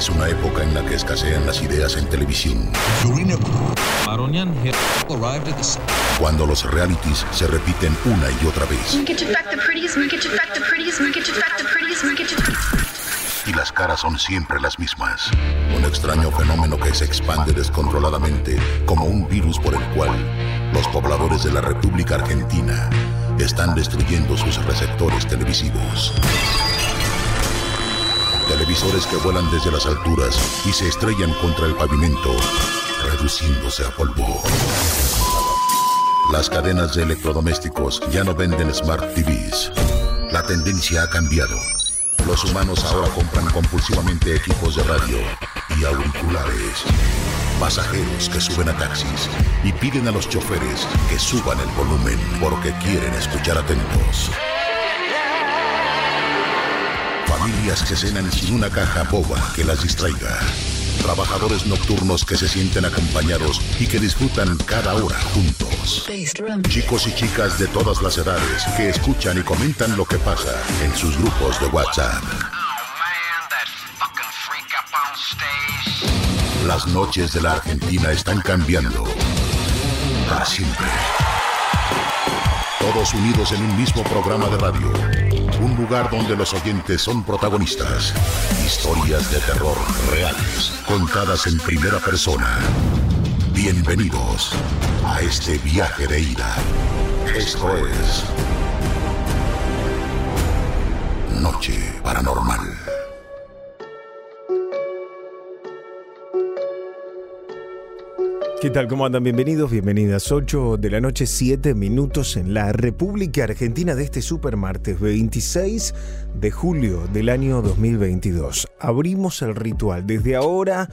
Es una época en la que escasean las ideas en televisión. Cuando los realities se repiten una y otra vez. Y las caras son siempre las mismas. Un extraño fenómeno que se expande descontroladamente como un virus por el cual los pobladores de la República Argentina están destruyendo sus receptores televisivos. Televisores que vuelan desde las alturas y se estrellan contra el pavimento, reduciéndose a polvo. Las cadenas de electrodomésticos ya no venden Smart TVs. La tendencia ha cambiado. Los humanos ahora compran compulsivamente equipos de radio y auriculares. Pasajeros que suben a taxis y piden a los choferes que suban el volumen porque quieren escuchar atentos. Familias que cenan sin una caja boba que las distraiga. Trabajadores nocturnos que se sienten acompañados y que disfrutan cada hora juntos. Chicos y chicas de todas las edades que escuchan y comentan lo que pasa en sus grupos de WhatsApp. Las noches de la Argentina están cambiando. Para siempre. Todos unidos en un mismo programa de radio. Un lugar donde los oyentes son protagonistas. Historias de terror reales, contadas en primera persona. Bienvenidos a este viaje de ida. Esto es Noche Paranormal. ¿Qué tal? ¿Cómo andan? Bienvenidos, bienvenidas. 8 de la noche, 7 minutos en la República Argentina de este super martes 26 de julio del año 2022. Abrimos el ritual desde ahora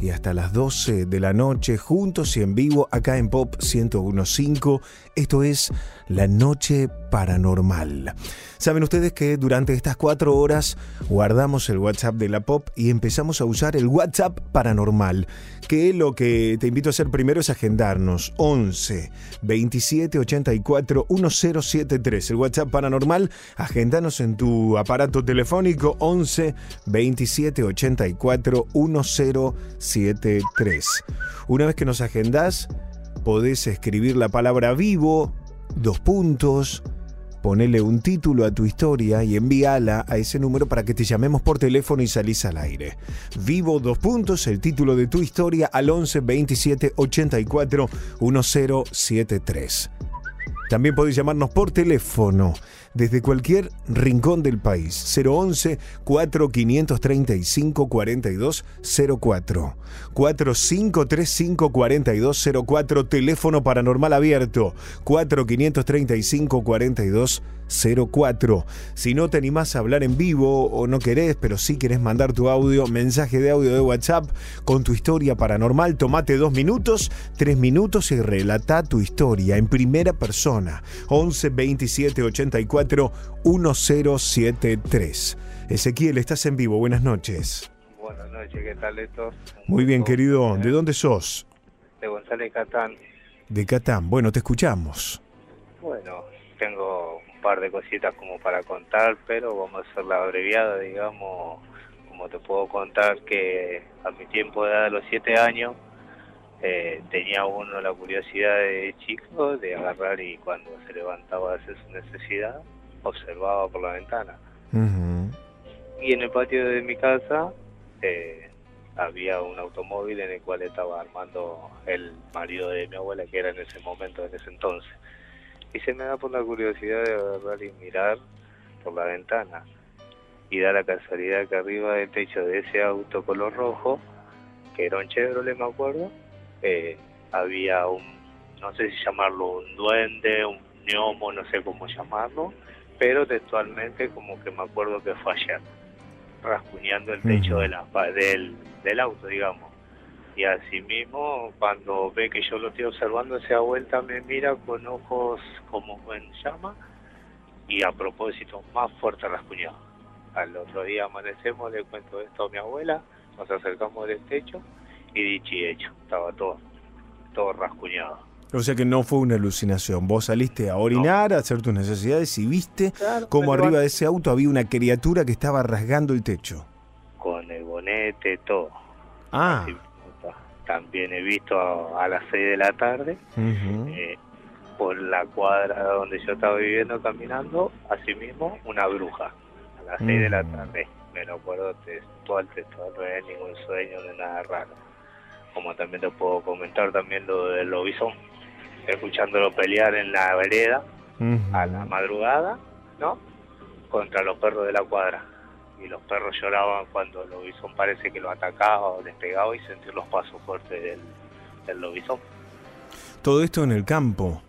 y hasta las 12 de la noche, juntos y en vivo, acá en Pop 1015. Esto es La Noche Paranormal. Saben ustedes que durante estas cuatro horas guardamos el WhatsApp de la Pop y empezamos a usar el WhatsApp Paranormal, que lo que te invito a hacer primero es agendarnos 11 27 84 1073. El WhatsApp Paranormal, agendanos en tu aparato telefónico 11 27 84 1073. Una vez que nos agendás, podés escribir la palabra vivo, dos puntos, ponele un título a tu historia y envíala a ese número para que te llamemos por teléfono y salís al aire. Vivo dos puntos, el título de tu historia al 11 27 84 1073. También podéis llamarnos por teléfono desde cualquier rincón del país. 011 4535 4204 4535 4204 teléfono paranormal abierto. 4535 4204 Si no te animás a hablar en vivo o no querés, pero sí querés mandar tu audio, mensaje de audio de WhatsApp con tu historia paranormal, tomate dos minutos, tres minutos y relata tu historia en primera persona. 11 27 84 1073. Ezequiel, estás en vivo. Buenas noches. Buenas noches, ¿qué tal esto? Muy bien, querido. ¿De dónde sos? De González Catán. De Catán. Bueno, te escuchamos. Bueno, tengo par de cositas como para contar, pero vamos a hacerla abreviada, digamos. Como te puedo contar que a mi tiempo de edad de los siete años, eh, tenía uno la curiosidad de chico de agarrar y cuando se levantaba a hacer su necesidad, observaba por la ventana. Y en el patio de mi casa eh, había un automóvil en el cual estaba armando el marido de mi abuela, que era en ese momento, en ese entonces. Y se me da por la curiosidad de agarrar y mirar por la ventana. Y da la casualidad que arriba del techo de ese auto color rojo, que era un Chevrolet, me acuerdo, eh, había un, no sé si llamarlo un duende, un gnomo, no sé cómo llamarlo, pero textualmente como que me acuerdo que fue ayer, rasguñando el techo de la, del auto, digamos. Y así mismo, cuando ve que yo lo estoy observando, se da vuelta, me mira con ojos como en llama y a propósito, más fuerte rasguñado. Al otro día amanecemos, le cuento esto a mi abuela, nos acercamos del techo y dicho y hecho, estaba todo, todo rasguñado. O sea que no fue una alucinación. Vos saliste a orinar, a hacer tus necesidades y viste Claro, cómo me arriba de ese auto había una criatura que estaba rasgando el techo. Con el bonete, todo. Ah, Así, También he visto a, a las 6 de la tarde, eh, por la cuadra donde yo estaba viviendo caminando, asimismo una bruja, a las 6 de la tarde. Me lo acuerdo textual, textual, no es ningún sueño de nada raro. Como también te puedo comentar también lo del lobizón, escuchándolo pelear en la vereda a la madrugada, ¿no? Contra los perros de la cuadra. Y los perros lloraban cuando el lobizón parece que lo atacaba o les pegaba y sentir los pasos fuertes del, del lobizón. Todo esto en el campo.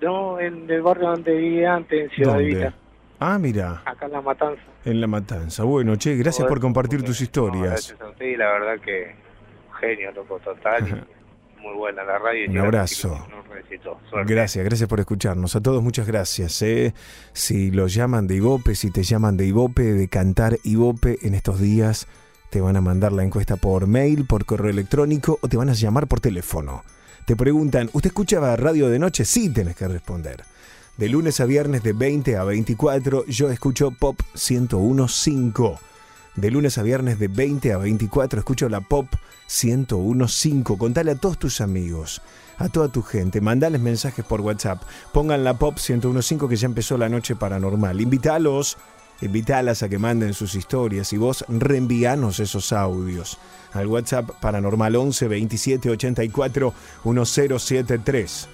No, en el barrio donde vivía antes, en Ciudad ¿Dónde? Evita, Ah, mira, acá en La Matanza. en La Matanza. Bueno, che, gracias por compartir tus no, historias. gracias a usted y la verdad que genio, loco, total. muy buena la radio. y Un abrazo. Gracias, gracias por escucharnos. A todos muchas gracias. ¿eh? Si los llaman de Ibope, si te llaman de Ibope, de cantar Ibope en estos días, te van a mandar la encuesta por mail, por correo electrónico o te van a llamar por teléfono. Te preguntan, ¿usted escuchaba radio de noche? Sí, tenés que responder. De lunes a viernes de 20 a 24, yo escucho Pop 1015. De lunes a viernes de 20 a 24 escucho la Pop 1015. Contale a todos tus amigos, a toda tu gente, mandales mensajes por WhatsApp. Pongan la Pop 1015 que ya empezó la noche paranormal. Invítalos, invítalas a que manden sus historias y vos reenvíanos esos audios al WhatsApp paranormal 11 27 84 1073.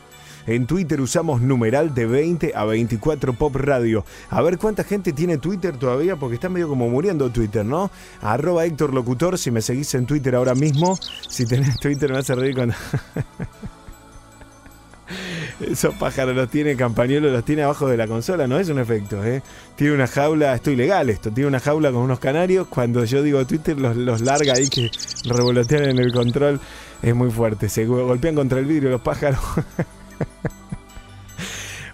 En Twitter usamos numeral de 20 a 24 Pop Radio. A ver cuánta gente tiene Twitter todavía, porque está medio como muriendo Twitter, ¿no? Arroba Héctor Locutor, si me seguís en Twitter ahora mismo. Si tenés Twitter me hace reír cuando... Esos pájaros los tiene Campañuelo, los tiene abajo de la consola, no es un efecto, ¿eh? Tiene una jaula, esto ilegal esto, tiene una jaula con unos canarios. Cuando yo digo Twitter, los, los larga ahí que revolotean en el control. Es muy fuerte, se golpean contra el vidrio los pájaros.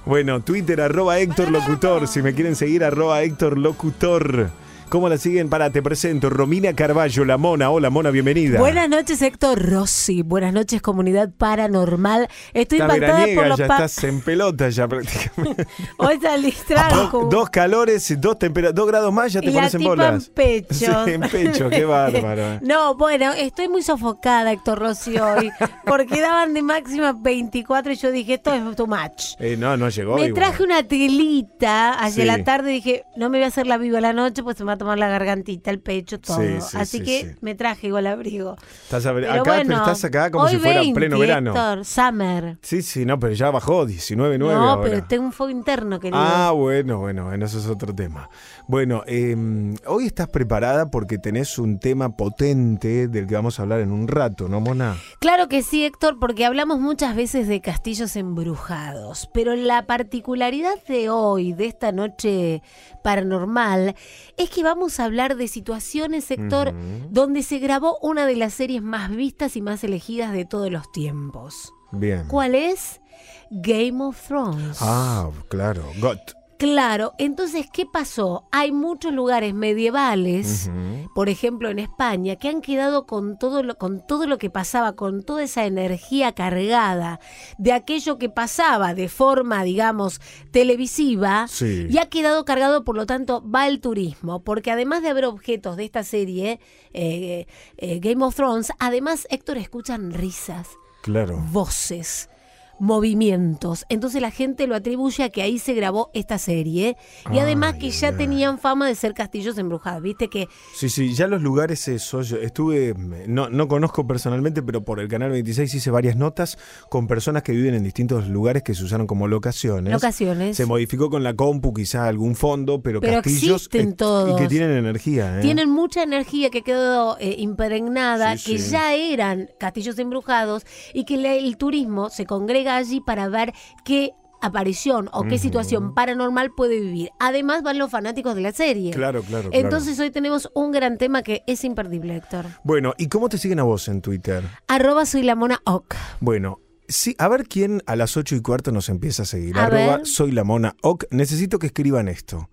Bueno, Twitter, arroba Héctor Locutor. Si me quieren seguir, arroba Héctor Locutor. ¿Cómo la siguen? Para, te presento. Romina Carballo, la mona. Hola, mona, bienvenida. Buenas noches, Héctor Rossi. Buenas noches, comunidad paranormal. Estoy impactada veraniega, por los ya pa- estás en pelota ya prácticamente. Hoy salí tranco. dos, calores, dos, tempera- dos grados más, ya te la pones en tipa bolas. en pecho. Sí, en pecho, qué bárbaro. No, bueno, estoy muy sofocada, Héctor Rossi, hoy. Porque daban de máxima 24 y yo dije, esto es too much. Eh, no, no llegó. Me igual. traje una telita Sí. la tarde y dije, no me voy a hacer la viva a la noche, pues se me tomar la gargantita, el pecho, todo. Sí, sí, Así sí, que me traje igual abrigo. Estás a ver- Pero acá, bueno, pero estás acá como hoy si fuera 20, pleno verano. Héctor, summer. Sí, sí, no, pero ya bajó 19, 9 no, ahora. pero tengo un fuego interno, querido. Ah, bueno, bueno, bueno, eso es otro tema. Bueno, eh, hoy estás preparada porque tenés un tema potente del que vamos a hablar en un rato, ¿no, Mona? Claro que sí, Héctor, porque hablamos muchas veces de castillos embrujados, pero la particularidad de hoy, de esta noche paranormal, es que vamos a hablar de situaciones, Ujú. donde se grabó una de las series más vistas y más elegidas de todos los tiempos. Bien. ¿Cuál es? Game of Thrones. Ah, claro, GOT. Claro, entonces, ¿qué pasó? Hay muchos lugares medievales, por ejemplo en España, que han quedado con todo, lo, con todo lo que pasaba, con toda esa energía cargada de aquello que pasaba de forma, digamos, televisiva, Sí. y ha quedado cargado, por lo tanto, va el turismo, porque además de haber objetos de esta serie, eh, eh, Game of Thrones, además, Héctor, escuchan risas, Claro. voces movimientos. Entonces la gente lo atribuye a que ahí se grabó esta serie. Y además que ya tenían fama de ser castillos embrujados. Viste que Sí, sí, ya los lugares esos, yo estuve, no, no conozco personalmente, pero por el canal 26 hice varias notas con personas que viven en distintos lugares que se usaron como locaciones. Locaciones. Se modificó con la compu quizá algún fondo, pero, Pero castillos existen eh, todos. y que tienen energía. ¿eh? tienen mucha energía que quedó eh, impregnada, Sí, que sí. ya eran castillos embrujados y que la- el turismo se congrega allí para ver qué aparición o qué situación paranormal puede vivir. Además van los fanáticos de la serie. Claro, claro, claro. Entonces hoy tenemos un gran tema que es imperdible, Héctor. Bueno, ¿y cómo te siguen a vos en Twitter? Arroba soy la mona oc. Bueno, sí, a ver quién a las 8 y cuarto nos empieza a seguir. A Arroba ver. soy la mona oc. Necesito que escriban esto.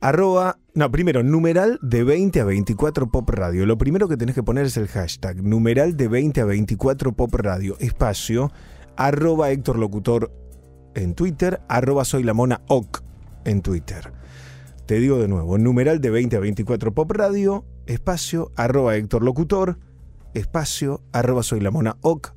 Arroba, no, primero, numeral de 20 a 24 Pop Radio. Lo primero que tenés que poner es el hashtag, numeral de 20 a 24 Pop Radio, espacio, arroba Héctor Locutor en Twitter, arroba soy la mona oc en Twitter. Te digo de nuevo, numeral de 20 a 24 Pop Radio, espacio, arroba Héctor Locutor, espacio, arroba soy la mona oc.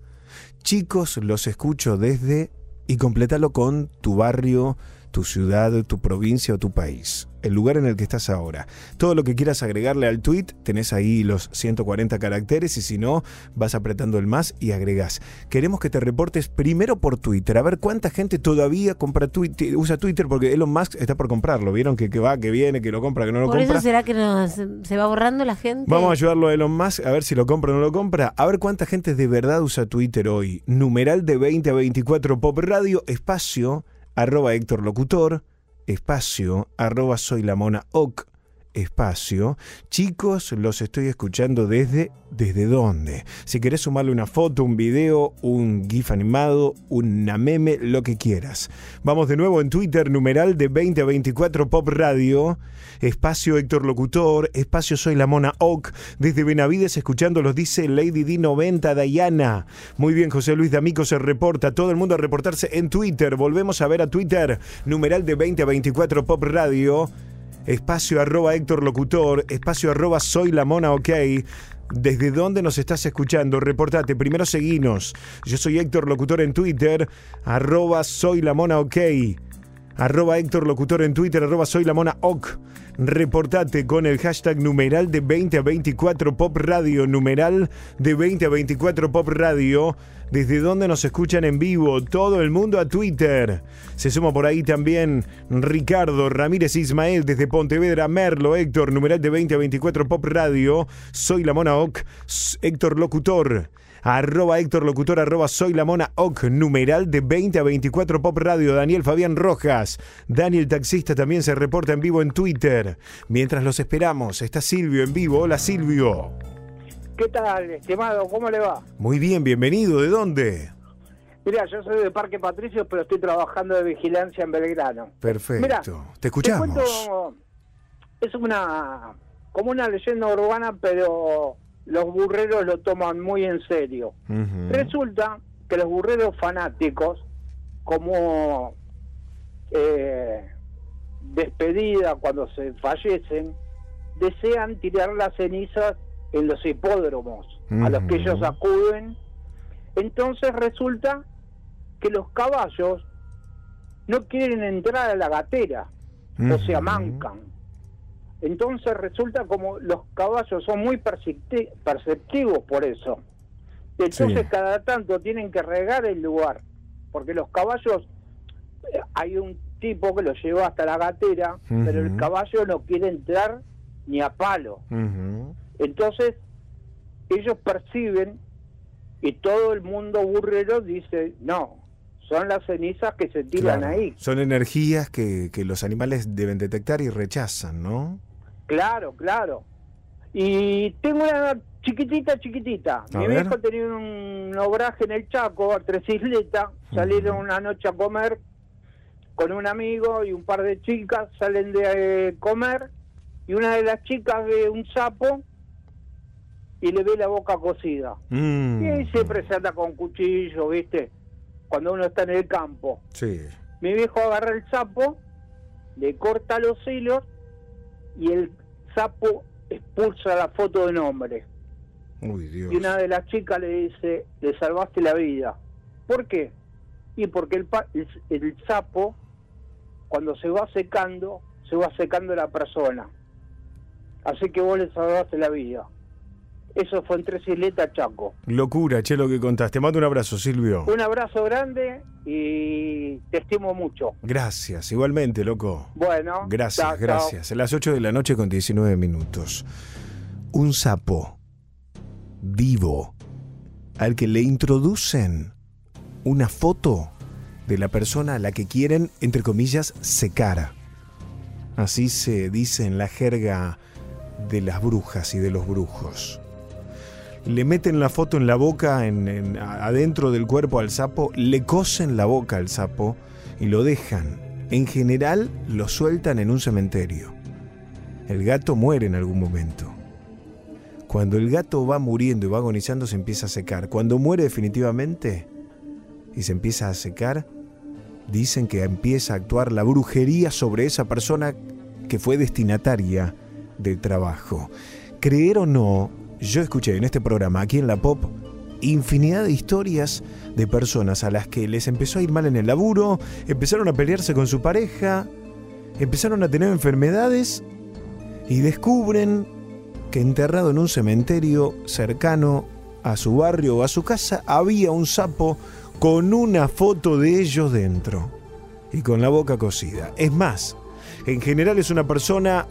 Chicos, los escucho desde y complétalo con tu barrio, tu ciudad, tu provincia o tu país. El lugar en el que estás ahora. Todo lo que quieras agregarle al tweet, tenés ahí los 140 caracteres y si no, vas apretando el más y agregás. Queremos que te reportes primero por Twitter, a ver cuánta gente todavía compra Twitter, usa Twitter porque Elon Musk está por comprarlo. ¿Vieron que, que va, que viene, que lo compra, que no lo Por compra? eso será que nos, se va borrando la gente. Vamos a ayudarlo a Elon Musk a ver si lo compra o no lo compra. A ver cuánta gente de verdad usa Twitter hoy. Numeral de 20 a 24 Pop Radio, espacio, arroba Héctor Locutor, espacio, arroba soy la mona oc, espacio. Chicos, los estoy escuchando desde... ¿Desde dónde? Si querés sumarle una foto, un video, un GIF animado, una meme, lo que quieras. Vamos de nuevo en Twitter, numeral de 20 a 24 Pop Radio, espacio Héctor Locutor, espacio Soy la Mona Oc, desde Benavides escuchando los dice Lady D90 Diana. Muy bien, José Luis D'Amico se reporta, todo el mundo a reportarse en Twitter. Volvemos a ver a Twitter, numeral de 20 a 24 Pop Radio espacio arroba Héctor Locutor, espacio arroba Soy la Mona OK. ¿Desde dónde nos estás escuchando? Reportate. Primero seguinos. Yo soy Héctor Locutor en Twitter, arroba Soy la Mona OK. Arroba Héctor Locutor en Twitter, arroba Soy la Mona OK. Reportate con el hashtag numeral de 20 a 24 Pop Radio, numeral de 20 a 24 Pop Radio. Desde donde nos escuchan en vivo, todo el mundo a Twitter. Se suma por ahí también Ricardo Ramírez Ismael desde Pontevedra, Merlo, Héctor, numeral de 20 a 24 Pop Radio. Soy la Mona Oc, Héctor Locutor. Arroba Héctor Locutor, arroba Soy la Mona Oc, numeral de 20 a 24 Pop Radio. Daniel Fabián Rojas. Daniel Taxista también se reporta en vivo en Twitter. Mientras los esperamos, está Silvio en vivo. Hola Silvio. ¿Qué tal, estimado? ¿Cómo le va? Muy bien, bienvenido. ¿De dónde? Mira, yo soy de Parque Patricio, pero estoy trabajando de vigilancia en Belgrano. Perfecto. Mirá, Te escuchamos. cuento, es una como una leyenda urbana, pero los burreros lo toman muy en serio. Resulta que los burreros fanáticos, como eh, despedida cuando se fallecen, desean tirar las cenizas en los hipódromos a los que ellos acuden. Entonces resulta que los caballos no quieren entrar a la gatera, o sea, Ujú. Entonces resulta como los caballos son muy percepti- perceptivos por eso. Entonces Sí. cada tanto tienen que regar el lugar, porque los caballos, eh, hay un tipo que los lleva hasta la gatera, pero el caballo no quiere entrar ni a palo. Ujú. Entonces ellos perciben y todo el mundo burrero dice, no, son las cenizas que se tiran Claro. ahí. Son energías que, que los animales deben detectar y rechazan, ¿no? Claro, claro. Y tengo una chiquitita, chiquitita. A Mi ver. viejo tenía un obraje en el Chaco, a tres isletas. Salieron una noche a comer con un amigo y un par de chicas. Salen de eh, comer y una de las chicas ve un sapo y le ve la boca cocida. Mm. Y ahí siempre se anda con cuchillo, ¿viste? Cuando uno está en el campo. Sí. Mi viejo agarra el sapo, le corta los hilos y el sapo expulsa la foto de nombre. Uy, Dios. Y una de las chicas le dice, le salvaste la vida. ¿Por qué? Y porque el, pa- el, el sapo, cuando se va secando, se va secando la persona. Así que vos le salvaste la vida. Eso fue en Tres Isletas, Chaco. Locura, che, lo que contaste. Mando un abrazo, Silvio. Un abrazo grande y te estimo mucho. Gracias, igualmente, loco. Bueno, Gracias, chao, chao. gracias. A las 8 de la noche con 19 minutos. Un sapo vivo al que le introducen una foto de la persona a la que quieren, entre comillas, secar. Así se dice en la jerga de las brujas y de los brujos. Le meten la foto en la boca, en, adentro del cuerpo al sapo, le cosen la boca al sapo y lo dejan. En general lo sueltan en un cementerio. El gato muere en algún momento. Cuando el gato va muriendo y va agonizando se empieza a secar. Cuando muere definitivamente y se empieza a secar, dicen que empieza a actuar la brujería sobre esa persona que fue destinataria del trabajo. Creer o no, yo escuché en este programa, aquí en la Pop, infinidad de historias de personas a las que les empezó a ir mal en el laburo, empezaron a pelearse con su pareja, empezaron a tener enfermedades y descubren que enterrado en un cementerio cercano a su barrio o a su casa había un sapo con una foto de ellos dentro y con la boca cosida. Es más, en general es una persona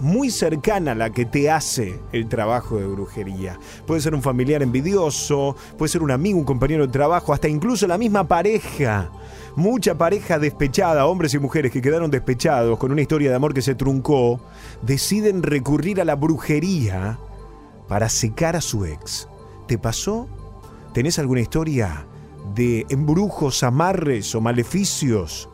muy cercana a la que te hace el trabajo de brujería. Puede ser un familiar envidioso, puede ser un amigo, un compañero de trabajo, hasta incluso la misma pareja. Mucha pareja despechada, hombres y mujeres que quedaron despechados con una historia de amor que se truncó, deciden recurrir a la brujería para secar a su ex. ¿Te pasó? ¿Tenés alguna historia de embrujos, amarres o maleficios?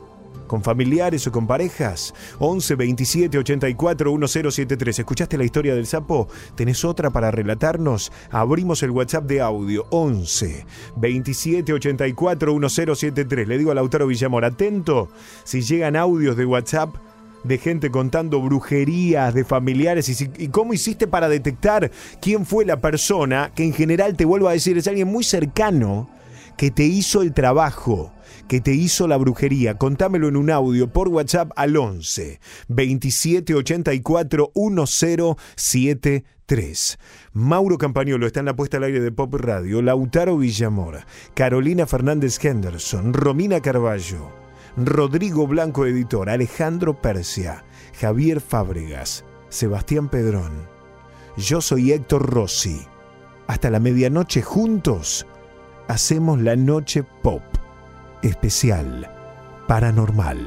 Con familiares o con parejas. 11 27 84 1073. ¿Escuchaste la historia del sapo? ¿Tenés otra para relatarnos? Abrimos el WhatsApp de audio 11 27 84 1073. Le digo a Lautaro Villamor, atento si llegan audios de WhatsApp de gente contando brujerías de familiares y, y cómo hiciste para detectar quién fue la persona que en general te vuelvo a decir es alguien muy cercano que te hizo el trabajo, que te hizo la brujería. Contámelo en un audio por WhatsApp al 11 27 84 1073. Mauro Campagnolo está en la puesta al aire de Pop Radio, Lautaro Villamor, Carolina Fernández Henderson, Romina Carballo, Rodrigo Blanco Editor, Alejandro Persia, Javier Fábregas, Sebastián Pedrón. Yo soy Héctor Rossi. Hasta la medianoche juntos hacemos la noche pop especial paranormal.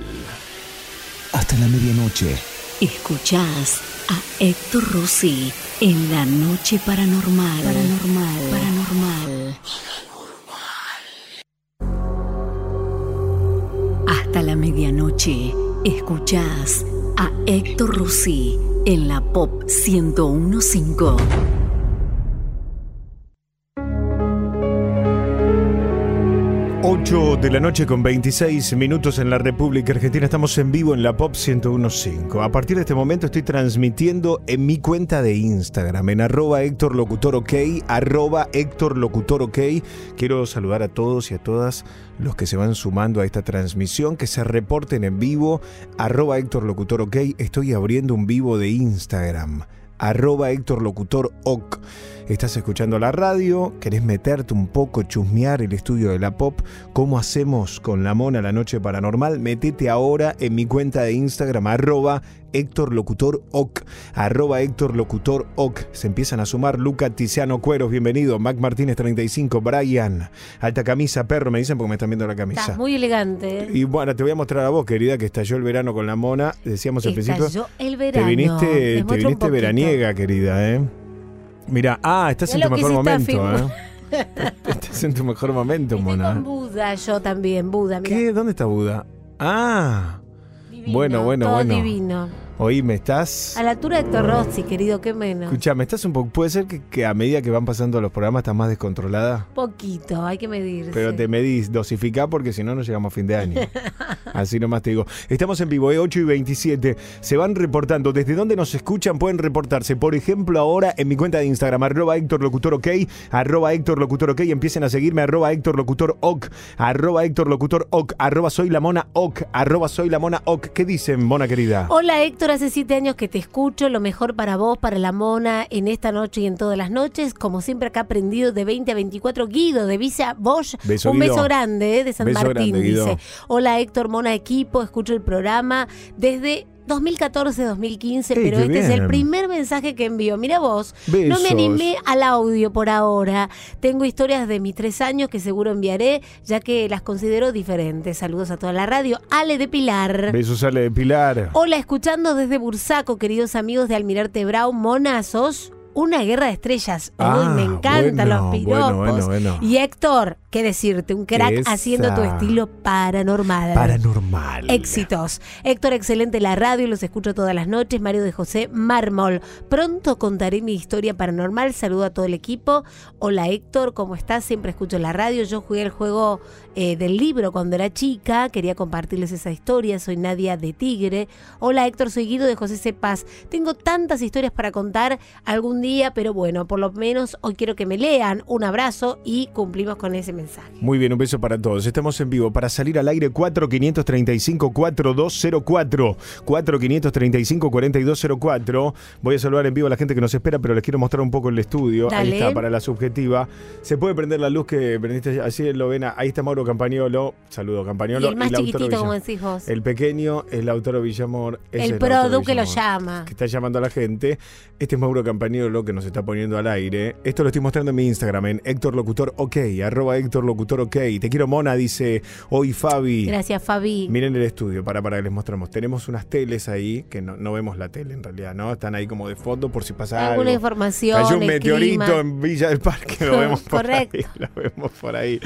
Hasta la medianoche. Escuchás a Héctor Rossi en la noche paranormal. Paranormal. Paranormal. Hasta la medianoche. Escuchás a Héctor Rossi en la Pop 1015. 8 de la noche con 26 minutos en la República Argentina. Estamos en vivo en la Pop 1015. A partir de este momento estoy transmitiendo en mi cuenta de Instagram, en arroba Héctor Locutor OK, Héctor Locutor OK. Quiero saludar a todos y a todas los que se van sumando a esta transmisión, que se reporten en vivo, arroba Héctor Locutor OK. Estoy abriendo un vivo de Instagram, arroba Héctor Locutor OK. Estás escuchando la radio, querés meterte un poco, chusmear el estudio de la pop, cómo hacemos con la mona la noche paranormal, metete ahora en mi cuenta de Instagram, arroba Héctor Locutor Oc, arroba Héctor Locutor Oc. Se empiezan a sumar Luca Tiziano Cueros, bienvenido, Mac Martínez 35, Brian, alta camisa, perro, me dicen porque me están viendo la camisa. Estás muy elegante. ¿eh? Y bueno, te voy a mostrar a vos, querida, que estalló el verano con la mona. Decíamos al principio. Estalló el verano. Te viniste, te viniste veraniega, querida, ¿eh? Mira, ah, estás en tu mejor momento, ¿eh? Estás en tu mejor momento, Estoy mona. con Buda yo también, Buda. mirá. ¿Qué? ¿Dónde está Buda? Ah, Divino, bueno, bueno, todo bueno. divino. Hoy me estás. A la altura de Héctor Rossi, querido, qué menos. Escuchame, estás un poco. Puede ser que, que a medida que van pasando los programas estás más descontrolada. Poquito, hay que medirse. Pero te medís, dosificá porque si no, no llegamos a fin de año. Así nomás te digo. Estamos en vivo, eh, 8 y 27. Se van reportando. ¿Desde dónde nos escuchan? Pueden reportarse. Por ejemplo, ahora en mi cuenta de Instagram, arroba Héctor Locutor OK, arroba Héctor Locutor OK. Empiecen a seguirme, arroba Héctor Locutor OK, arroba Héctor Locutor OK, arroba Soy la Mona OK, arroba Soy la Mona OK. ¿Qué dicen, Mona querida? Hola Héctor, hace siete años que te escucho, lo mejor para vos, para la mona, en esta noche y en todas las noches. Como siempre acá aprendido de 20 a 24, Guido de Visa Bosch. Beso, Un Guido. beso grande eh, de San Beso Martín, grande, dice. Hola Héctor, mona equipo, escucho el programa desde... 2014-2015, Ey, pero este es el primer mensaje que envío. Mira vos, no me animé al audio por ahora. Tengo historias de mis tres años que seguro enviaré, ya que las considero diferentes. Saludos a toda la radio. Ale de Pilar. Besos sale de Pilar. Hola, escuchando desde Bursaco, queridos amigos de Almirante Brown, monazos. Una guerra de estrellas. Uy, Ah, me encantan bueno, los piropos. bueno, bueno, bueno. Y Héctor, qué decirte, un crack Esa. haciendo tu estilo paranormal. Paranormal. Éxitos. Héctor, excelente la radio, los escucho todas las noches. Mario de José Mármol. Pronto contaré mi historia paranormal. Saludo a todo el equipo. Hola Héctor, ¿cómo estás? Siempre escucho la radio. Yo jugué el juego eh, del libro cuando era chica. Quería compartirles esa historia. Soy Nadia de Tigre. Hola Héctor, soy Guido de José Cepaz. Tengo tantas historias para contar algún día, pero bueno, por lo menos hoy quiero que me lean. Un abrazo y cumplimos con ese mensaje. Muy bien, un beso para todos. Estamos en vivo para salir al aire 4535-4204. 4535-4204. Voy a saludar en vivo a la gente que nos espera, pero les quiero mostrar un poco el estudio. Ahí Dale. está, para la subjetiva. Se puede prender la luz que prendiste así lo ven. Ahí está Mauro Campañolo. Saludo, Campañolo. Y el más chiquitito, como decís vos. El pequeño es Lautaro Villamor. El Lautaro produ que lo llama. Que está llamando a la gente. Este es Mauro Campañolo que nos está poniendo al aire. Esto lo estoy mostrando en mi Instagram, en Héctor Locutor OK, arroba Héctor Locutor OK. Te quiero, Mona, dice hoy Fabi. Gracias, Fabi. Miren el estudio, para, para que les mostramos. Tenemos unas teles ahí, que no, no vemos la tele en realidad, ¿no? Están ahí como de fondo por si pasa Alguna algo. información. Cayó un meteorito clima. en Villa del Parque, lo vemos por Correcto. ahí. Lo vemos por ahí.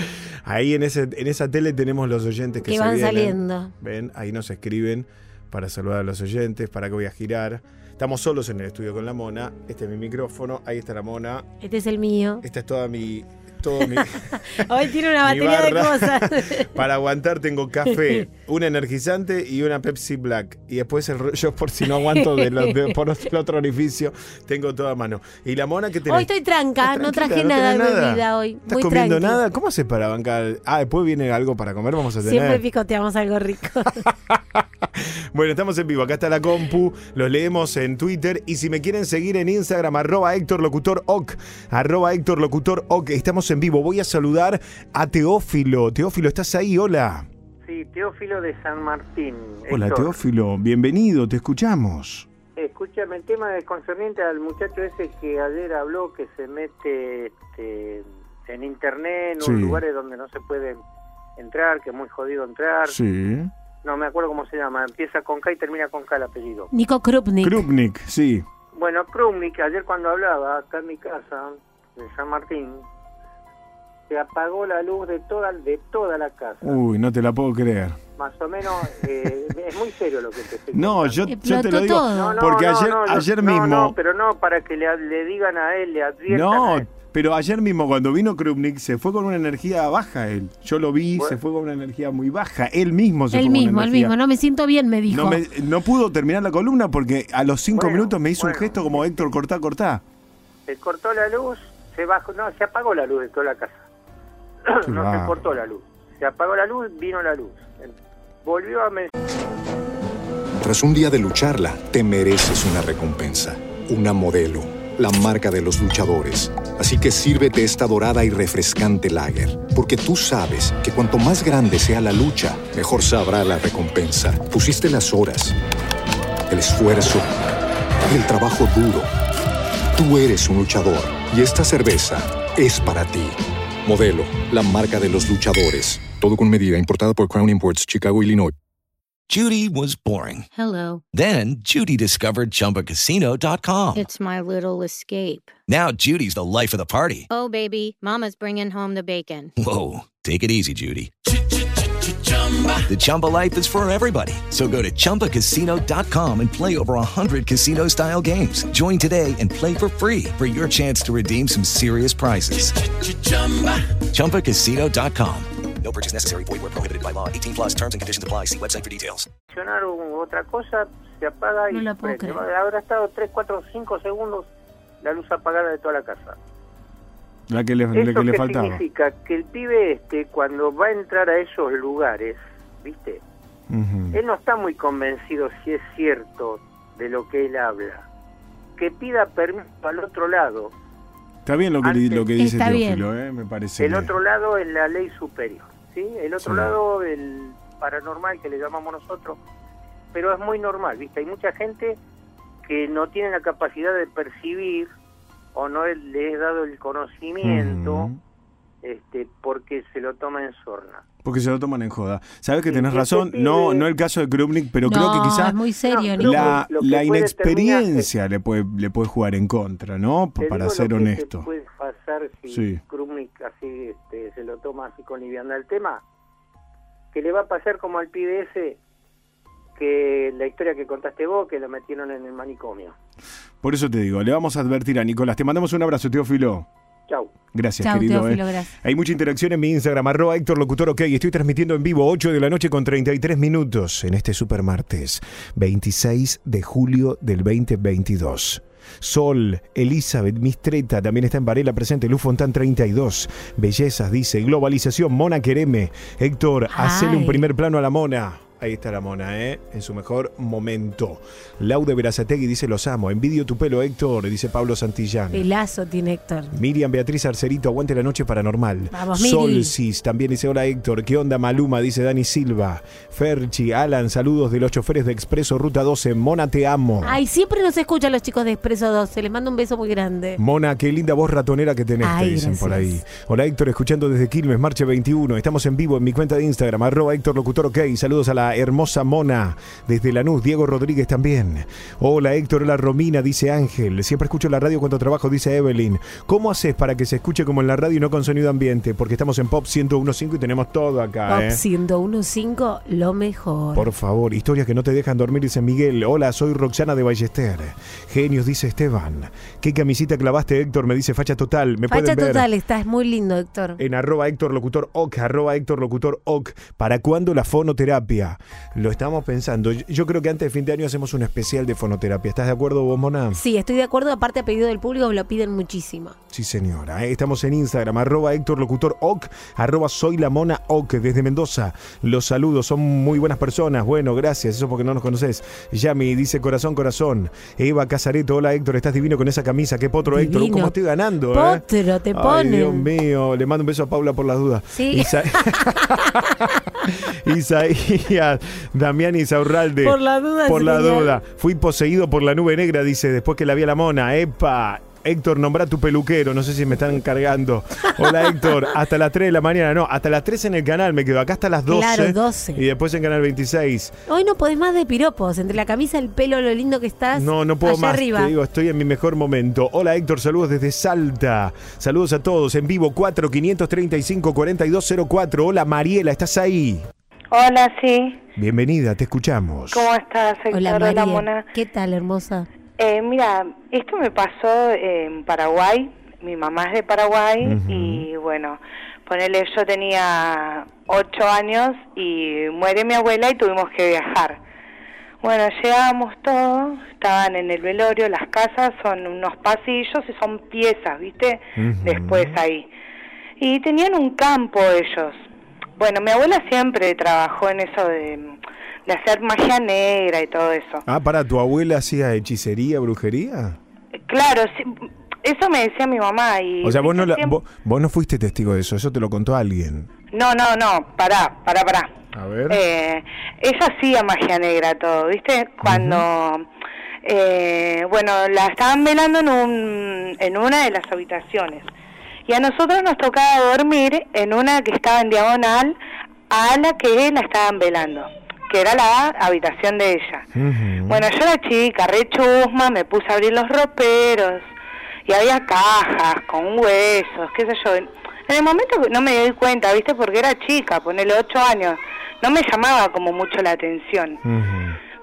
Ahí en, ese, en esa tele tenemos los oyentes que, Que se van vienen. saliendo. Ven, ahí nos escriben para saludar a los oyentes, para que voy a girar. Estamos solos en el estudio con la mona. Este es mi micrófono, ahí está la mona. Este es el mío. Esta es toda mi. Todo mi, Hoy tiene una batería de cosas. Para aguantar tengo café, un energizante y una Pepsi Black. Y después el rollo, por si no aguanto de lo- de- por el otro orificio, tengo toda a mano. Y la mona que tenés. Hoy estoy tranca, no traje no nada de nada. bebida hoy. ¿Estás Muy comiendo tranqui. nada? ¿Cómo haces para bancar? Ah, después viene algo para comer, vamos a tener. Siempre picoteamos algo rico. Bueno, estamos en vivo. Acá está la compu. Los leemos en Twitter. Y si me quieren seguir en Instagram, arroba Héctor Locutor Oc. Arroba Héctor Locutor Oc. Estamos en vivo. Voy a saludar a Teófilo. Teófilo, ¿estás ahí? Hola. Sí, Teófilo de San Martín. Hola, Héctor. Teófilo. Bienvenido. Te escuchamos. Escúchame, el tema de concerniente al muchacho ese que ayer habló que se mete este, en internet, en Sí. lugares donde no se puede entrar, que es muy jodido entrar. Sí. No me acuerdo cómo se llama, empieza con K y termina con K el apellido. Nico Krupnik. Krupnik, sí. Bueno, Krumnik, ayer cuando hablaba acá en mi casa, de San Martín, se apagó la luz de toda, de toda la casa. Uy, no te la puedo creer. Más o menos, eh, es muy serio lo que te estoy No, yo, yo te lo digo. todo. No, no, porque no, ayer, ayer no, mismo. No, pero no para que le, le digan a él, le adviertan. No, a él. pero ayer mismo cuando vino Krupnik se fue con una energía baja él. Yo lo vi, Bueno. se fue con una energía muy baja. Él mismo se El fue con mismo, una el energía. mismo. No me siento bien, me dijo. No, me- no pudo terminar la columna porque a los cinco Bueno, minutos me hizo un gesto como Héctor, cortá, cortá. Se cortó la luz, se bajó, no, se apagó la luz de toda la casa. No se cortó la luz. Se apagó la luz, vino la luz. Volvió a Tras un día de lucharla, te mereces una recompensa, una modelo, la marca de los luchadores. Así que sírvete esta dorada y refrescante lager, porque tú sabes que cuanto más grande sea la lucha, mejor sabrá la recompensa. Pusiste las horas, el esfuerzo, el trabajo duro. Tú eres un luchador y esta cerveza es para ti. Modelo, la marca de los luchadores. Todo con medida, importada por Crown Imports, Chicago, Illinois. Judy was boring. Hello. Then Judy discovered ChumbaCasino.com. It's my little escape. Now Judy's the life of the party. Oh, baby, Mama's bringing home the bacon. Whoa, take it easy, Judy. The Chumba life is for everybody. So go to ChumbaCasino.com and play over 100 casino style games. Join today and play for free for your chance to redeem some serious prizes. ChumbaCasino.com. No purchase necessary. Void where prohibited by law. 18 plus terms and conditions apply. See website for details. otra cosa, se apaga y No la puedo prende. creer. Habrá estado 3, 4, 5 segundos la luz apagada de toda la casa. La que le, la ¿Eso que le qué faltaba. significa? Que el pibe este, cuando va a entrar a esos lugares, ¿viste? Ujú. Él no está muy convencido si es cierto de lo que él habla. Que pida permiso al otro lado. Está bien lo que, Antes- lo que dice Está Teófilo, ¿eh? me parece. El otro lado es la ley superior, ¿sí? El otro Sí. lado el paranormal que le llamamos nosotros, pero es muy normal, ¿viste? Hay mucha gente que no tiene la capacidad de percibir o no le es dado el conocimiento este porque se lo toma en sorna. Porque se lo toman en joda. Sabes que tenés razón, no, no el caso de Krupnik, pero no, creo que quizás es muy serio, No, Nico. la, inexperiencia le puede le puede jugar en contra, ¿no? Te Para digo ser lo que honesto. te puede pasar si Sí. Krumnik así este, se lo toma así con liviandad el tema? Que le va a pasar como al pibe ese que la historia que contaste vos, que lo metieron en el manicomio. Por eso te digo, le vamos a advertir a Nicolás. Te mandamos un abrazo, Teófilo. Chau. Gracias, Chau, querido. Teófilo, eh. gracias. Hay mucha interacción en mi Instagram, arroba Héctor Locutor OK. Estoy transmitiendo en vivo 8 de la noche con 33 minutos en este super martes, 26 de julio del 2022. Sol, Elizabeth Mistreta también está en Varela presente, Luz Fontán 32. Bellezas, dice, globalización, Mona Quereme. Héctor, hacele un primer plano a la Mona. Ahí está la mona, ¿eh? En su mejor momento. Laude Verazategui dice, los amo. Envidio tu pelo, Héctor, dice Pablo Santillán. Pelazo tiene Héctor. Miriam Beatriz Arcerito, aguante la noche paranormal. Vamos, Miri. Solsis también dice hola Héctor, ¿qué onda Maluma? Dice Dani Silva. Ferchi, Alan, saludos de los choferes de Expreso Ruta 12. Mona, te amo. Ay, siempre nos escuchan los chicos de Expreso 12. Les mando un beso muy grande. Mona, qué linda voz ratonera que tenés, Ay, te dicen por ahí. Hola Héctor, escuchando desde Quilmes, Marche 21. Estamos en vivo en mi cuenta de Instagram, arroba Héctor Locutor OK. Saludos a la hermosa Mona. Desde Lanús, Diego Rodríguez también. Hola Héctor, hola Romina, dice Ángel. Siempre escucho la radio cuando trabajo, dice Evelyn. ¿Cómo haces para que se escuche como en la radio y no con sonido ambiente? Porque estamos en Pop 101.5 y tenemos todo acá, Pop ¿eh? 101.5, lo mejor. Por favor, historias que no te dejan dormir, dice Miguel. Hola, soy Roxana de Ballester. Genios, dice Esteban. ¿Qué camisita clavaste, Héctor? Me dice Facha Total. Me Facha pueden ver total, estás muy lindo, Héctor. en arroba Héctor Locutor OK, arroba Héctor Locutor OK. ¿Para cuándo la fonoterapia? Lo estamos pensando. Yo, creo que antes de fin de año hacemos un especial de fonoterapia. ¿Estás de acuerdo vos, Mona? Sí, estoy de acuerdo. Aparte, a pedido del público, me lo piden muchísimo. Sí, señora. ¿eh? Estamos en Instagram, arroba Héctor Locutor OK, arroba Soy la Mona OK, desde Mendoza. Los saludos, son muy buenas personas. Bueno, gracias, eso porque no nos conoces. Yami dice corazón, corazón. Eva Casareto, hola Héctor, estás divino con esa camisa. Qué potro Héctor. ¿cómo estoy ganando? eh? Potro, te Ay, ponen. Dios mío, le mando un beso a Paula por las dudas. Sí. Isa- Isaías, Damián Isaurralde. Por la duda, Por la duda. Fui poseído por la nube negra, dice, después que la vi a la mona. ¡Epa! Héctor, nombra tu peluquero, no sé si me están cargando. Hola Héctor, hasta las 3 de la mañana, no, hasta las 3 en el canal, me quedo acá hasta las 12. Claro, 12. Y después en Canal 26. Hoy no podés más de piropos. Entre la camisa, el pelo, lo lindo que estás. No, no puedo allá más, arriba. te digo, estoy en mi mejor momento. Hola Héctor, saludos desde Salta. Saludos a todos, en vivo 4 535 4204. Hola Mariela, ¿estás ahí? Hola, sí. Bienvenida, te escuchamos. ¿Cómo estás, Héctor? Hola, Hola, María. Mona. ¿Qué tal, hermosa? Eh, mira, esto me pasó en Paraguay. Mi mamá es de Paraguay y bueno, ponele, yo tenía ocho años y muere mi abuela y tuvimos que viajar. Bueno, llegamos todos, estaban en el velorio, las casas son unos pasillos y son piezas, ¿viste? Después ahí. Y tenían un campo ellos. Bueno, mi abuela siempre trabajó en eso de, de hacer magia negra y todo eso. Ah, para, ¿tu abuela hacía hechicería, brujería? Claro, sí, eso me decía mi mamá y... O sea, vos no, la- vos, vos no fuiste testigo de eso, eso te lo contó alguien. No, no, no, pará, pará, pará. A ver. Eh, ella hacía magia negra todo, ¿viste? Cuando, eh, bueno, la estaban velando en, un, en una de las habitaciones. Y a nosotros nos tocaba dormir en una que estaba en diagonal a la que la estaban velando, que era la habitación de ella. Bueno, yo era chica, re chusma, me puse a abrir los roperos y había cajas con huesos, qué sé yo. En el momento no me di cuenta, ¿viste? Porque era chica, ponele ocho años. no me llamaba como mucho la atención.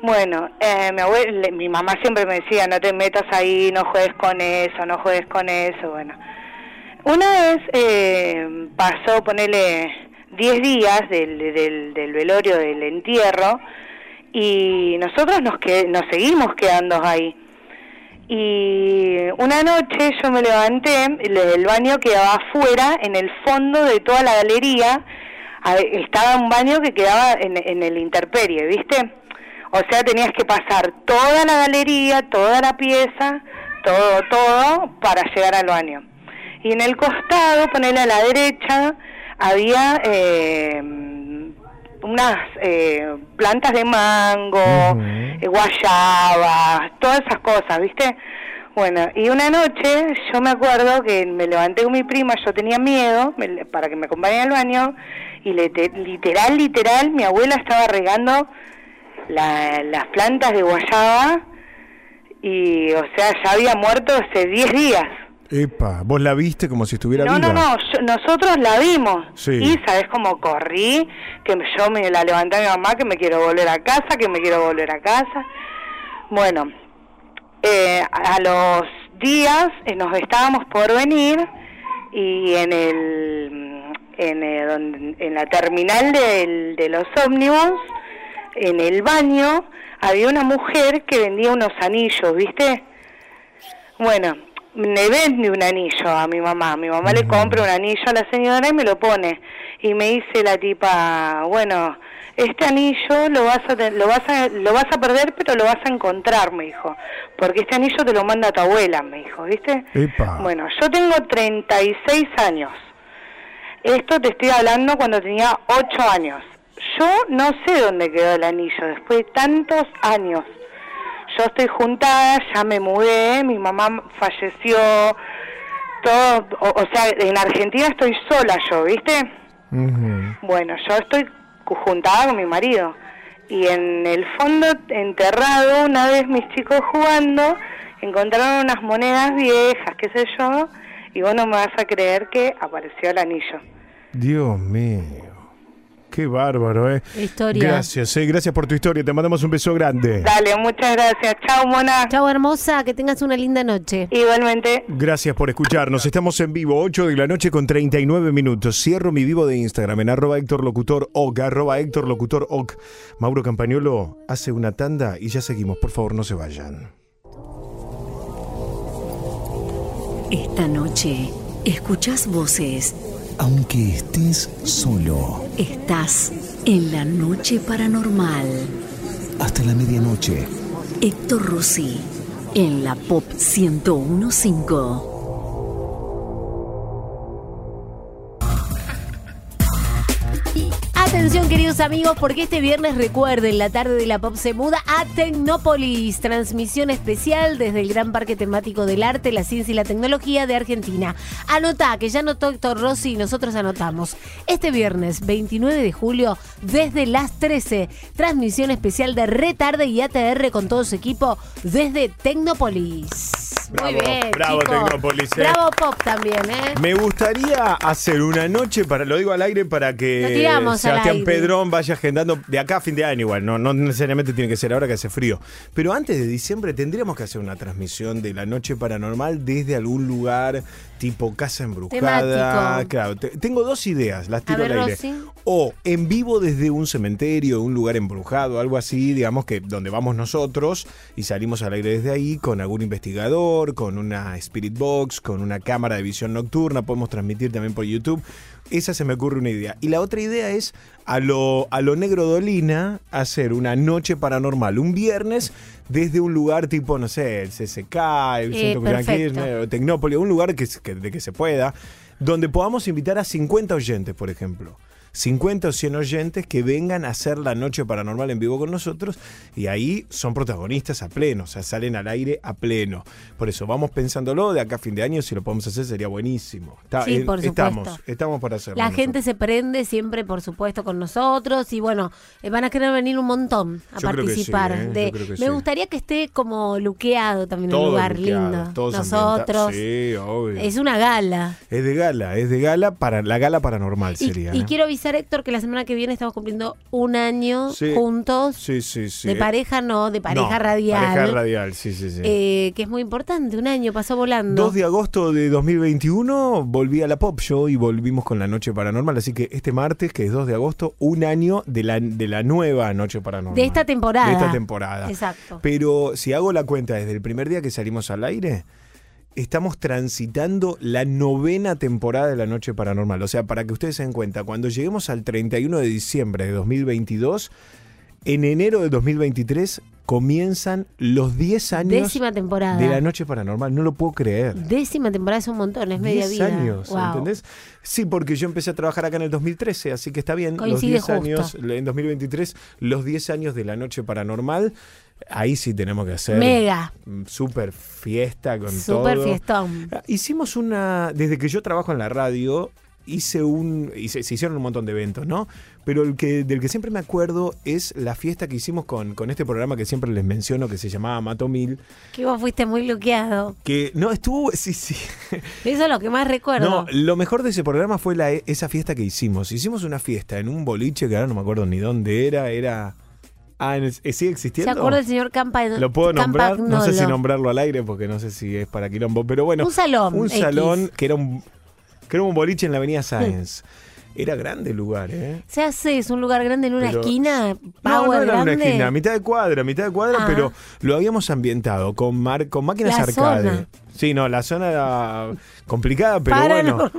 Bueno, eh, mi, abuela, mi mamá siempre me decía, no te metas ahí, no juegues con eso, no juegues con eso, bueno. Una vez eh, pasó, ponerle 10 días del, del, del velorio, del entierro, y nosotros nos, que, nos seguimos quedando ahí. Y una noche yo me levanté, el baño quedaba afuera, en el fondo de toda la galería, estaba un baño que quedaba en, en el interperie, ¿viste? O sea, tenías que pasar toda la galería, toda la pieza, todo, todo, para llegar al baño. Y en el costado, ponerle a la derecha, había eh, unas eh, plantas de mango, eh, guayabas, todas esas cosas, ¿viste? Bueno, y una noche yo me acuerdo que me levanté con mi prima, yo tenía miedo para que me acompañe al baño, y literal, literal, mi abuela estaba regando las plantas de guayaba y, o sea, ya había muerto hace 10 días. Epa, ¿vos la viste como si estuviera no, viva? No, no, nosotros la vimos. Sí. Y sabes cómo corrí, que yo me la levanté a mi mamá, que me quiero volver a casa, que me quiero volver a casa. Bueno, eh, a los días eh, nos estábamos por venir y en el en, el, en la terminal del, de los ómnibus en el baño había una mujer que vendía unos anillos, ¿viste? Bueno, me vende un anillo a mi mamá. Mi mamá le compra un anillo a la señora y me lo pone. Y me dice la tipa, bueno, este anillo lo vas a lo vas a lo vas a perder, pero lo vas a encontrar, me dijo. Porque este anillo te lo manda tu abuela, me dijo, ¿viste? Epa. Bueno, yo tengo 36 años. Esto te estoy hablando cuando tenía 8 años. Yo no sé dónde quedó el anillo después de tantos años. Yo estoy juntada, ya me mudé, mi mamá falleció, todo, o, o sea, en Argentina estoy sola yo, ¿viste? Bueno, yo estoy juntada con mi marido. Y en el fondo, enterrado, una vez mis chicos jugando, encontraron unas monedas viejas, qué sé yo, y vos no me vas a creer que apareció el anillo. Dios mío. Qué bárbaro, ¿eh? Historia. Gracias, eh. Gracias por tu historia. Te mandamos un beso grande. Dale, muchas gracias. Chao, mona. Chao, hermosa. Que tengas una linda noche. Igualmente. Gracias por escucharnos. Estamos en vivo, 8 de la noche con 39 minutos. Cierro mi vivo de Instagram en arroba Héctor Locutor Oc, arroba Héctor Locutor Oc. Mauro Campañolo hace una tanda y ya seguimos. Por favor, no se vayan. Esta noche escuchás voces. Aunque estés solo. Estás en la noche paranormal. Hasta la medianoche. Héctor Rossi en la Pop 1015. Atención queridos amigos, porque este viernes recuerden, la tarde de la pop se muda a Tecnópolis, transmisión especial desde el Gran Parque Temático del Arte, la Ciencia y la Tecnología de Argentina. Anotá, que ya anotó Héctor Rossi y nosotros anotamos. Este viernes 29 de julio, desde las 13, transmisión especial de Retarde y ATR con todo su equipo desde Tecnópolis. Muy bien, bravo, chicos. Tecnópolis, eh. Bravo Pop también, ¿eh? Me gustaría hacer una noche, para lo digo al aire, para Lo que tiramos al Sebastián. Pedrón vaya agendando de acá a fin de año igual, no, no necesariamente tiene que ser ahora que hace frío. Pero antes de diciembre tendríamos que hacer una transmisión de la noche paranormal desde algún lugar tipo casa embrujada. Temático. Claro, te- tengo dos ideas, las tiro ver, al aire. Rosy. O en vivo desde un cementerio, un lugar embrujado, algo así, digamos que donde vamos nosotros y salimos al aire desde ahí con algún investigador, con una Spirit Box, con una cámara de visión nocturna, podemos transmitir también por YouTube. Esa se me ocurre una idea. Y la otra idea es a lo, a lo negro Dolina hacer una noche paranormal, un viernes desde un lugar tipo, no sé, el CCK, el Eh, Centro Tecnópolis, un lugar que, que- de que se pueda, donde podamos invitar a 50 oyentes, por ejemplo. 50 o 100 oyentes que vengan a hacer la noche paranormal en vivo con nosotros y ahí son protagonistas a pleno, o sea, salen al aire a pleno. Por eso vamos pensándolo de acá a fin de año, si lo podemos hacer sería buenísimo. Está- Sí, eh, por estamos, supuesto. estamos para hacerlo. La nosotros. gente se prende siempre, por supuesto, con nosotros y bueno, eh, van a querer venir un montón a Yo sí, participar. ¿eh? de- me sí. gustaría que esté como luqueado también Todo un lugar luqueado, lindo. todos Nosotros. obvio. Es una gala. Es de gala, es de gala para la gala paranormal Y, sería. y ¿eh? quiero avisar avisar, Héctor, que la semana que viene estamos cumpliendo un año Sí. juntos. Sí, sí, sí. De pareja no, de pareja No, radial. Pareja radial, sí, sí, sí. eh, que es muy importante, un año pasó volando. 2 de agosto de 2021 volví a la Pop Show y volvimos con la Noche Paranormal. Así que este martes, que es 2 de agosto, un año de la, de la nueva Noche Paranormal. de esta temporada. De esta temporada. Exacto. Pero si hago la cuenta desde el primer día que salimos al aire, estamos transitando la novena temporada de la Noche Paranormal. O sea, para que ustedes se den cuenta, cuando lleguemos al 31 de diciembre de 2022, en enero de 2023 comienzan los 10 años Décima temporada. de la Noche Paranormal. No lo puedo creer. Décima temporada es un montón, es media 10 vida. años, Wow. ¿entendés? Sí, porque yo empecé a trabajar acá en el 2013, así que está bien. Coincide los 10 años, en 2023, los 10 años de la Noche Paranormal. Ahí sí tenemos que hacer. Mega. mm, Super fiesta con todo. Super fiestón. Ah, Hicimos una. Desde que yo trabajo en la radio, hice un. hice- se hicieron un montón de eventos, ¿no? Pero el que, del que siempre me acuerdo es la fiesta que hicimos con, con este programa que siempre les menciono, que se llamaba Mato Mil. Que vos fuiste muy bloqueado. Que no estuvo. Sí, sí. Eso es lo que más recuerdo. No, lo mejor de ese programa fue la, esa fiesta que hicimos. Hicimos una fiesta en un boliche que ahora no me acuerdo ni dónde era. Era. Ah, el- ¿sigue ¿Se existiendo? acuerda el señor Campa? Lo puedo nombrar, no sé si Campagnolo? nombrarlo al aire porque no sé si es para quilombo, pero bueno. Un salón, Un X. salón que era un, que era un boliche en la avenida Sáenz. Era grande el lugar, ¿eh? Se hace, es un lugar grande en una Pero- esquina, No, power no era grande. una esquina, mitad de cuadra, mitad de cuadra, Ah. pero lo habíamos ambientado con, mar- con máquinas La arcade. zona. Sí, no, la zona era complicada, pero bueno,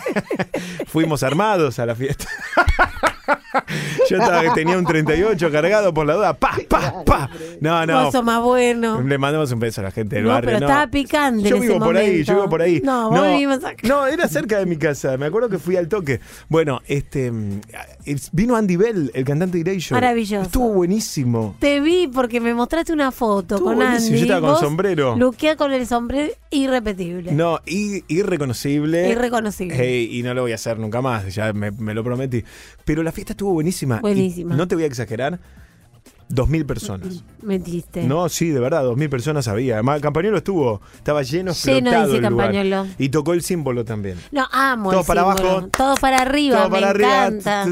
fuimos armados a la fiesta. Yo estaba, tenía un 38 cargado por la duda. ¡Pa, pa, pa! No, no. Vos sos más bueno. Le mandamos un beso a la gente del No, barrio. pero no. estaba picante Yo en vivo ese por ahí, yo vivo por ahí. No, vos vivimos acá. No, era cerca de mi casa. Me acuerdo que fui al toque. Bueno, este mm, vino Andy Bell, el cantante de Erasure. Maravilloso. Estuvo buenísimo. Te vi porque me mostraste una foto Estuvo con buenísimo. Andy. Yo estaba con Vos sombrero. Luquea con el sombrero irrepetible. No, y, irreconocible. Irreconocible. Hey, y no lo voy a hacer nunca más, ya me, me lo prometí. Pero la fiesta estuvo buenísima. Y Buenísima. no te voy a exagerar, dos mil personas. Mentiste. No, sí, de verdad, dos mil personas había. Además, Campañolo estuvo, estaba lleno, Lleno, dice el lugar. Campañolo. Y tocó el símbolo también. No, amo Todo el para símbolo. abajo. Todo para arriba, Todo me para arriba, encanta.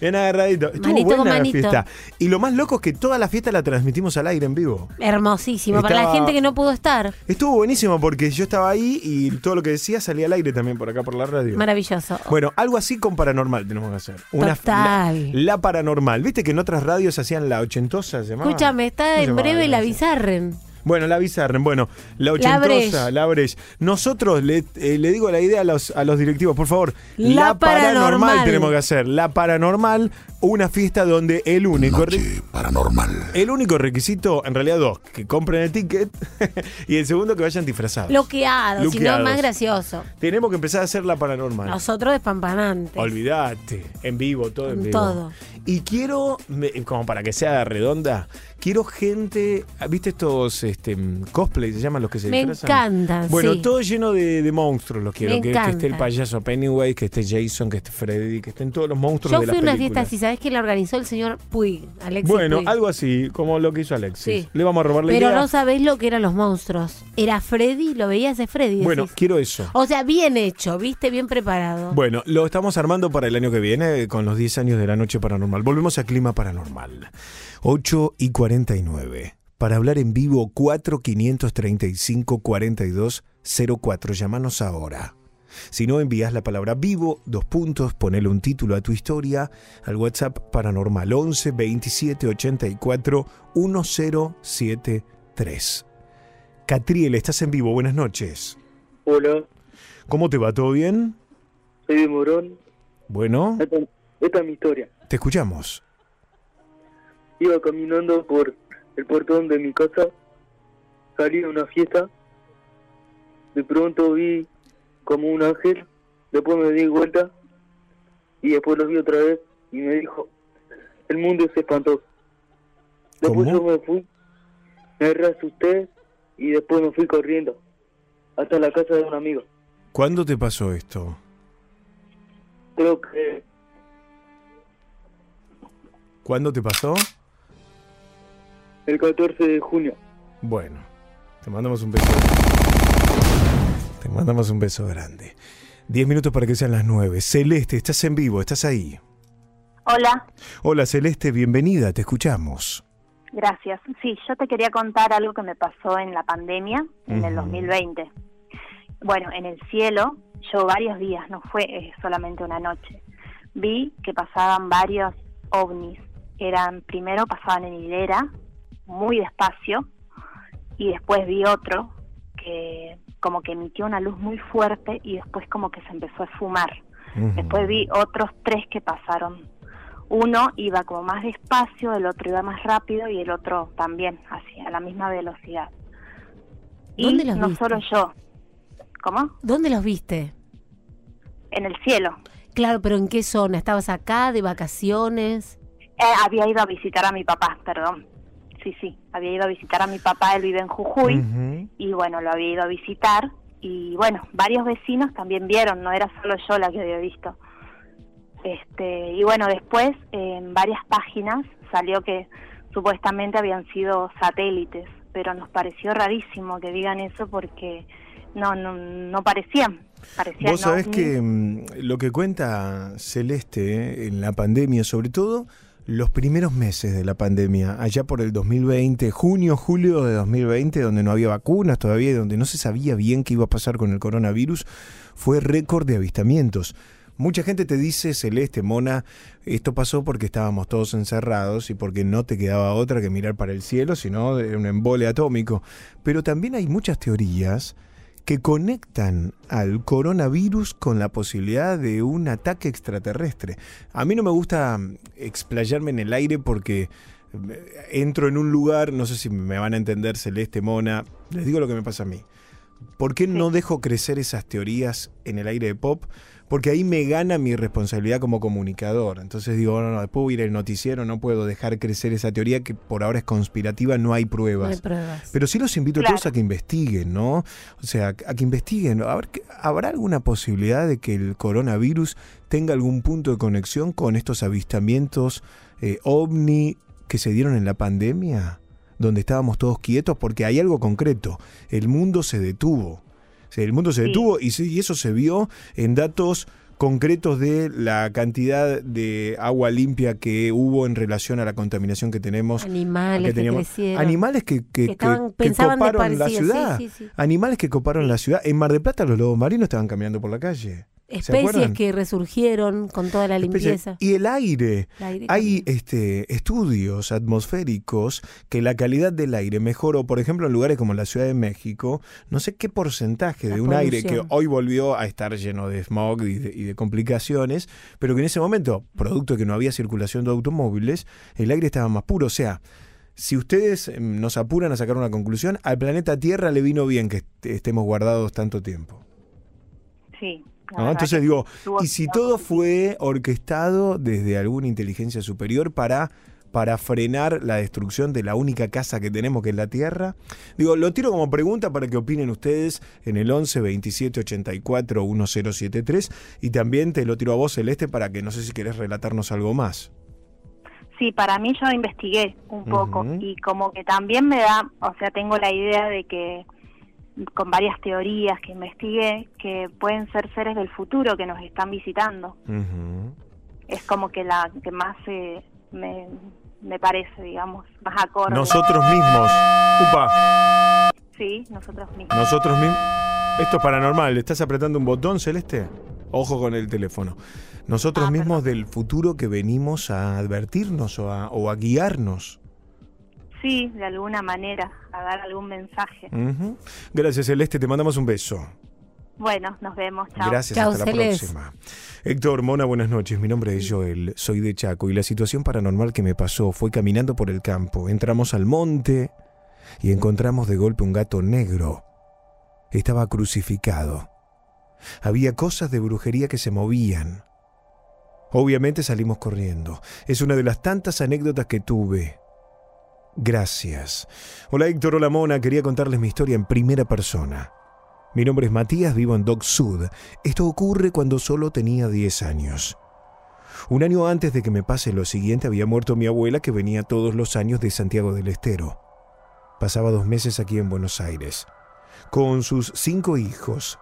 bien agarradito. Estuvo Manito con buena la fiesta. Y lo más loco es que toda la fiesta la transmitimos al aire en vivo. Hermosísimo. Para la gente que no pudo estar. Estuvo buenísimo porque yo estaba ahí y todo lo que decía salía al aire también por acá por la radio. Maravilloso. Bueno, algo así con paranormal tenemos que hacer. Una, Total. La, la paranormal. ¿Viste que en otras radios hacían la ochentosa? ¿se llamaba? Escúchame, está ¿Cómo se en breve la Bizarren. Bueno, la Bizarren, bueno, la ochentosa, la Breche. Nosotros le, eh, le digo la idea a los, a los directivos, por favor. La paranormal. tenemos que hacer. La paranormal, una fiesta donde el único. Noche paranormal. El único requisito, en realidad dos, que compren el ticket y el segundo que vayan disfrazados. Bloqueado, si no más gracioso. Tenemos que empezar a hacer la paranormal. Nosotros despampanantes. Olvídate, en vivo, todo en vivo. todo. Y quiero, como para que sea redonda, quiero gente, ¿viste estos este, mm, cosplays, se llaman los que se Me disfrazan? encantan, Bueno, sí. todo lleno de, de monstruos los quiero. Me Que, que esté el payaso Pennywise, que esté Jason, que esté Freddy, que estén todos los monstruos Yo de fui las a una fiesta así, ¿sabés que la organizó el señor Puig? Alexis Bueno, Puig. algo así, como lo que hizo Alexis. Sí. Le vamos a robar la Pero idea. no sabés lo que eran los monstruos. Era Freddy, lo veías de Freddy. bueno, quiero eso. O sea, bien hecho, viste, bien preparado. Bueno, lo estamos armando para el año que viene con los 10 años de la noche paranormal. Volvemos a clima paranormal. 8 y 49. Para hablar en vivo, 4 535 42 04. Llámanos ahora. Si no, envías la palabra vivo, dos puntos, ponele un título a tu historia al WhatsApp paranormal 11 27 84 1073. Catriel, estás en vivo, buenas noches. Hola, ¿Cómo te va? ¿Todo bien? soy de Morón. Bueno, Esta, esta es mi historia. te escuchamos. Iba caminando por el portón de mi casa, salí a una fiesta, de pronto vi como un ángel, después me di vuelta y después lo vi otra vez y me dijo, el mundo es espantoso. Después ¿Cómo? yo me fui, me re asusté y después me fui corriendo hasta la casa de un amigo. ¿Cuándo te pasó esto? Creo que ¿Cuándo te pasó? El 14 de junio. Bueno, te mandamos un beso. Te mandamos un beso grande. Diez minutos para que sean las nueve. Celeste, estás en vivo, estás ahí. Hola, Hola Celeste, bienvenida, te escuchamos. gracias. Sí, yo te quería contar algo que me pasó en la pandemia, en el Ujú. 2020. Bueno, en el cielo, yo varios días, no fue eh, solamente una noche, vi que pasaban varios ovnis. Eran, primero pasaban en hilera, muy despacio, y después vi otro que como que emitió una luz muy fuerte y después como que se empezó a esfumar. Después vi otros tres que pasaron. Uno iba como más despacio, el otro iba más rápido y el otro también, así, a la misma velocidad. Y ¿Dónde los no viste? solo yo. ¿Cómo? ¿Dónde los viste? En el cielo. Claro, pero ¿en qué zona? ¿Estabas acá de vacaciones? Eh, había ido a visitar a mi papá, perdón. Sí, sí, había ido a visitar a mi papá, él vive en Jujuy, y bueno, lo había ido a visitar. Y bueno, varios vecinos también vieron, no era solo yo la que había visto. Este, y bueno, después en varias páginas salió que supuestamente habían sido satélites, pero nos pareció rarísimo que digan eso porque no no, no parecían. parecían Vos sabés que mm, lo que cuenta Celeste en la pandemia, sobre todo los primeros meses de la pandemia, allá por el 2020, junio, julio de 2020, donde no había vacunas todavía y donde no se sabía bien qué iba a pasar con el coronavirus, fue récord de avistamientos. Mucha gente te dice, Celeste, Mona, esto pasó porque estábamos todos encerrados y porque no te quedaba otra que mirar para el cielo, sino un embole atómico. Pero también hay muchas teorías que conectan al coronavirus con la posibilidad de un ataque extraterrestre. A mí no me gusta mm, explayarme en el aire porque eh, entro en un lugar, no sé si me van a entender Celeste, Mona, les digo lo que me pasa a mí. ¿Por qué no dejo crecer esas teorías en el aire de pop? Porque ahí me gana mi responsabilidad como comunicador. Entonces digo, no, no, después voy a ir al noticiero, no puedo dejar crecer esa teoría que por ahora es conspirativa, no hay pruebas. No hay pruebas. Pero sí los invito a todos a que investiguen, ¿no? O sea, a que investiguen. A ver, ¿Habrá alguna posibilidad de que el coronavirus tenga algún punto de conexión con estos avistamientos eh, ovni que se dieron en la pandemia? Donde estábamos todos quietos, porque hay algo concreto. El mundo se detuvo. El mundo se detuvo y, y eso se vio en datos concretos de la cantidad de agua limpia que hubo en relación a la contaminación que tenemos. Animales que teníamos. Animales que, que, Que estaban- de coparon la sí, ciudad. sí, sí. Animales que coparon la ciudad. En Mar del Plata los lobos marinos estaban caminando por la calle. ¿Se Especies que resurgieron con toda la Especies- limpieza. Y el aire. El aire Hay este, estudios atmosféricos que la calidad del aire mejoró, por ejemplo, en lugares como la Ciudad de México, no sé qué porcentaje La de un aire que hoy volvió a estar lleno de smog y de, y de complicaciones, pero que en ese momento, producto de que no había circulación de automóviles, el aire estaba más puro. O sea, si ustedes em, nos apuran a sacar una conclusión, al planeta Tierra le vino bien que est- estemos guardados tanto tiempo. Sí. ¿No? Entonces digo, y si todo fue orquestado desde alguna inteligencia superior para, para frenar la destrucción de la única casa que tenemos, que es la Tierra, digo, lo tiro como pregunta para que opinen ustedes en el 11 27 84 1073 y también te lo tiro a vos, Celeste, para que no sé si querés relatarnos algo más. Sí, para mí yo investigué un poco y como que también me da, o sea, tengo la idea de que con varias teorías que investigué que pueden ser seres del futuro que nos están visitando. Es como que la que más eh, me, me parece, digamos, más acorde. Nosotros mismos, upa, Sí, nosotros mismos. nosotros mismos. Esto es paranormal, ¿le estás apretando un botón, Celeste? Ojo con el teléfono. Nosotros mismos del futuro que venimos a advertirnos o a, o a guiarnos. Sí, de alguna manera, a dar algún mensaje. Gracias, Celeste, te mandamos un beso. Bueno, nos vemos. Chao. Gracias, hasta la próxima. Héctor Mona, buenas noches. Mi nombre es Joel, soy de Chaco y la situación paranormal que me pasó fue caminando por el campo. Entramos al monte y encontramos de golpe un gato negro. Estaba crucificado. Había cosas de brujería que se movían. Obviamente salimos corriendo. Es una de las tantas anécdotas que tuve. Gracias. Hola Héctor, hola Mona, quería contarles mi historia en primera persona. Mi nombre es Matías, vivo en Dock Sud. Esto ocurre cuando solo tenía 10 años. Un año antes de que me pase lo siguiente había muerto mi abuela que venía todos los años de Santiago del Estero. Pasaba dos meses aquí en Buenos Aires, con sus cinco hijos,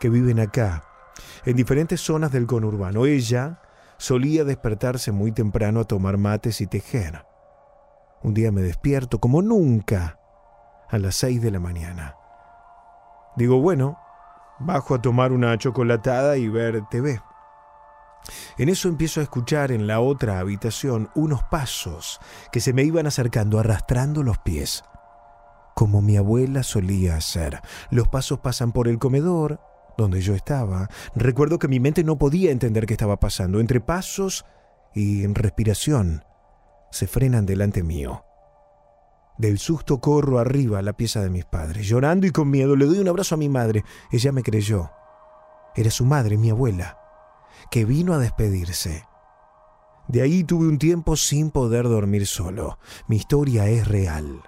que viven acá, en diferentes zonas del conurbano. Ella solía despertarse muy temprano a tomar mates y tejer. Un día me despierto como nunca a las seis de la mañana. Digo, bueno, bajo a tomar una chocolatada y ver TV. En eso empiezo a escuchar en la otra habitación unos pasos que se me iban acercando arrastrando los pies, como mi abuela solía hacer. Los pasos pasan por el comedor, donde yo estaba. Recuerdo que mi mente no podía entender qué estaba pasando. Entre pasos y respiración se frenan delante mío. Del susto corro arriba a la pieza de mis padres. Llorando y con miedo le doy un abrazo a mi madre. Ella me creyó. Era su madre, mi abuela, que vino a despedirse. De ahí tuve un tiempo sin poder dormir solo. Mi historia es real.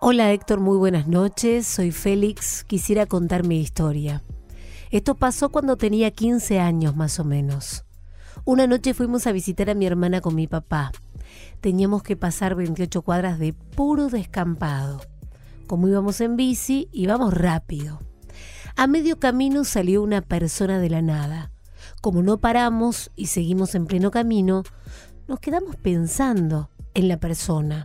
Hola Héctor, muy buenas noches. Soy Félix. Quisiera contar mi historia. Esto pasó cuando tenía 15 años más o menos. Una noche fuimos a visitar a mi hermana con mi papá. Teníamos que pasar 28 cuadras de puro descampado. Como íbamos en bici, íbamos rápido. A medio camino salió una persona de la nada. Como no paramos y seguimos en pleno camino, nos quedamos pensando en la persona,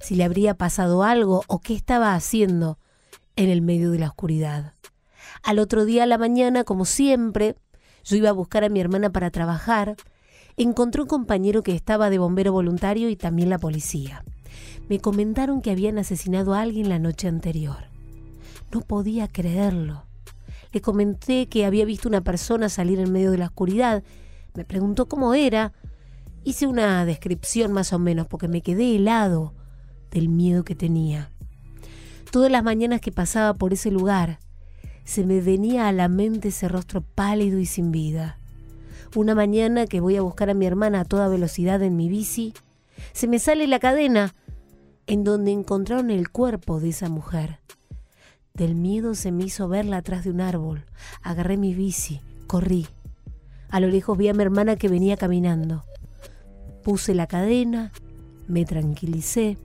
si le habría pasado algo o qué estaba haciendo en el medio de la oscuridad. Al otro día a la mañana, como siempre, yo iba a buscar a mi hermana para trabajar. Encontré un compañero que estaba de bombero voluntario y también la policía. Me comentaron que habían asesinado a alguien la noche anterior. No podía creerlo. Le comenté que había visto una persona salir en medio de la oscuridad. Me preguntó cómo era. Hice una descripción más o menos porque me quedé helado del miedo que tenía. Todas las mañanas que pasaba por ese lugar, se me venía a la mente ese rostro pálido y sin vida. Una mañana que voy a buscar a mi hermana a toda velocidad en mi bici, se me sale la cadena en donde encontraron el cuerpo de esa mujer. Del miedo se me hizo verla atrás de un árbol. Agarré mi bici, corrí. A lo lejos vi a mi hermana que venía caminando. Puse la cadena, me tranquilicé.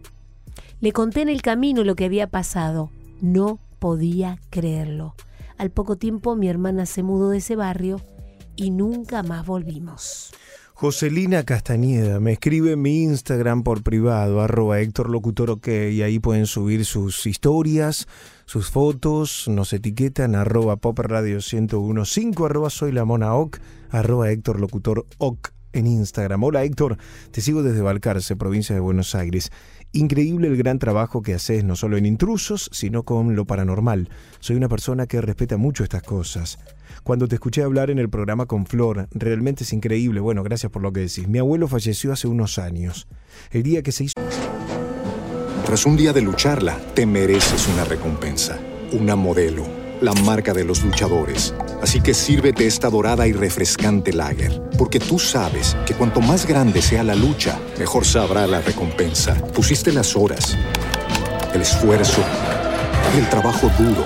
Le conté en el camino lo que había pasado. No podía creerlo. Al poco tiempo mi hermana se mudó de ese barrio y nunca más volvimos. Joselina Castañeda me escribe en mi Instagram por privado, arroba Héctor Locutor OK, y ahí pueden subir sus historias, sus fotos, nos etiquetan arroba Pop Radio 1015, arroba Soy la Mona arroba Héctor Locutor OK en Instagram. Hola Héctor, te sigo desde Balcarce, provincia de Buenos Aires. Increíble el gran trabajo que haces no solo en intrusos, sino con lo paranormal. Soy una persona que respeta mucho estas cosas. Cuando te escuché hablar en el programa con Flor, realmente es increíble. Bueno, gracias por lo que decís. Mi abuelo falleció hace unos años. El día que se hizo... Tras un día de lucharla, te mereces una recompensa, una modelo, la marca de los luchadores. Así que sírvete esta dorada y refrescante lager, porque tú sabes que cuanto más grande sea la lucha, mejor sabrá la recompensa. Pusiste las horas, el esfuerzo, el trabajo duro.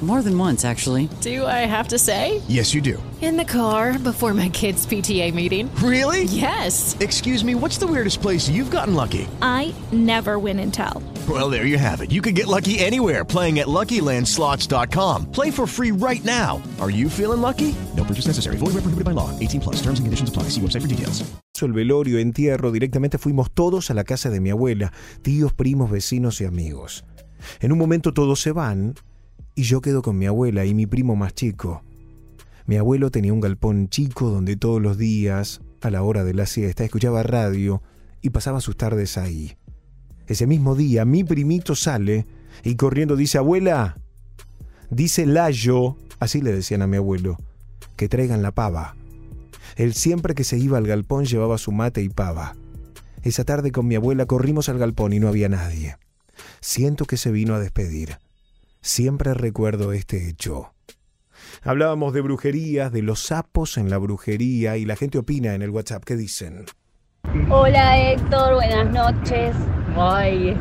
More than once, actually. Do I have to say? Yes, you do. In the car before my kids' PTA meeting. Really? Yes. Excuse me, what's the weirdest place you've gotten lucky? I never win and tell. Well, there you have it. You can get lucky anywhere playing at LuckyLandSlots.com. Play for free right now. Are you feeling lucky? No purchase necessary. Void where prohibited by law. 18 plus. Terms and conditions apply. See website for details. El velorio, entierro, directamente fuimos todos a la casa de mi abuela, tíos, primos, vecinos y amigos. En un momento todos se van y yo quedo con mi abuela y mi primo más chico. Mi abuelo tenía un galpón chico donde todos los días, a la hora de la siesta, escuchaba radio y pasaba sus tardes ahí. Ese mismo día mi primito sale y corriendo dice, abuela, dice Layo, así le decían a mi abuelo, que traigan la pava. Él siempre que se iba al galpón llevaba su mate y pava. Esa tarde con mi abuela corrimos al galpón y no había nadie. Siento que se vino a despedir. Siempre recuerdo este hecho. Hablábamos de brujerías, de los sapos en la brujería y la gente opina en el WhatsApp. ¿Qué dicen? Hola Héctor, buenas noches. Ay,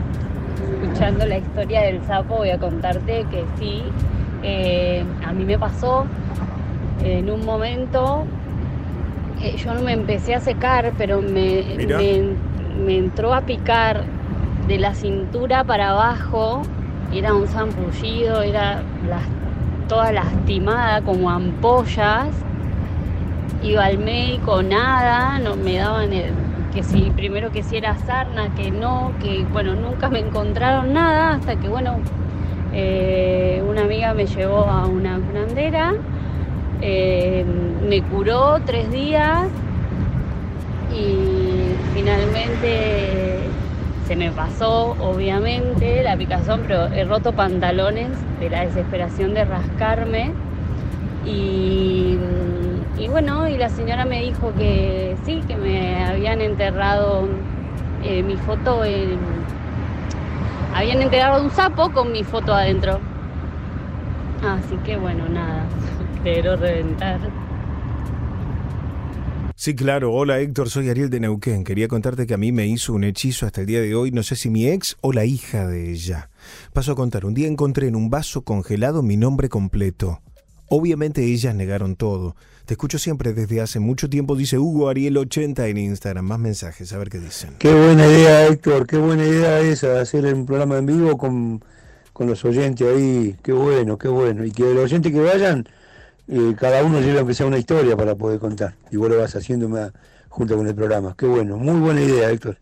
escuchando la historia del sapo voy a contarte que sí, Eh, a mí me pasó en un momento, eh, yo no me empecé a secar, pero me, Mira. me, me entró a picar de la cintura para abajo. Era un zampullido, era las- toda lastimada, como ampollas. Iba al médico, nada, no me daban que si primero que si era sarna, que no, que bueno, nunca me encontraron nada, hasta que bueno, eh, una amiga me llevó a una curandera, eh, me curó tres días y finalmente se me pasó, obviamente, la picazón, pero he roto pantalones de la desesperación de rascarme. Y, bueno, y la señora me dijo que sí, que me habían enterrado eh, mi foto en... Habían enterrado un sapo con mi foto adentro. Así que bueno, nada, espero reventar. Sí, claro. Hola Héctor, soy Ariel de Neuquén. Quería contarte que a mí me hizo un hechizo hasta el día de hoy, no sé si mi ex o la hija de ella. Paso a contar, un día encontré en un vaso congelado mi nombre completo. Obviamente ellas negaron todo. Te escucho siempre desde hace mucho tiempo, dice Hugo Ariel80 en Instagram. Más mensajes, a ver qué dicen. Qué buena idea, Héctor, qué buena idea esa, hacer un programa en vivo con, con los oyentes ahí, qué bueno, qué bueno. Y que los oyentes que vayan, eh, cada uno lleve aunque sea una historia para poder contar. Y vos lo vas haciendo junto con el programa. Qué bueno, muy buena idea, Héctor.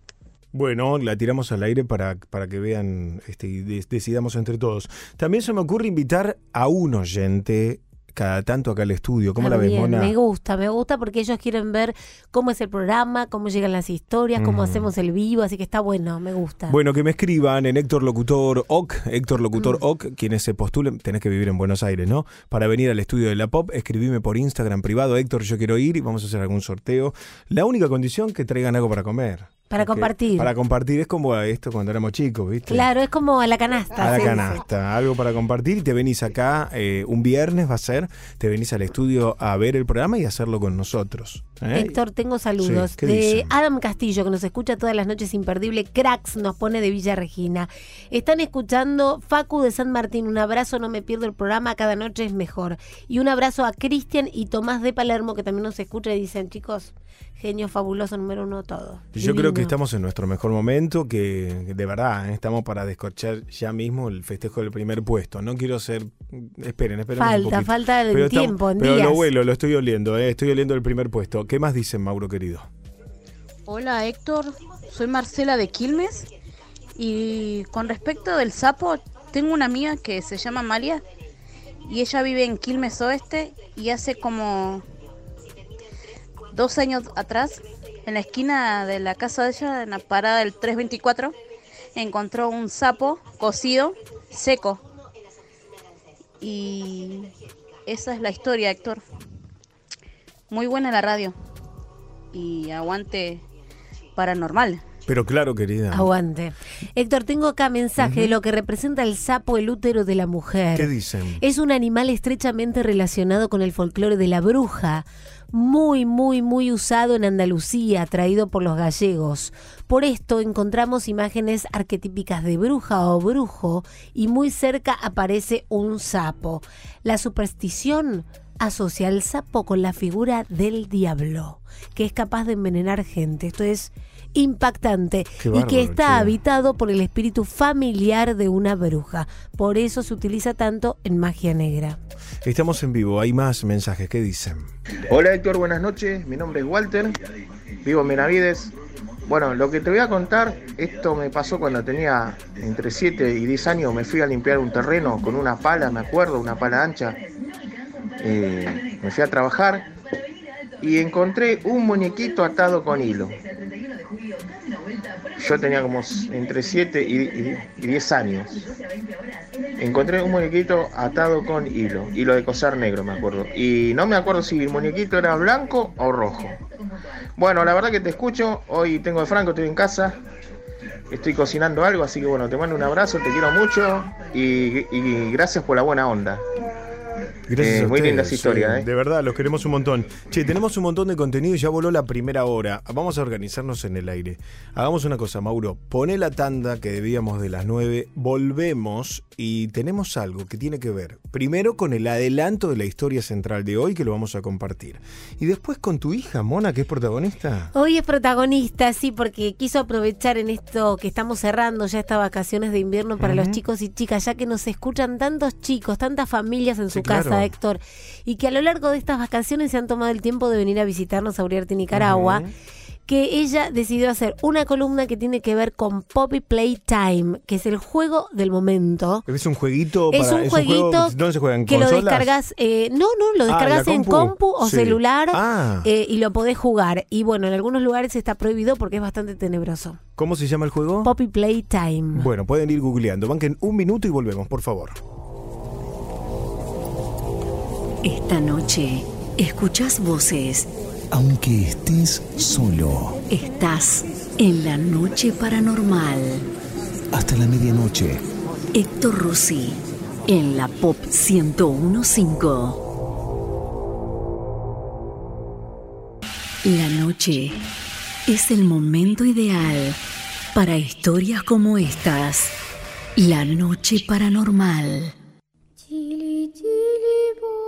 Bueno, la tiramos al aire para, para que vean este, y decidamos entre todos. También se me ocurre invitar a un oyente cada tanto acá al estudio. ¿Cómo la ves, Mona? Me gusta, me gusta porque ellos quieren ver cómo es el programa, cómo llegan las historias, cómo hacemos el vivo, así que está bueno, me gusta. Bueno, que me escriban en Héctor Locutor OC, Héctor Mm. Locutor OC, quienes se postulen, tenés que vivir en Buenos Aires, ¿no? Para venir al estudio de la Pop, escribime por Instagram privado, Héctor, yo quiero ir y vamos a hacer algún sorteo. La única condición que traigan algo para comer. Para compartir. Para compartir es como esto cuando éramos chicos, ¿viste? Claro, es como a la canasta. A la canasta, algo para compartir y te venís acá, eh, un viernes va a ser, te venís al estudio a ver el programa y hacerlo con nosotros. ¿eh? Héctor, tengo saludos Sí, ¿qué de dicen? Adam Castillo, que nos escucha todas las noches imperdible. Cracks nos pone de Villa Regina. Están escuchando Facu de San Martín. Un abrazo, no me pierdo el programa, cada noche es mejor. Y un abrazo a Cristian y Tomás de Palermo, que también nos escucha y dicen, chicos, genio fabuloso número uno todo. Yo creo que estamos en nuestro mejor momento, que de verdad ¿eh? estamos para descorchar ya mismo el festejo del primer puesto. No quiero ser. Esperen, esperen. un Falta, poquito. falta el Pero estamos- tiempo, en Pero días. lo vuelo, lo estoy oliendo, ¿eh? estoy oliendo el primer puesto. ¿Qué más dicen, Mauro querido? Hola Héctor, soy Marcela de Quilmes y con respecto del sapo, tengo una amiga que se llama María y ella vive en Quilmes Oeste y hace como dos años atrás, en la esquina de la casa de ella, en la parada del 324, encontró un sapo cocido, seco. Y esa es la historia, Héctor. Muy buena la radio. Y aguante paranormal. Pero claro, querida. Aguante. Héctor, tengo acá mensaje de lo que representa el sapo, el útero de la mujer. ¿Qué dicen? Es un animal estrechamente relacionado con el folclore de la bruja, muy, muy, muy usado en Andalucía, traído por los gallegos. Por esto encontramos imágenes arquetípicas de bruja o brujo y muy cerca aparece un sapo. La superstición asocia al sapo con la figura del diablo, que es capaz de envenenar gente. Esto es impactante Qué y bárbaro, que está che. habitado por el espíritu familiar de una bruja. Por eso se utiliza tanto en magia negra. Estamos en vivo, hay más mensajes. ¿Qué dicen? Hola Héctor, buenas noches. Mi nombre es Walter, vivo en Benavides. Bueno, lo que te voy a contar, esto me pasó cuando tenía entre 7 y 10 años. Me fui a limpiar un terreno con una pala, me acuerdo, una pala ancha. Eh, me fui a trabajar y encontré un muñequito atado con hilo. Yo tenía como entre 7 y, y- y 10 años. Encontré un muñequito atado con hilo, hilo de coser negro, me acuerdo. Y no me acuerdo si el muñequito era blanco o rojo. Bueno, la verdad que te escucho. Hoy tengo de Franco, estoy en casa. Estoy cocinando algo, así que bueno, te mando un abrazo, te quiero mucho y, y gracias por la buena onda. Gracias Eh, a muy ustedes, lindas historias, sí, ¿eh? De verdad, los queremos un montón. Che, tenemos un montón de contenido y ya voló la primera hora. Vamos a organizarnos en el aire. Hagamos una cosa, Mauro. Pone la tanda que debíamos de las 9. Volvemos y tenemos algo que tiene que ver. Primero con el adelanto de la historia central de hoy que lo vamos a compartir. Y después con tu hija, Mona, que es protagonista. Hoy es protagonista, sí, porque quiso aprovechar en esto que estamos cerrando ya estas vacaciones de invierno para los chicos y chicas, ya que nos escuchan tantos chicos, tantas familias en Sí, su casa, Héctor, y que a lo largo de estas vacaciones se han tomado el tiempo de venir a visitarnos a Uriarte, Nicaragua. que ella decidió hacer una columna que tiene que ver con Poppy Playtime, que es el juego del momento. Es un jueguito Es para. un juego- jueguito ¿Dónde se juegan? que lo descargas, eh, no, no, lo Ah, descargas en compu. compu o Sí. celular Ah. eh, y lo podés jugar. Y bueno, en algunos lugares está prohibido porque es bastante tenebroso. ¿Cómo se llama el juego? Poppy Playtime. Bueno, pueden ir googleando. Banquen un minuto y volvemos, por favor. Esta noche escuchas voces. Aunque estés solo. Estás en la noche paranormal. Hasta la medianoche. Héctor Rossi en la Pop 1015. La noche es el momento ideal para historias como estas. La noche paranormal. Chili, chili,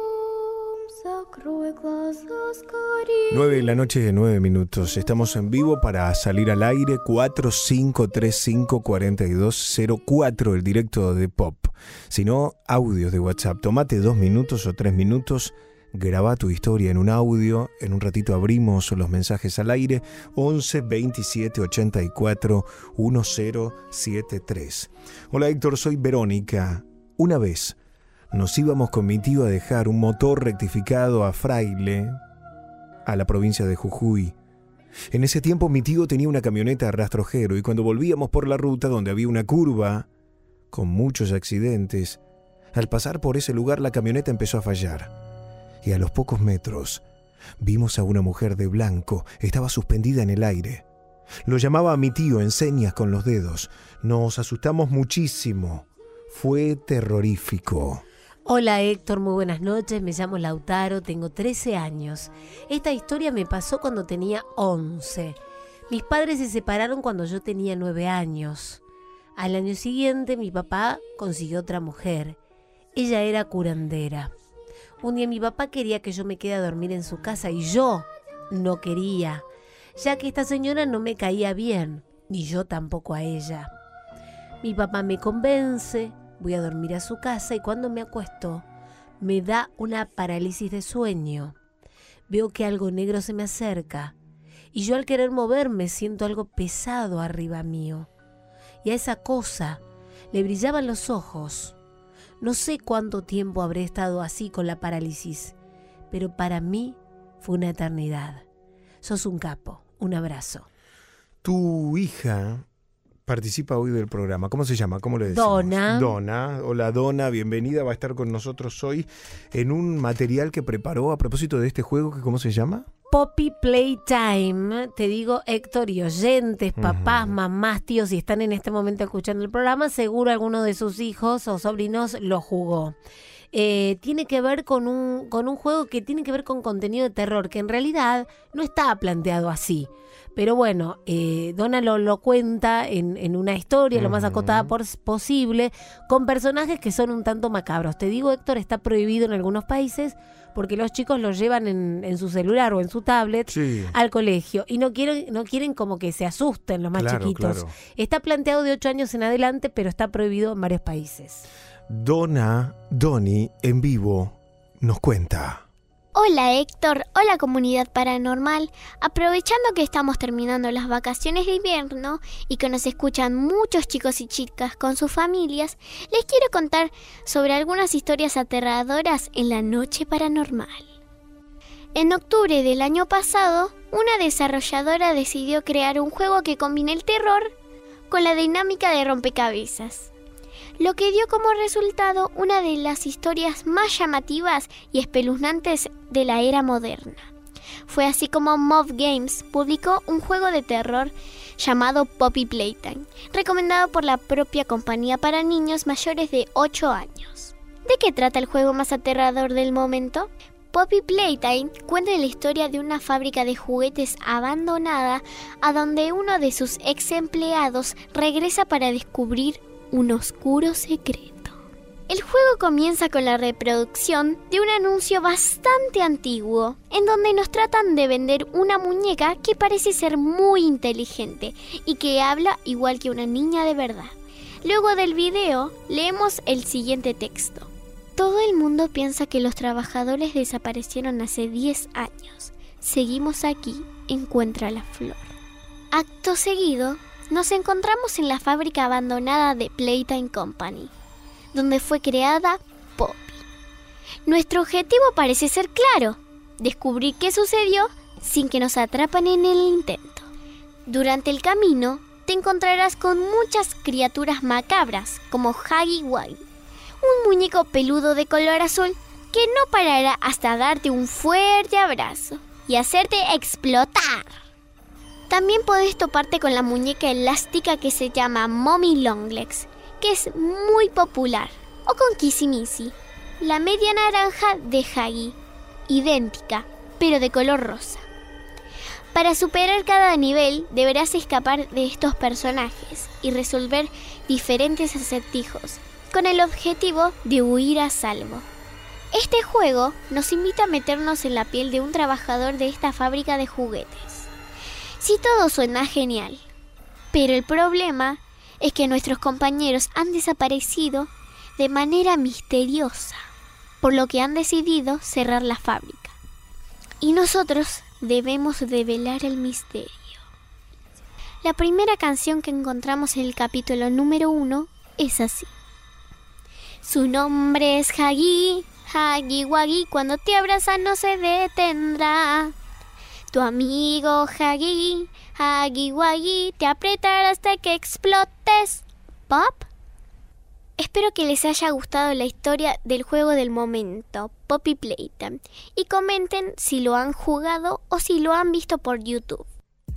9 de la noche de 9 minutos. Estamos en vivo para salir al aire 45354204, el directo de Pop. Si no, audios de WhatsApp. Tomate dos minutos o tres minutos. Graba tu historia en un audio. En un ratito abrimos los mensajes al aire. 11 27 84 1073. Hola Héctor, soy Verónica. Una vez nos íbamos con mi tío a dejar un motor rectificado a Fraile, a la provincia de Jujuy. En ese tiempo mi tío tenía una camioneta a rastrojero y cuando volvíamos por la ruta donde había una curva, con muchos accidentes, al pasar por ese lugar la camioneta empezó a fallar. Y a los pocos metros vimos a una mujer de blanco, estaba suspendida en el aire. Lo llamaba a mi tío en señas con los dedos. Nos asustamos muchísimo. Fue terrorífico. Hola Héctor, muy buenas noches. Me llamo Lautaro, tengo 13 años. Esta historia me pasó cuando tenía 11. Mis padres se separaron cuando yo tenía 9 años. Al año siguiente mi papá consiguió otra mujer. Ella era curandera. Un día mi papá quería que yo me quede a dormir en su casa y yo no quería, ya que esta señora no me caía bien, ni yo tampoco a ella. Mi papá me convence, voy a dormir a su casa y cuando me acuesto me da una parálisis de sueño. Veo que algo negro se me acerca y yo al querer moverme siento algo pesado arriba mío. Y a esa cosa le brillaban los ojos. No sé cuánto tiempo habré estado así con la parálisis, pero para mí fue una eternidad. Sos un capo. Un abrazo. Tu hija participa hoy del programa. ¿Cómo se llama? ¿Cómo le decimos? Donna. Donna. Hola Donna, bienvenida. Va a estar con nosotros hoy en un material que preparó a propósito de este juego que ¿cómo se llama? Poppy Playtime, te digo Héctor y oyentes, papás, mamás, tíos, si están en este momento escuchando el programa, seguro alguno de sus hijos o sobrinos lo jugó. Eh, tiene que ver con un, con un juego que tiene que ver con contenido de terror, que en realidad no está planteado así. Pero bueno, eh, Donna lo, lo cuenta en, en una historia lo más acotada por- posible, con personajes que son un tanto macabros. Te digo, Héctor, está prohibido en algunos países porque los chicos lo llevan en, en su celular o en su tablet Sí. al colegio y no quieren, no quieren como que se asusten los más Claro, chiquitos. claro. Está planteado de 8 años en adelante, pero está prohibido en varios países. Donna, Donny, en vivo, nos cuenta. Hola Héctor, hola comunidad paranormal. Aprovechando que estamos terminando las vacaciones de invierno y que nos escuchan muchos chicos y chicas con sus familias, les quiero contar sobre algunas historias aterradoras en la noche paranormal. En octubre del año pasado, una desarrolladora decidió crear un juego que combine el terror con la dinámica de rompecabezas lo que dio como resultado una de las historias más llamativas y espeluznantes de la era moderna. Fue así como Mob Games publicó un juego de terror llamado Poppy Playtime, recomendado por la propia compañía para niños mayores de 8 años. ¿De qué trata el juego más aterrador del momento? Poppy Playtime cuenta la historia de una fábrica de juguetes abandonada a donde uno de sus ex empleados regresa para descubrir un oscuro secreto. El juego comienza con la reproducción de un anuncio bastante antiguo, en donde nos tratan de vender una muñeca que parece ser muy inteligente y que habla igual que una niña de verdad. Luego del video leemos el siguiente texto. Todo el mundo piensa que los trabajadores desaparecieron hace 10 años. Seguimos aquí, encuentra la flor. Acto seguido, nos encontramos en la fábrica abandonada de Playtime Company, donde fue creada Poppy. Nuestro objetivo parece ser claro, descubrir qué sucedió sin que nos atrapan en el intento. Durante el camino, te encontrarás con muchas criaturas macabras, como Huggy Wuggy, un muñeco peludo de color azul que no parará hasta darte un fuerte abrazo y hacerte explotar. También puedes toparte con la muñeca elástica que se llama Mommy Longlegs, que es muy popular, o con Kissimisi, la media naranja de Hagi, idéntica, pero de color rosa. Para superar cada nivel deberás escapar de estos personajes y resolver diferentes acertijos con el objetivo de huir a salvo. Este juego nos invita a meternos en la piel de un trabajador de esta fábrica de juguetes. Si todo suena genial, pero el problema es que nuestros compañeros han desaparecido de manera misteriosa, por lo que han decidido cerrar la fábrica. Y nosotros debemos develar el misterio. La primera canción que encontramos en el capítulo número uno es así. Su nombre es Hagi, Hagi Wagi, cuando te abraza no se detendrá. Tu amigo Hagi, Hagi Wagi, te apretará hasta que explotes. ¿Pop? Espero que les haya gustado la historia del juego del momento, Poppy Playtime, y comenten si lo han jugado o si lo han visto por YouTube.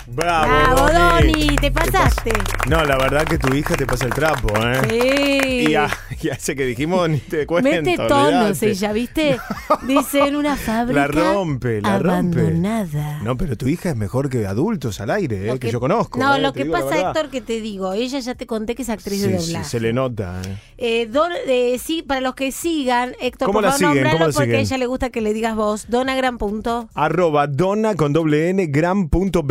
Bravo, Bravo, Doni, te pasaste. No, la verdad que tu hija te pasa el trapo, ¿eh? Sí. Y ya, ya sé que dijimos, ni te cuento. Mete tonos olvidate. ella, ¿viste? Dice en una fábrica La rompe, la rompe. abandonada. No, pero tu hija es mejor que adultos al aire, ¿eh? que, yo conozco. No, ¿eh? lo Te que pasa. Héctor, que te digo, ella ya te conté que es actriz Sí, de sí, doblaje. se le nota. ¿eh? Eh, Don- sí, para los que sigan, Héctor, ¿Cómo por la favor, siguen? ¿Cómo la porque siguen? a ella le gusta que le digas vos. Donagran. Punto. Arroba donna con doble n gram punto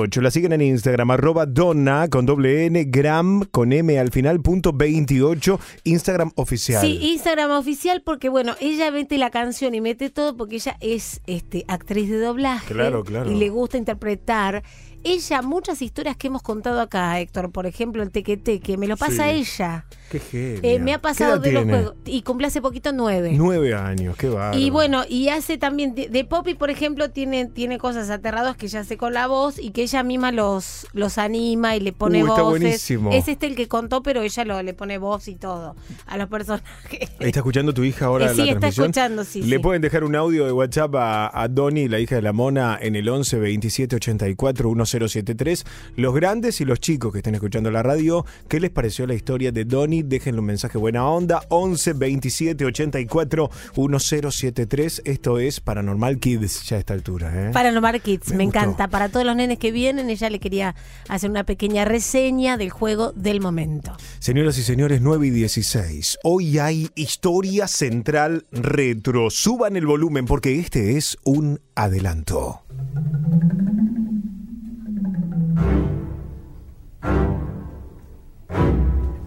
28. La siguen en Instagram. Arroba donna con doble n gram con m al final punto 28. Instagram oficial. Sí, Instagram oficial porque bueno, ella mete la canción y mete todo porque ella es este actriz de doblaje Claro, claro. y le gusta interpretar. Ella, muchas historias que hemos contado acá, Héctor, por ejemplo, el tequete, que me lo pasa Sí. ella. Qué genia. Eh, me ha ¿Qué pasado de los juegos. Y cumple hace poquito nueve. Nueve años, qué bárbaro. Y bueno, y hace también, de, de Poppy, por ejemplo, tiene, tiene cosas aterradas que ella hace con la voz y que ella misma los, los anima y le pone Uh, está buenísimo. Es este el que contó, pero ella lo, le pone voz y todo a los personajes. ¿Está escuchando tu hija ahora Eh, la sí, está transmisión? escuchando, sí, Le sí. pueden dejar un audio de WhatsApp a, a Donny, la hija de la mona, en el 11 27 84 1073. Los grandes y los chicos que estén escuchando la radio, ¿qué les pareció la historia de Donny? Déjenle un mensaje buena onda. 11 27 84 1073. Esto es Paranormal Kids ya a esta altura. ¿eh? Paranormal Kids, Me encanta. Para todos los nenes que vienen, ella le quería hacer una pequeña reseña del juego del momento. Señoras y señores, 9 y 16. Hoy hay historia central retro. Suban el volumen porque este es un adelanto.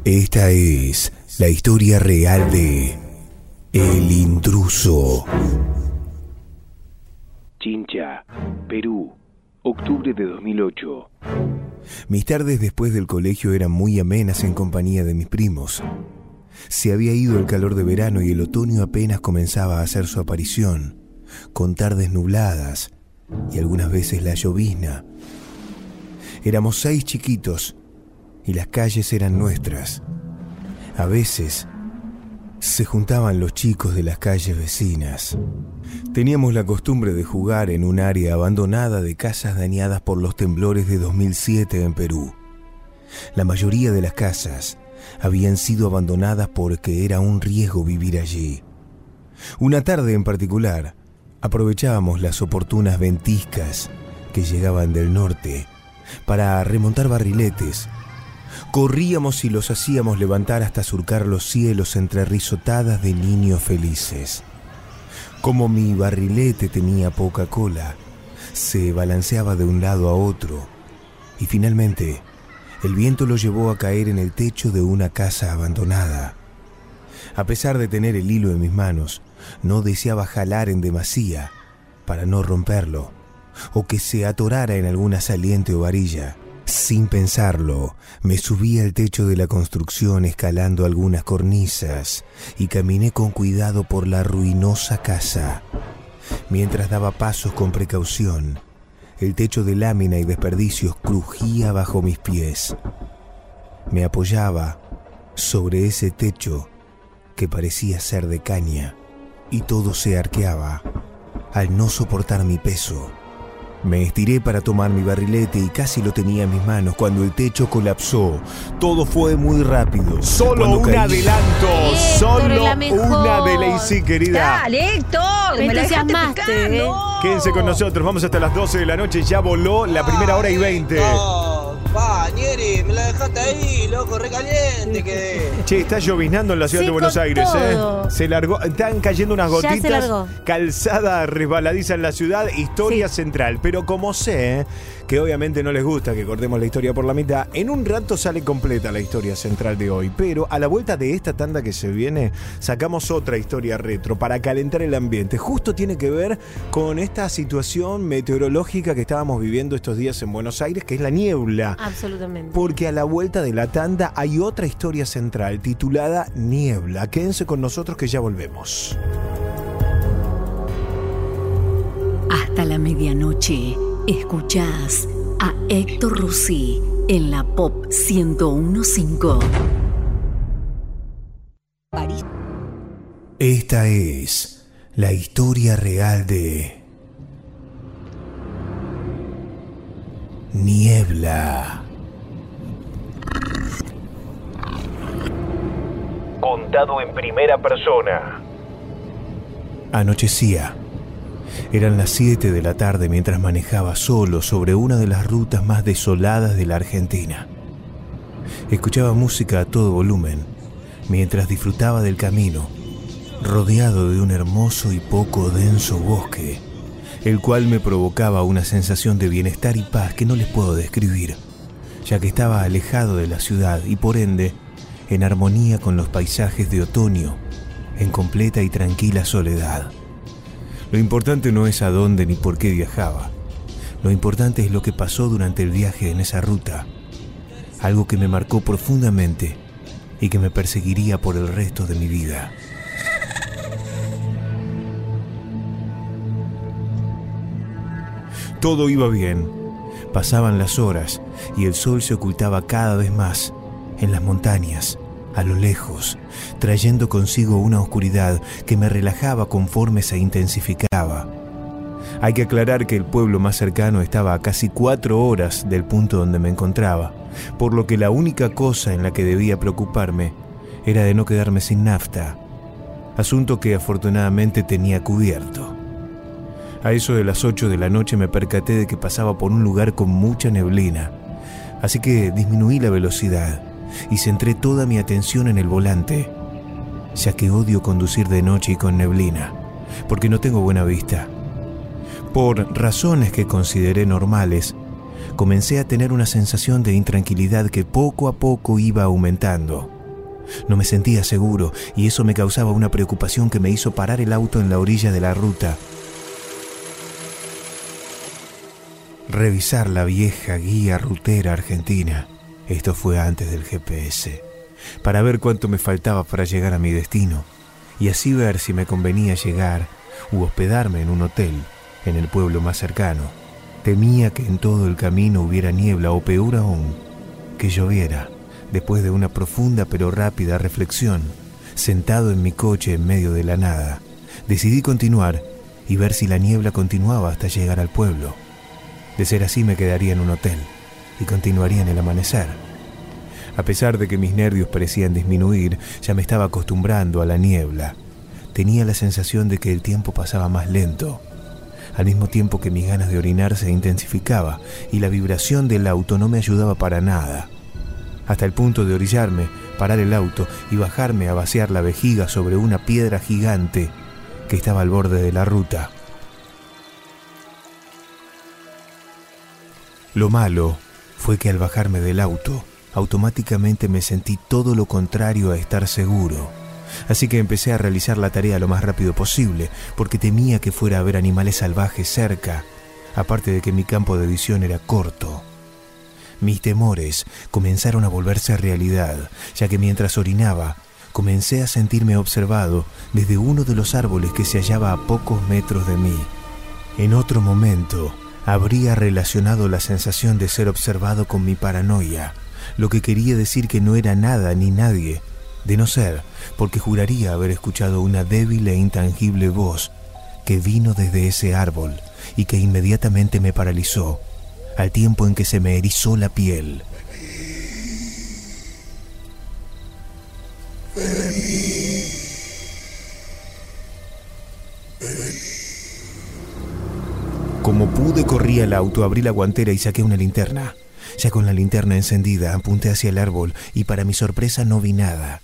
Esta es la historia real de El intruso. Chincha, Perú, octubre de 2008. Mis tardes después del colegio eran muy amenas en compañía de mis primos. Se había ido el calor de verano y el otoño apenas comenzaba a hacer su aparición, con tardes nubladas y algunas veces la llovizna. Éramos seis chiquitos y las calles eran nuestras. A veces se juntaban los chicos de las calles vecinas. Teníamos la costumbre de jugar en un área abandonada de casas dañadas por los temblores de 2007 en Perú. La mayoría de las casas habían sido abandonadas porque era un riesgo vivir allí. Una tarde en particular, aprovechábamos las oportunas ventiscas que llegaban del norte para remontar barriletes. Corríamos y los hacíamos levantar hasta surcar los cielos entre risotadas de niños felices. Como mi barrilete tenía poca cola, se balanceaba de un lado a otro y finalmente el viento lo llevó a caer en el techo de una casa abandonada. A pesar de tener el hilo en mis manos, no deseaba jalar en demasía para no romperlo o que se atorara en alguna saliente o varilla. Sin pensarlo, me subí al techo de la construcción escalando algunas cornisas y caminé con cuidado por la ruinosa casa. Mientras daba pasos con precaución, el techo de lámina y desperdicios crujía bajo mis pies. Me apoyaba sobre ese techo que parecía ser de caña y todo se arqueaba al no soportar mi peso. Me estiré para tomar mi barrilete y casi lo tenía en mis manos cuando el techo colapsó. Todo fue muy rápido. Solo un caí- adelanto, Héctor, solo una de Lacey, querida. Dale, Héctor, Me me entusiasmaste, picando. Quédense con nosotros, vamos hasta las 12 de la noche, ya voló la primera hora y 20. No, pa, Nieri, me la dejaste ahí, loco, recaliente quedé. Che, está llovinando en la ciudad Sí, de Buenos con Aires, todo. ¿eh? Se largó, están cayendo unas Ya se gotitas. largó. Calzada resbaladiza en la ciudad, historia central. Pero como sé ¿eh? Que obviamente no les gusta que cortemos la historia por la mitad, en un rato sale completa la historia central de hoy. Pero a la vuelta de esta tanda que se viene, sacamos otra historia retro para calentar el ambiente. Justo tiene que ver con esta situación meteorológica que estábamos viviendo estos días en Buenos Aires, que es la niebla. Absolutamente. Porque a la vuelta de la tanda hay otra historia central titulada Niebla. Quédense con nosotros que ya volvemos. Hasta la medianoche, escuchás a Héctor Rossi en la Pop 1015. Esta es la historia real de Niebla. Contado en primera persona. Anochecía. Eran las 7 de la tarde mientras manejaba solo sobre una de las rutas más desoladas de la Argentina. Escuchaba música a todo volumen mientras disfrutaba del camino, rodeado de un hermoso y poco denso bosque, el cual me provocaba una sensación de bienestar y paz que no les puedo describir, ya que estaba alejado de la ciudad y por ende en armonía con los paisajes de otoño, en completa y tranquila soledad. Lo importante no es a dónde ni por qué viajaba. Lo importante es lo que pasó durante el viaje en esa ruta. Algo que me marcó profundamente y que me perseguiría por el resto de mi vida. Todo iba bien. Pasaban las horas y el sol se ocultaba cada vez más en las montañas, a lo lejos, trayendo consigo una oscuridad que me relajaba conforme se intensificaba. Hay que aclarar que el pueblo más cercano estaba a casi cuatro horas del punto donde me encontraba, por lo que la única cosa en la que debía preocuparme era de no quedarme sin nafta, asunto que afortunadamente tenía cubierto. A eso de las 8 de la noche me percaté de que pasaba por un lugar con mucha neblina, así que disminuí la velocidad y centré toda mi atención en el volante, ya que odio conducir de noche y con neblina, porque no tengo buena vista. Por razones que consideré normales, comencé a tener una sensación de intranquilidad que poco a poco iba aumentando. No me sentía seguro y eso me causaba una preocupación que me hizo parar el auto en la orilla de la ruta. Revisar la vieja guía rutera argentina, esto fue antes del GPS, para ver cuánto me faltaba para llegar a mi destino y así ver si me convenía llegar u hospedarme en un hotel en el pueblo más cercano. Temía que en todo el camino hubiera niebla o peor aún, que lloviera. Después de una profunda pero rápida reflexión, sentado en mi coche en medio de la nada, decidí continuar y ver si la niebla continuaba hasta llegar al pueblo. De ser así me quedaría en un hotel y continuaría en el amanecer. A pesar de que mis nervios parecían disminuir, ya me estaba acostumbrando a la niebla. Tenía la sensación de que el tiempo pasaba más lento, al mismo tiempo que mis ganas de orinar se intensificaba y la vibración del auto no me ayudaba para nada. Hasta el punto de orillarme, parar el auto y bajarme a vaciar la vejiga sobre una piedra gigante que estaba al borde de la ruta. Lo malo fue que al bajarme del auto, automáticamente me sentí todo lo contrario a estar seguro. Así que empecé a realizar la tarea lo más rápido posible, porque temía que fuera a haber animales salvajes cerca, aparte de que mi campo de visión era corto. Mis temores comenzaron a volverse realidad, ya que mientras orinaba, comencé a sentirme observado desde uno de los árboles que se hallaba a pocos metros de mí. En otro momento, habría relacionado la sensación de ser observado con mi paranoia, lo que quería decir que no era nada ni nadie, de no ser porque juraría haber escuchado una débil e intangible voz que vino desde ese árbol y que inmediatamente me paralizó, al tiempo en que se me erizó la piel. Como pude, corrí al auto, abrí la guantera y saqué una linterna. Ya con la linterna encendida, apunté hacia el árbol y para mi sorpresa no vi nada.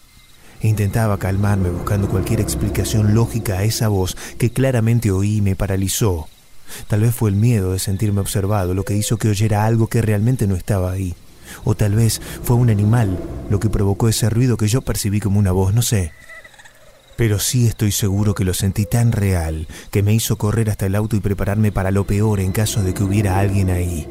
Intentaba calmarme buscando cualquier explicación lógica a esa voz que claramente oí y me paralizó. Tal vez fue el miedo de sentirme observado lo que hizo que oyera algo que realmente no estaba ahí. O tal vez fue un animal lo que provocó ese ruido que yo percibí como una voz, no sé. Pero sí estoy seguro que lo sentí tan real que me hizo correr hasta el auto y prepararme para lo peor en caso de que hubiera alguien ahí.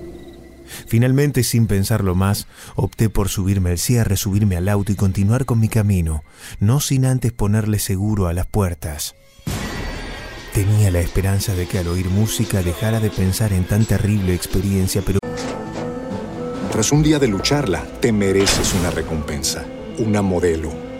Finalmente, sin pensarlo más, opté por subirme al cierre, subirme al auto y continuar con mi camino, no sin antes ponerle seguro a las puertas. Tenía la esperanza de que al oír música dejara de pensar en tan terrible experiencia, pero... Tras un día de lucharla, te mereces una recompensa, una modelo,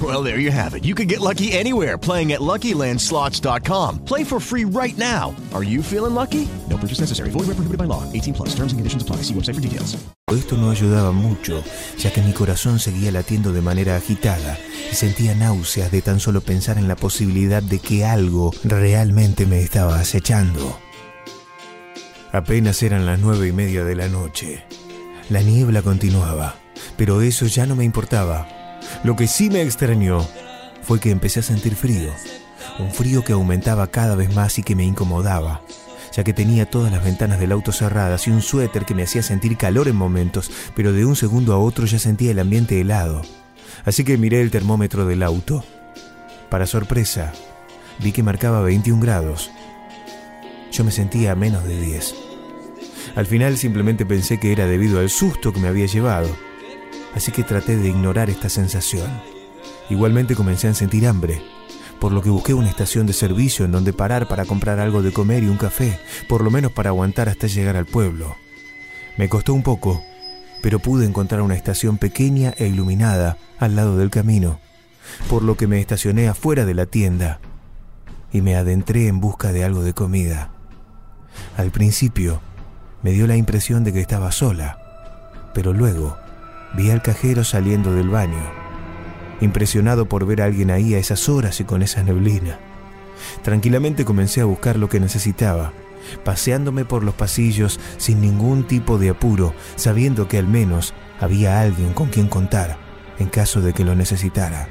Well, there you have it. You can get lucky anywhere playing at LuckyLandSlots.com. Play for free right now. Are you feeling lucky? No purchase necessary. Void where prohibited by law. 18 plus. Terms and conditions apply. See website for details. Esto no ayudaba mucho, ya que mi corazón seguía latiendo de manera agitada y sentía náuseas de tan solo pensar en la posibilidad de que algo realmente me estaba acechando. Apenas eran las nueve y media de la noche. La niebla continuaba, pero eso ya no me importaba. Lo que sí me extrañó fue que empecé a sentir frío, un frío que aumentaba cada vez más y que me incomodaba, ya que tenía todas las ventanas del auto cerradas y un suéter que me hacía sentir calor en momentos, pero de un segundo a otro ya sentía el ambiente helado. Así que miré el termómetro del auto. Para sorpresa, vi que marcaba 21 grados. Yo me sentía a menos de 10. Al final simplemente pensé que era debido al susto que me había llevado, así que traté de ignorar esta sensación. Igualmente comencé a sentir hambre, por lo que busqué una estación de servicio en donde parar para comprar algo de comer y un café, por lo menos para aguantar hasta llegar al pueblo. Me costó un poco, pero pude encontrar una estación pequeña e iluminada al lado del camino, por lo que me estacioné afuera de la tienda y me adentré en busca de algo de comida. Al principio me dio la impresión de que estaba sola, pero luego vi al cajero saliendo del baño, impresionado por ver a alguien ahí a esas horas y con esa neblina. Tranquilamente comencé a buscar lo que necesitaba, paseándome por los pasillos sin ningún tipo de apuro, sabiendo que al menos había alguien con quien contar en caso de que lo necesitara.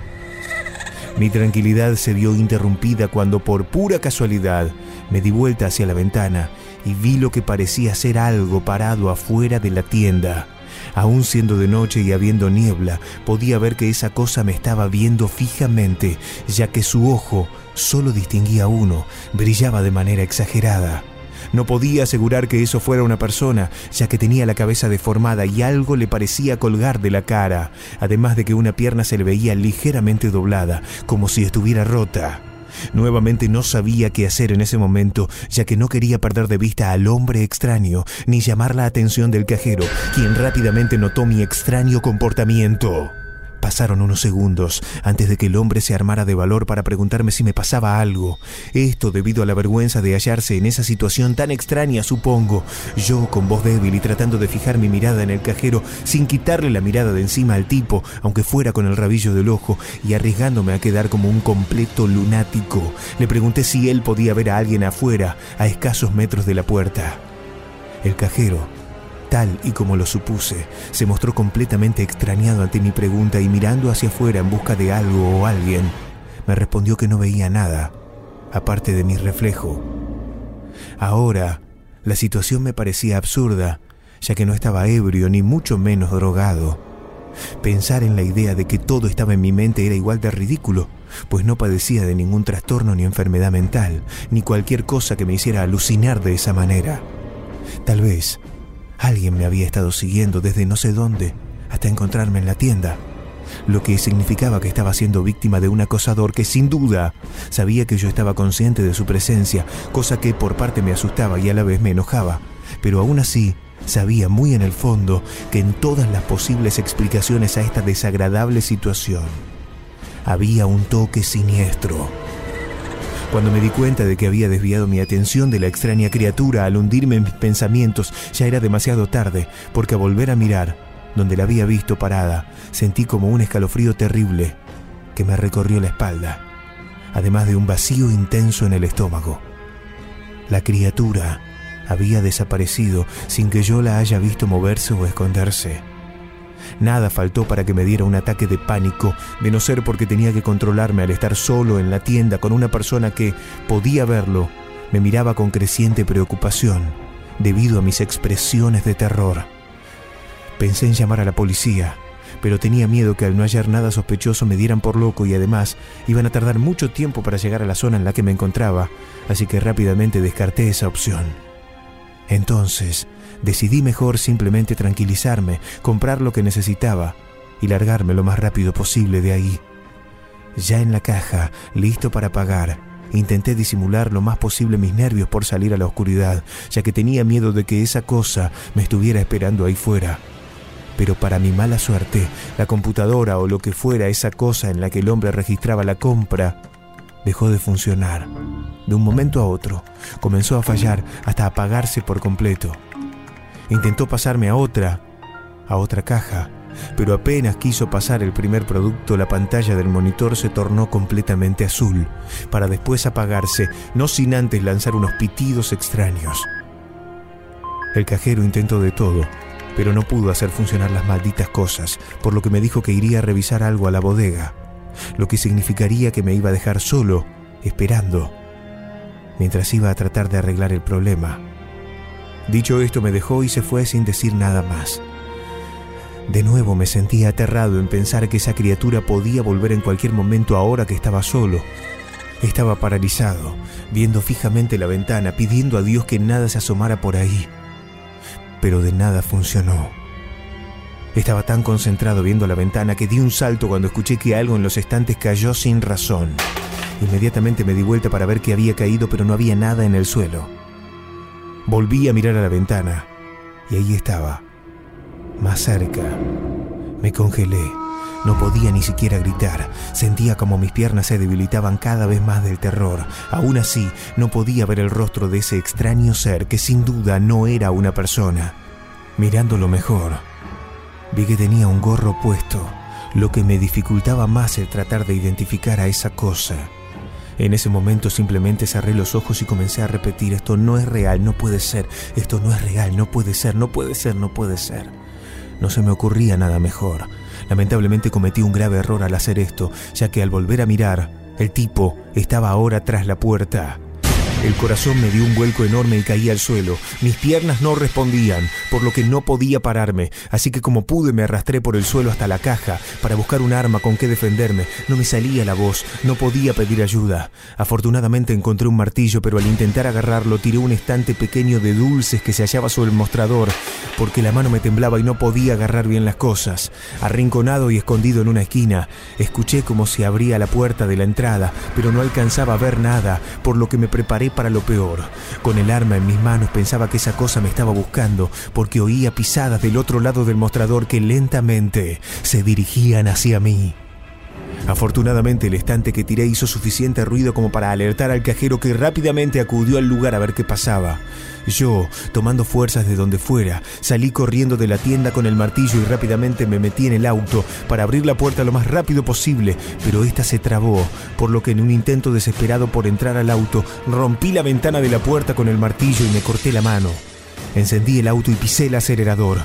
Mi tranquilidad se vio interrumpida cuando por pura casualidad me di vuelta hacia la ventana y vi lo que parecía ser algo parado afuera de la tienda. Aún siendo de noche y habiendo niebla, podía ver que esa cosa me estaba viendo fijamente, ya que su ojo solo distinguía uno, brillaba de manera exagerada. No podía asegurar que eso fuera una persona, ya que tenía la cabeza deformada y algo le parecía colgar de la cara, además de que una pierna se le veía ligeramente doblada, como si estuviera rota. Nuevamente no sabía qué hacer en ese momento, ya que no quería perder de vista al hombre extraño, ni llamar la atención del cajero, quien rápidamente notó mi extraño comportamiento. Pasaron unos segundos antes de que el hombre se armara de valor para preguntarme si me pasaba algo. Esto debido a la vergüenza de hallarse en esa situación tan extraña, supongo. Yo, con voz débil y tratando de fijar mi mirada en el cajero sin quitarle la mirada de encima al tipo, aunque fuera con el rabillo del ojo, y arriesgándome a quedar como un completo lunático, le pregunté si él podía ver a alguien afuera, a escasos metros de la puerta. El cajero tal y como lo supuse, se mostró completamente extrañado ante mi pregunta y mirando hacia afuera en busca de algo o alguien, me respondió que no veía nada, aparte de mi reflejo. Ahora, la situación me parecía absurda, ya que no estaba ebrio ni mucho menos drogado. Pensar en la idea de que todo estaba en mi mente era igual de ridículo, pues no padecía de ningún trastorno ni enfermedad mental, ni cualquier cosa que me hiciera alucinar de esa manera. Tal vez Alguien me había estado siguiendo desde no sé dónde hasta encontrarme en la tienda, lo que significaba que estaba siendo víctima de un acosador que sin duda sabía que yo estaba consciente de su presencia, cosa que por parte me asustaba y a la vez me enojaba, pero aún así sabía muy en el fondo que en todas las posibles explicaciones a esta desagradable situación había un toque siniestro. Cuando me di cuenta de que había desviado mi atención de la extraña criatura al hundirme en mis pensamientos, ya era demasiado tarde, porque a volver a mirar, donde la había visto parada, sentí como un escalofrío terrible que me recorrió la espalda, además de un vacío intenso en el estómago. La criatura había desaparecido sin que yo la haya visto moverse o esconderse. Nada faltó para que me diera un ataque de pánico, de no ser porque tenía que controlarme al estar solo en la tienda con una persona que, podía verlo, me miraba con creciente preocupación debido a mis expresiones de terror. Pensé en llamar a la policía, pero tenía miedo que al no hallar nada sospechoso me dieran por loco y además iban a tardar mucho tiempo para llegar a la zona en la que me encontraba, así que rápidamente descarté esa opción. Entonces, decidí mejor simplemente tranquilizarme, comprar lo que necesitaba y largarme lo más rápido posible de ahí. Ya en la caja, listo para pagar, intenté disimular lo más posible mis nervios por salir a la oscuridad, ya que tenía miedo de que esa cosa me estuviera esperando ahí fuera. Pero para mi mala suerte, la computadora o lo que fuera esa cosa en la que el hombre registraba la compra dejó de funcionar. De un momento a otro, comenzó a fallar hasta apagarse por completo. Intentó pasarme a otra, a otra caja, pero apenas quiso pasar el primer producto, la pantalla del monitor se tornó completamente azul, para después apagarse, no sin antes lanzar unos pitidos extraños. El cajero intentó de todo, pero no pudo hacer funcionar las malditas cosas, por lo que me dijo que iría a revisar algo a la bodega, lo que significaría que me iba a dejar solo, esperando, mientras iba a tratar de arreglar el problema. Dicho esto me dejó y se fue sin decir nada más. De nuevo me sentía aterrado en pensar que esa criatura podía volver en cualquier momento ahora que estaba solo. Estaba paralizado, viendo fijamente la ventana, pidiendo a Dios que nada se asomara por ahí. Pero de nada funcionó. Estaba tan concentrado viendo la ventana que di un salto cuando escuché que algo en los estantes cayó sin razón. Inmediatamente me di vuelta para ver que había caído, pero no había nada en el suelo. Volví a mirar a la ventana y ahí estaba, más cerca. Me congelé. No podía ni siquiera gritar. Sentía como mis piernas se debilitaban cada vez más del terror. Aún así, no podía ver el rostro de ese extraño ser que sin duda no era una persona. Mirándolo mejor, vi que tenía un gorro puesto, lo que me dificultaba más el tratar de identificar a esa cosa. En ese momento simplemente cerré los ojos y comencé a repetir, esto no es real, no puede ser, esto no es real, no puede ser, no puede ser, no puede ser. No se me ocurría nada mejor. Lamentablemente cometí un grave error al hacer esto, ya que al volver a mirar, el tipo estaba ahora tras la puerta. El corazón me dio un vuelco enorme y caí al suelo. Mis piernas no respondían, por lo que no podía pararme, así que como pude me arrastré por el suelo hasta la caja para buscar un arma con que defenderme. No me salía la voz, no podía pedir ayuda. Afortunadamente encontré un martillo, pero al intentar agarrarlo tiré un estante pequeño de dulces que se hallaba sobre el mostrador, porque la mano me temblaba y no podía agarrar bien las cosas. Arrinconado y escondido en una esquina, escuché como se abría la puerta de la entrada, pero no alcanzaba a ver nada, por lo que me preparé para lo peor. Con el arma en mis manos pensaba que esa cosa me estaba buscando, porque oía pisadas del otro lado del mostrador que lentamente se dirigían hacia mí. Afortunadamente el estante que tiré hizo suficiente ruido como para alertar al cajero que rápidamente acudió al lugar a ver qué pasaba. Yo, tomando fuerzas de donde fuera, salí corriendo de la tienda con el martillo y rápidamente me metí en el auto para abrir la puerta lo más rápido posible, pero esta se trabó, por lo que en un intento desesperado por entrar al auto, rompí la ventana de la puerta con el martillo y me corté la mano. Encendí el auto y pisé el acelerador.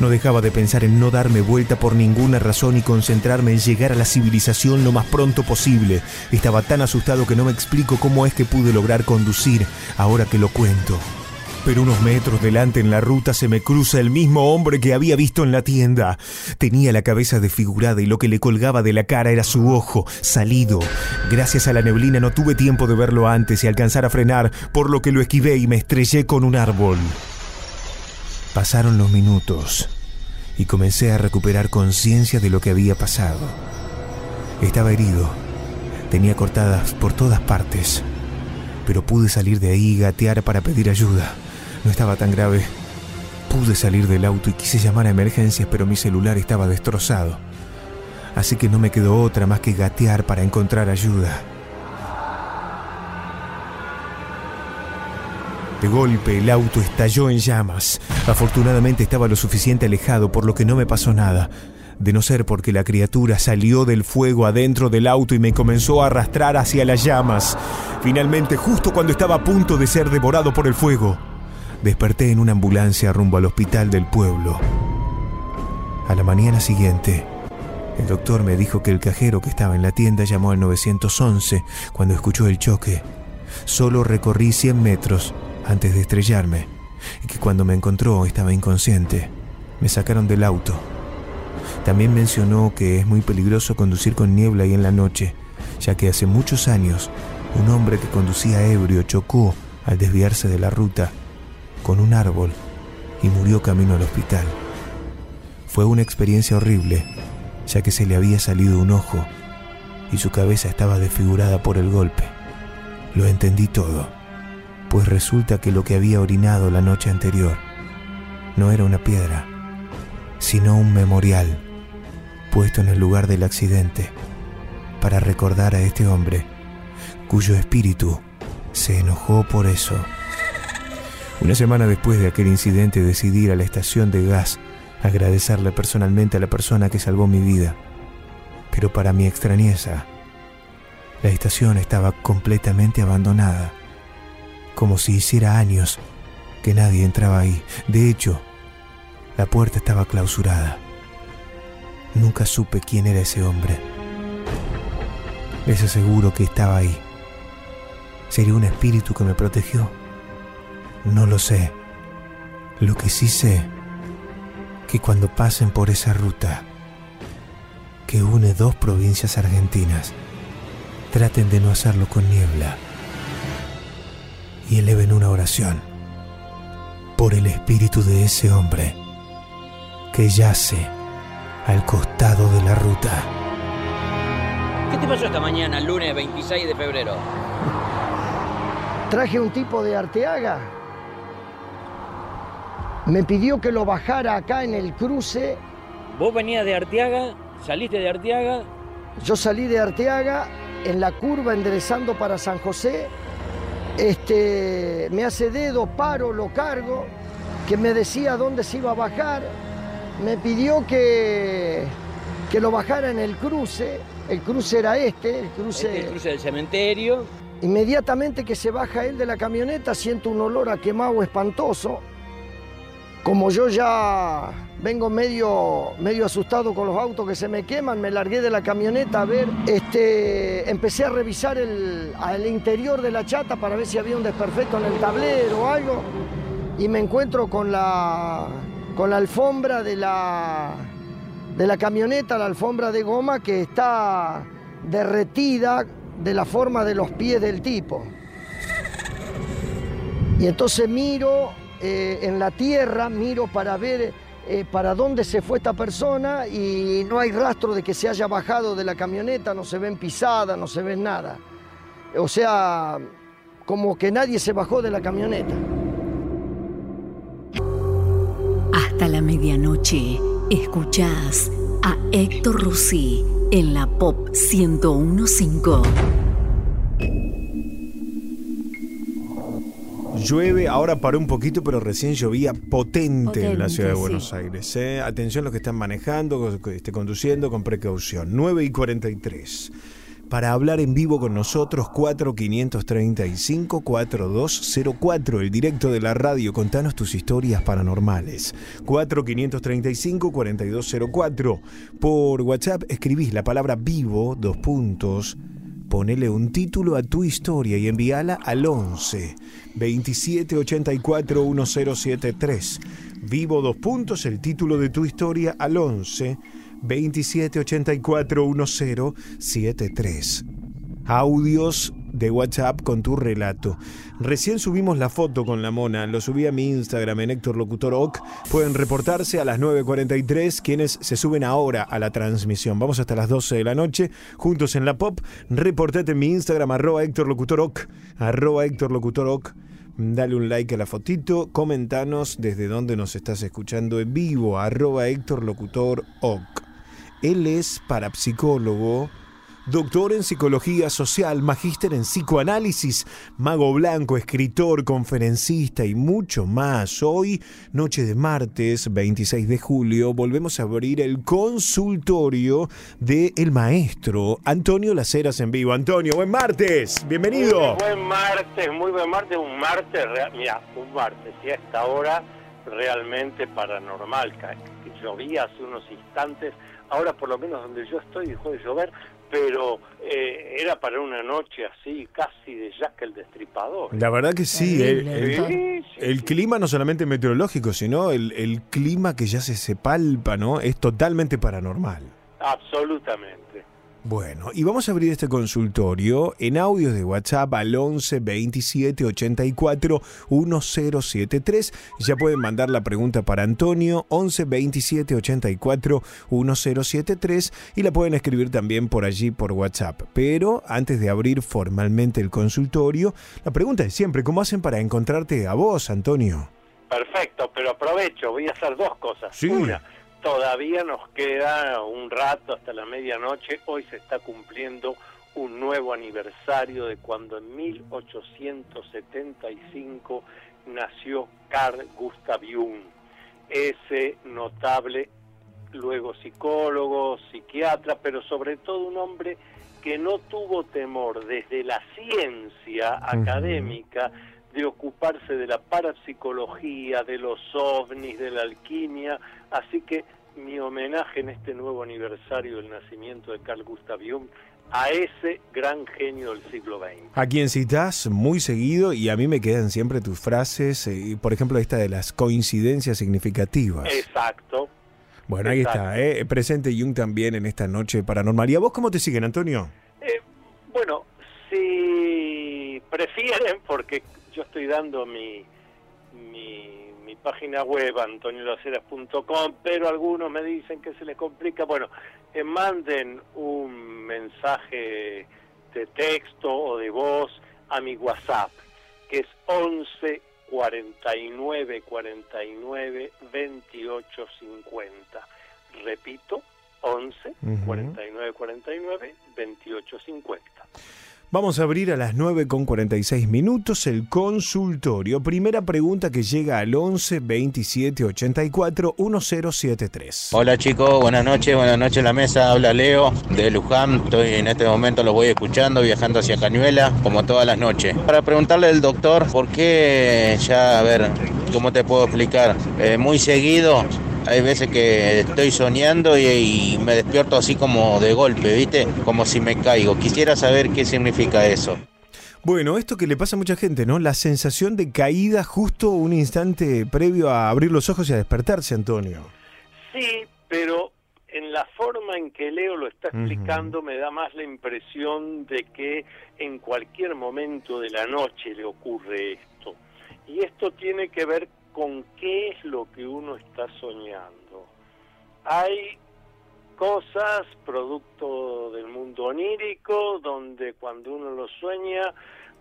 No dejaba de pensar en no darme vuelta por ninguna razón y concentrarme en llegar a la civilización lo más pronto posible. Estaba tan asustado que no me explico cómo es que pude lograr conducir ahora que lo cuento. Pero unos metros delante en la ruta se me cruza el mismo hombre que había visto en la tienda. Tenía la cabeza desfigurada y lo que le colgaba de la cara era su ojo, salido. Gracias a la neblina no tuve tiempo de verlo antes y alcanzar a frenar, por lo que lo esquivé y me estrellé con un árbol. Pasaron los minutos y comencé a recuperar conciencia de lo que había pasado. Estaba herido, tenía cortadas por todas partes, pero pude salir de ahí y gatear para pedir ayuda. No estaba tan grave. Pude salir del auto y quise llamar a emergencias, pero mi celular estaba destrozado. Así que no me quedó otra más que gatear para encontrar ayuda. De golpe el auto estalló en llamas. Afortunadamente estaba lo suficiente alejado, por lo que no me pasó nada. De no ser porque la criatura salió del fuego adentro del auto y me comenzó a arrastrar hacia las llamas. Finalmente, justo cuando estaba a punto de ser devorado por el fuego, desperté en una ambulancia rumbo al hospital del pueblo. A la mañana siguiente, el doctor me dijo que el cajero que estaba en la tienda llamó al 911 cuando escuchó el choque. Solo recorrí 100 metros antes de estrellarme y que cuando me encontró estaba inconsciente. Me sacaron del auto. También mencionó que es muy peligroso conducir con niebla y en la noche, ya que hace muchos años un hombre que conducía ebrio chocó al desviarse de la ruta con un árbol y murió camino al hospital. Fue una experiencia horrible, ya que se le había salido un ojo y su cabeza estaba desfigurada por el golpe. Lo entendí todo pues resulta que lo que había orinado la noche anterior no era una piedra, sino un memorial puesto en el lugar del accidente para recordar a este hombre cuyo espíritu se enojó por eso. Una semana después de aquel incidente decidí ir a la estación de gas agradecerle personalmente a la persona que salvó mi vida. Pero para mi extrañeza, la estación estaba completamente abandonada como si hiciera años que nadie entraba ahí. De hecho, la puerta estaba clausurada. Nunca supe quién era ese hombre. Les aseguro que estaba ahí. ¿Sería un espíritu que me protegió? No lo sé. Lo que sí sé, que cuando pasen por esa ruta que une dos provincias argentinas, traten de no hacerlo con niebla y eleven una oración por el espíritu de ese hombre que yace al costado de la ruta. ¿Qué te pasó esta mañana, lunes 26 de febrero? Traje un tipo de Arteaga. Me pidió que lo bajara acá en el cruce. ¿Vos venías de Arteaga? ¿Saliste de Arteaga? Yo salí de Arteaga en la curva enderezando para San José este, me hace dedo, paro, lo cargo, que me decía dónde se iba a bajar, me pidió que, que lo bajara en el cruce, el cruce era este, el cruce... Este el cruce del cementerio. Inmediatamente que se baja él de la camioneta siento un olor a quemado espantoso. Como yo ya vengo medio, medio asustado con los autos que se me queman, me largué de la camioneta a ver, este, empecé a revisar el, interior de la chata para ver si había un desperfecto en el tablero o algo, y me encuentro con la, con la alfombra de la, de la camioneta, la alfombra de goma que está derretida de la forma de los pies del tipo. Y entonces miro eh, en la tierra, miro para ver eh, para dónde se fue esta persona y no hay rastro de que se haya bajado de la camioneta, no se ven pisadas, no se ven nada. O sea, como que nadie se bajó de la camioneta. Hasta la medianoche, escuchás a Héctor Rossi en la Pop 1015. Llueve, ahora paró un poquito, pero recién llovía potente, en la ciudad de Buenos Aires. ¿eh? Atención los que están manejando, conduciendo con precaución. 9 y 43. Para hablar en vivo con nosotros, 4535-4204, el directo de la radio. Contanos tus historias paranormales. 4535-4204. Por WhatsApp escribís la palabra vivo, dos puntos ponele un título a tu historia y envíala al 11 27 84 1073. Vivo dos puntos, el título de tu historia al 11 27 84 1073. Audios de WhatsApp con tu relato. Recién subimos la foto con la mona, lo subí a mi Instagram en Héctor Locutor Oc. Pueden reportarse a las 9.43 quienes se suben ahora a la transmisión. Vamos hasta las 12 de la noche, juntos en la pop. Reportate en mi Instagram, arroba Héctor Locutor Oc, arroba Héctor. Dale un like a la fotito, comentanos desde dónde nos estás escuchando en vivo, arroba Héctor Locutor Oc. Él es parapsicólogo doctor en psicología social, magíster en psicoanálisis, mago blanco, escritor, conferencista y mucho más. Hoy, noche de martes 26 de julio, volvemos a abrir el consultorio de el maestro Antonio Laceras en vivo. Antonio, buen martes, bienvenido. Buen martes, muy buen martes, un martes, mira, un martes y a esta hora realmente paranormal. Llovía hace unos instantes, ahora por lo menos donde yo estoy dejó de llover, pero eh, era para una noche así, casi de Jack el Destripador. La verdad que sí, el, el, clima no solamente meteorológico, sino el, el, clima que ya se, se palpa, ¿no? Es totalmente paranormal. Absolutamente. Bueno, y vamos a abrir este consultorio en audios de WhatsApp al 11 27 84 1073. Ya pueden mandar la pregunta para Antonio, 11 27 84 1073, y la pueden escribir también por allí por WhatsApp. Pero antes de abrir formalmente el consultorio, la pregunta es siempre: ¿cómo hacen para encontrarte a vos, Antonio? Perfecto, pero aprovecho, voy a hacer dos cosas. Sí. Una, todavía nos queda un rato hasta la medianoche. Hoy se está cumpliendo un nuevo aniversario de cuando en 1875 nació Carl Gustav Jung, ese notable, luego psicólogo, psiquiatra, pero sobre todo un hombre que no tuvo temor desde la ciencia académica de ocuparse de la parapsicología, de los ovnis, de la alquimia, así que mi homenaje en este nuevo aniversario del nacimiento de Carl Gustav Jung a ese gran genio del siglo XX. A quien citas muy seguido y a mí me quedan siempre tus frases, eh, por ejemplo esta de las coincidencias significativas. Exacto. Bueno, ahí está, eh, presente Jung también en esta noche paranormal. ¿Y a vos cómo te siguen, Antonio? Eh, bueno, si prefieren, porque yo estoy dando mi, mi, mi página web, antoniolaceras.com, pero algunos me dicen que se les complica. Bueno, eh, manden un mensaje de texto o de voz a mi WhatsApp, que es 11 49 49 28 50. Repito, 11 49 49 28 50. Vamos a abrir a las 9 con 46 minutos el consultorio. Primera pregunta que llega al 11 27 84 1073. Hola chicos, buenas noches, buenas noches la mesa. Habla Leo de Luján. Estoy en este momento, lo voy escuchando, viajando hacia Cañuela, como todas las noches. Para preguntarle al doctor por qué ya, a ver, ¿cómo te puedo explicar? Eh, muy seguido Hay veces que estoy soñando y, y me despierto así como de golpe, ¿viste? Como si me caigo. Quisiera saber qué significa eso. Bueno, esto que le pasa a mucha gente, ¿no? La sensación de caída justo un instante previo a abrir los ojos y a despertarse, Antonio. Sí, pero en la forma en que Leo lo está explicando me da más la impresión de que en cualquier momento de la noche le ocurre esto. Y esto tiene que ver con qué es lo que uno está soñando. Hay cosas producto del mundo onírico donde cuando uno lo sueña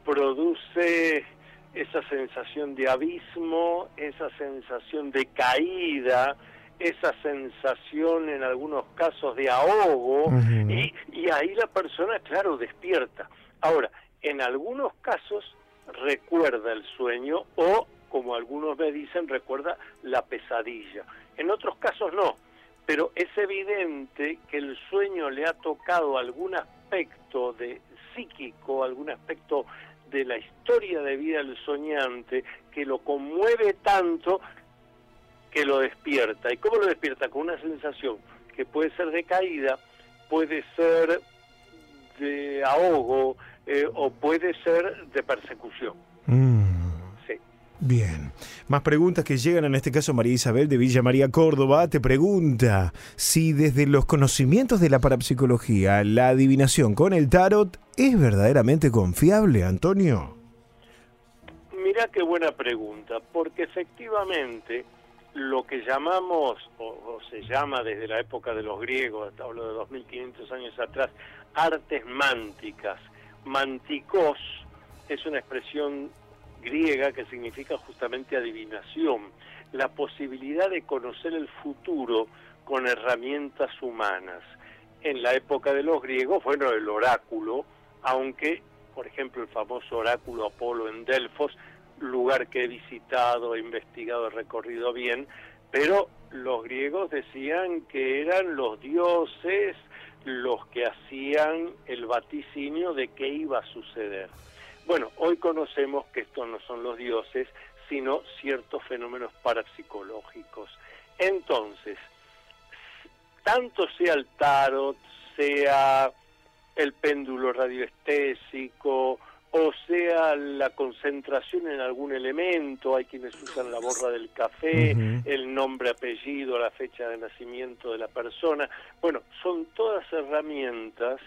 produce esa sensación de abismo, esa sensación de caída, esa sensación en algunos casos de ahogo y, y ahí la persona, claro, despierta. Ahora, en algunos casos recuerda el sueño o, como algunos me dicen, recuerda la pesadilla. En otros casos no, pero es evidente que el sueño le ha tocado algún aspecto de psíquico, algún aspecto de la historia de vida del soñante que lo conmueve tanto que lo despierta. ¿Y cómo lo despierta? Con una sensación que puede ser de caída, puede ser de ahogo eh, o puede ser de persecución. Sí. Bien. Más preguntas que llegan, en este caso María Isabel de Villa María Córdoba te pregunta si desde los conocimientos de la parapsicología la adivinación con el tarot es verdaderamente confiable, Antonio. Mira qué buena pregunta, porque efectivamente lo que llamamos, o, o, se llama desde la época de los griegos, hasta hablo de 2500 años atrás, artes mánticas. Manticos es una expresión griega que significa justamente adivinación, la posibilidad de conocer el futuro con herramientas humanas. En la época de los griegos, bueno, el oráculo, aunque, por ejemplo, el famoso oráculo Apolo en Delfos, lugar que he visitado, he investigado, he recorrido bien, pero los griegos decían que eran los dioses los que hacían el vaticinio de qué iba a suceder. Bueno, hoy conocemos que estos no son los dioses, sino ciertos fenómenos parapsicológicos. Entonces, tanto sea el tarot, sea el péndulo radioestésico, o sea la concentración en algún elemento, hay quienes usan la borra del café, uh -huh. el nombre, apellido, la fecha de nacimiento de la persona. Bueno, son todas herramientas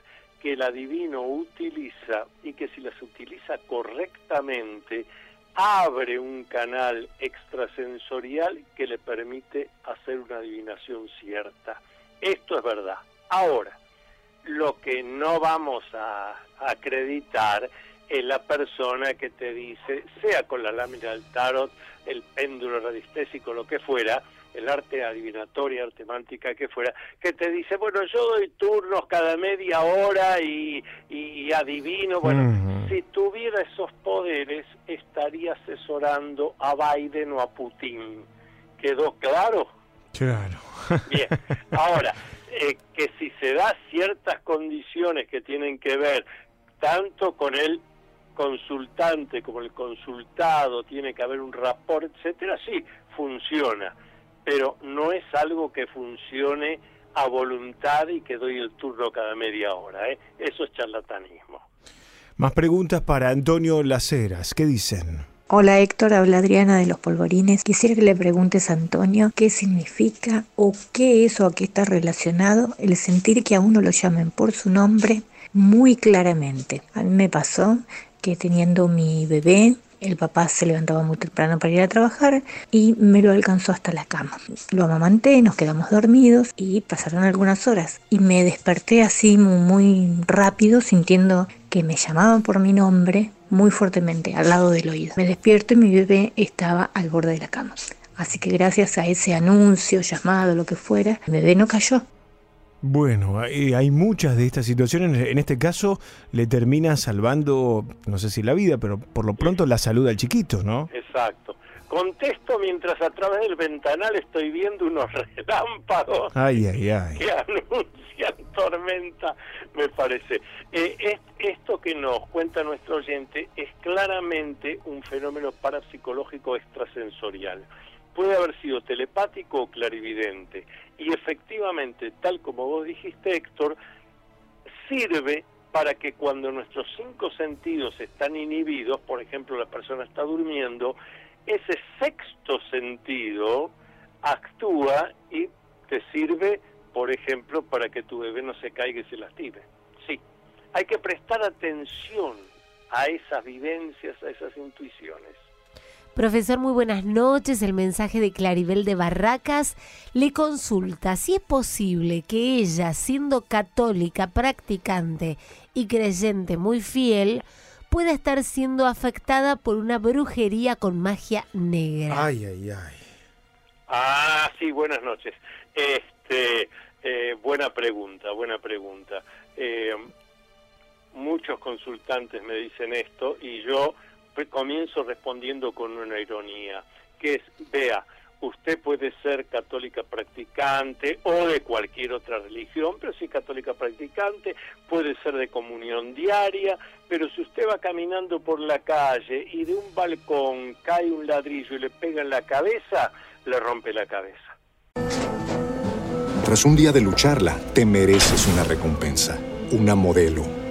que el adivino utiliza y que si las utiliza correctamente, abre un canal extrasensorial que le permite hacer una adivinación cierta. Esto es verdad. Ahora, lo que no vamos a acreditar es la persona que te dice, sea con la lámina del tarot, el péndulo radiestésico, lo que fuera, el arte adivinatoria, arte mántica que fuera, que te dice, bueno, yo doy turnos cada media hora y, y adivino. Bueno, uh -huh. si tuviera esos poderes, estaría asesorando a Biden o a Putin. ¿Quedó claro? Claro. Bien, ahora, eh, que si se da ciertas condiciones que tienen que ver tanto con el consultante como el consultado, tiene que haber un rapport, etcétera, sí, funciona, pero no es algo que funcione a voluntad y que doy el turno cada media hora, ¿eh? eso es charlatanismo. Más preguntas para Antonio Laceras, ¿qué dicen? Hola Héctor, habla Adriana de los Polvorines. Quisiera que le preguntes a Antonio qué significa o qué es o a qué está relacionado el sentir que a uno lo llamen por su nombre muy claramente. A mí me pasó que teniendo mi bebé, el papá se levantaba muy temprano para ir a trabajar y me lo alcanzó hasta la cama. Lo amamanté, nos quedamos dormidos y pasaron algunas horas y me desperté así muy, rápido sintiendo que me llamaban por mi nombre muy fuertemente al lado del oído. Me despierto y mi bebé estaba al borde de la cama. Así que gracias a ese anuncio, llamado, lo que fuera, mi bebé no cayó. Bueno, hay, hay, muchas de estas situaciones. En este caso, le termina salvando, no sé si la vida, pero por lo pronto la salud al chiquito, ¿no? Exacto. Contesto mientras a través del ventanal estoy viendo unos relámpagos ay, ay, ay. que anuncian tormenta, me parece. Eh, es, esto que nos cuenta nuestro oyente es claramente un fenómeno parapsicológico extrasensorial. Puede haber sido telepático o clarividente. Y efectivamente, tal como vos dijiste, Héctor, sirve para que cuando nuestros cinco sentidos están inhibidos, por ejemplo, la persona está durmiendo, ese sexto sentido actúa y te sirve, por ejemplo, para que tu bebé no se caiga y se lastime. Sí, hay que prestar atención a esas vivencias, a esas intuiciones. Profesor, muy buenas noches. El mensaje de Claribel de Barracas le consulta si es posible que ella, siendo católica, practicante y creyente muy fiel, pueda estar siendo afectada por una brujería con magia negra. Ay, ay, ay. Ah, sí, buenas noches. Este, eh, buena pregunta, buena pregunta. Eh, muchos consultantes me dicen esto y yo comienzo respondiendo con una ironía, que es, vea, usted puede ser católica practicante o de cualquier otra religión, pero si católica practicante, puede ser de comunión diaria, pero si usted va caminando por la calle y de un balcón cae un ladrillo y le pega en la cabeza, le rompe la cabeza. Tras un día de lucharla, te mereces una recompensa, una modelo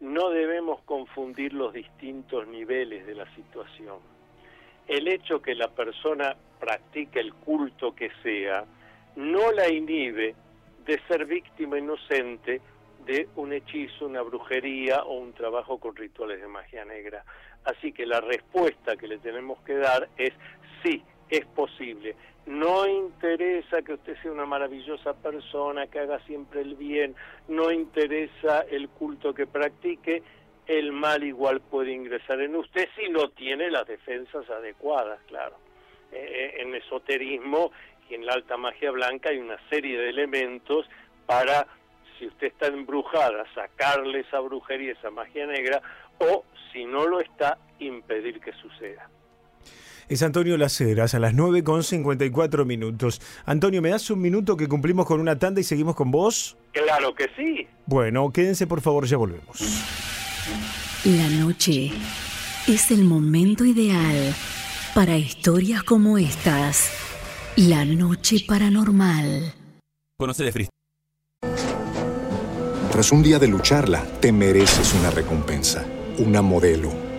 No debemos confundir los distintos niveles de la situación. El hecho que la persona practique el culto que sea no la inhibe de ser víctima inocente de un hechizo, una brujería o un trabajo con rituales de magia negra. Así que la respuesta que le tenemos que dar es sí, es posible. No interesa que usted sea una maravillosa persona, que haga siempre el bien, no interesa el culto que practique, el mal igual puede ingresar en usted si no tiene las defensas adecuadas, claro. Eh, eh, en esoterismo y en la alta magia blanca hay una serie de elementos para, si usted está embrujada, sacarle esa brujería, esa magia negra, o si no lo está, impedir que suceda. Es Antonio Laceras a las 9 con 54 minutos. Antonio, ¿me das un minuto que cumplimos con una tanda y seguimos con vos? Claro que sí. Bueno, quédense por favor, ya volvemos. La noche es el momento ideal para historias como estas. La noche paranormal. Conoce de Free. Tras un día de lucharla, te mereces una recompensa, una modelo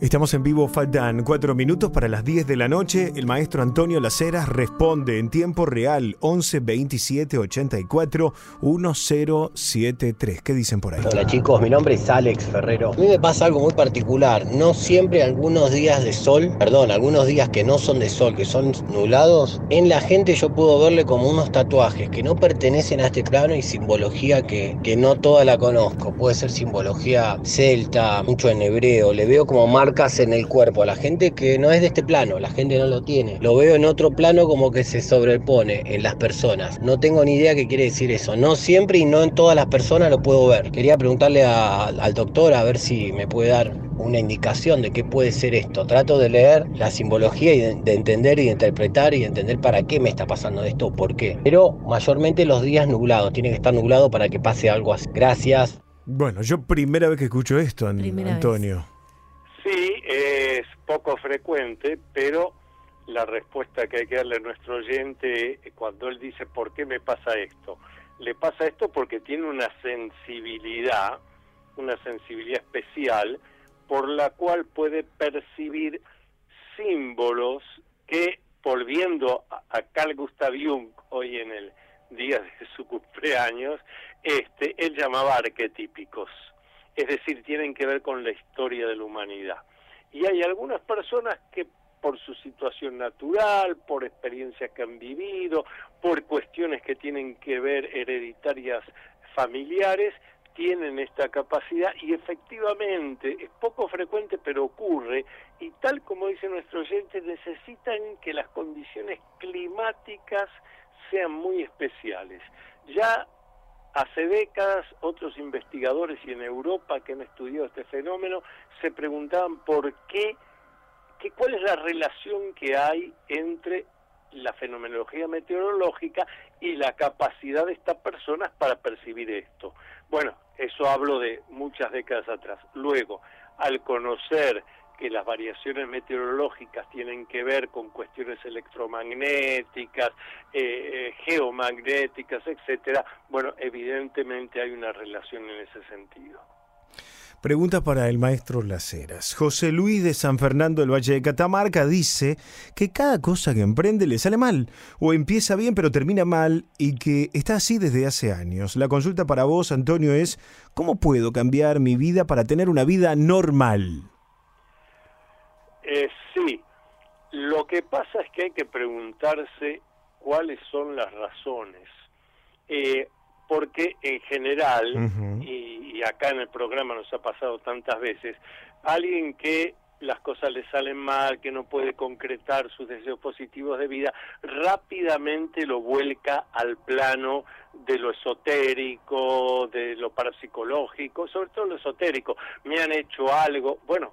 Estamos en vivo, faltan cuatro minutos para las 10 de la noche. El maestro Antonio Laceras responde en tiempo real 11 27 84 1073. ¿Qué dicen por ahí? Hola chicos, mi nombre es Alex Ferrero. A mí me pasa algo muy particular. No siempre algunos días de sol, perdón, algunos días que no son de sol, que son nublados, en la gente yo puedo verle como unos tatuajes que no pertenecen a este plano y simbología que, que no toda la conozco. Puede ser simbología celta, mucho en hebreo. Le veo como marcas en el cuerpo a la gente que no es de este plano, la gente no lo tiene. Lo veo en otro plano como que se sobrepone en las personas. No tengo ni idea qué quiere decir eso. No siempre y no en todas las personas lo puedo ver. Quería preguntarle a- al doctor a ver si me puede dar una indicación de qué puede ser esto. Trato de leer la simbología y de, de entender y de interpretar y de entender para qué me está pasando esto, por qué. Pero mayormente los días nublados. Tiene que estar nublado para que pase algo así. Gracias. Bueno, yo primera vez que escucho esto, Antonio. Sí, es poco frecuente, pero la respuesta que hay que darle a nuestro oyente eh, cuando él dice ¿por qué me pasa esto? Le pasa esto porque tiene una sensibilidad, una sensibilidad especial por la cual puede percibir símbolos que, volviendo a, Carl Gustav Jung hoy en el día de su cumpleaños, este, él llamaba arquetípicos es decir, tienen que ver con la historia de la humanidad. Y hay algunas personas que por su situación natural, por experiencias que han vivido, por cuestiones que tienen que ver hereditarias familiares, tienen esta capacidad y efectivamente es poco frecuente pero ocurre y tal como dice nuestro oyente necesitan que las condiciones climáticas sean muy especiales. Ya Hace décadas otros investigadores y en Europa que han estudiado este fenómeno se preguntaban por qué, qué cuál es la relación que hay entre la fenomenología meteorológica y la capacidad de estas personas para percibir esto. Bueno, eso hablo de muchas décadas atrás. Luego, al conocer que las variaciones meteorológicas tienen que ver con cuestiones electromagnéticas, eh, eh, geomagnéticas, etcétera, bueno, evidentemente hay una relación en ese sentido. Pregunta para el maestro Laceras. José Luis de San Fernando del Valle de Catamarca dice que cada cosa que emprende le sale mal, o empieza bien pero termina mal, y que está así desde hace años. La consulta para vos, Antonio, es ¿cómo puedo cambiar mi vida para tener una vida normal? Eh, sí, lo que pasa es que hay que preguntarse cuáles son las razones. Eh, porque en general, y, y acá en el programa nos ha pasado tantas veces, alguien que las cosas le salen mal, que no puede concretar sus deseos positivos de vida, rápidamente lo vuelca al plano de lo esotérico, de lo parapsicológico, sobre todo lo esotérico. Me han hecho algo, bueno,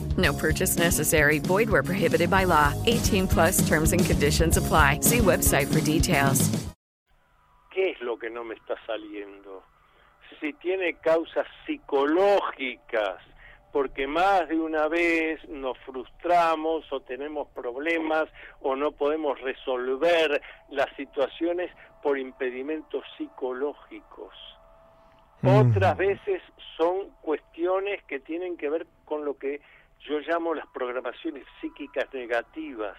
No purchase necessary. Void where prohibited by law. 18 plus terms and conditions apply. See website for details. qué es lo que no me está saliendo. Si tiene causas psicológicas, porque más de una vez nos frustramos o tenemos problemas o no podemos resolver las situaciones por impedimentos psicológicos. Otras veces son cuestiones que tienen que ver con lo que yo llamo las programaciones psíquicas negativas.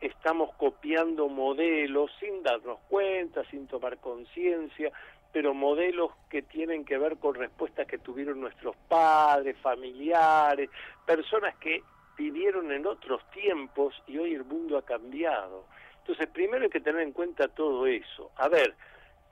Estamos copiando modelos sin darnos cuenta, sin tomar conciencia, pero modelos que tienen que ver con respuestas que tuvieron nuestros padres, familiares, personas que vivieron en otros tiempos y hoy el mundo ha cambiado. Entonces, primero hay que tener en cuenta todo eso. A ver,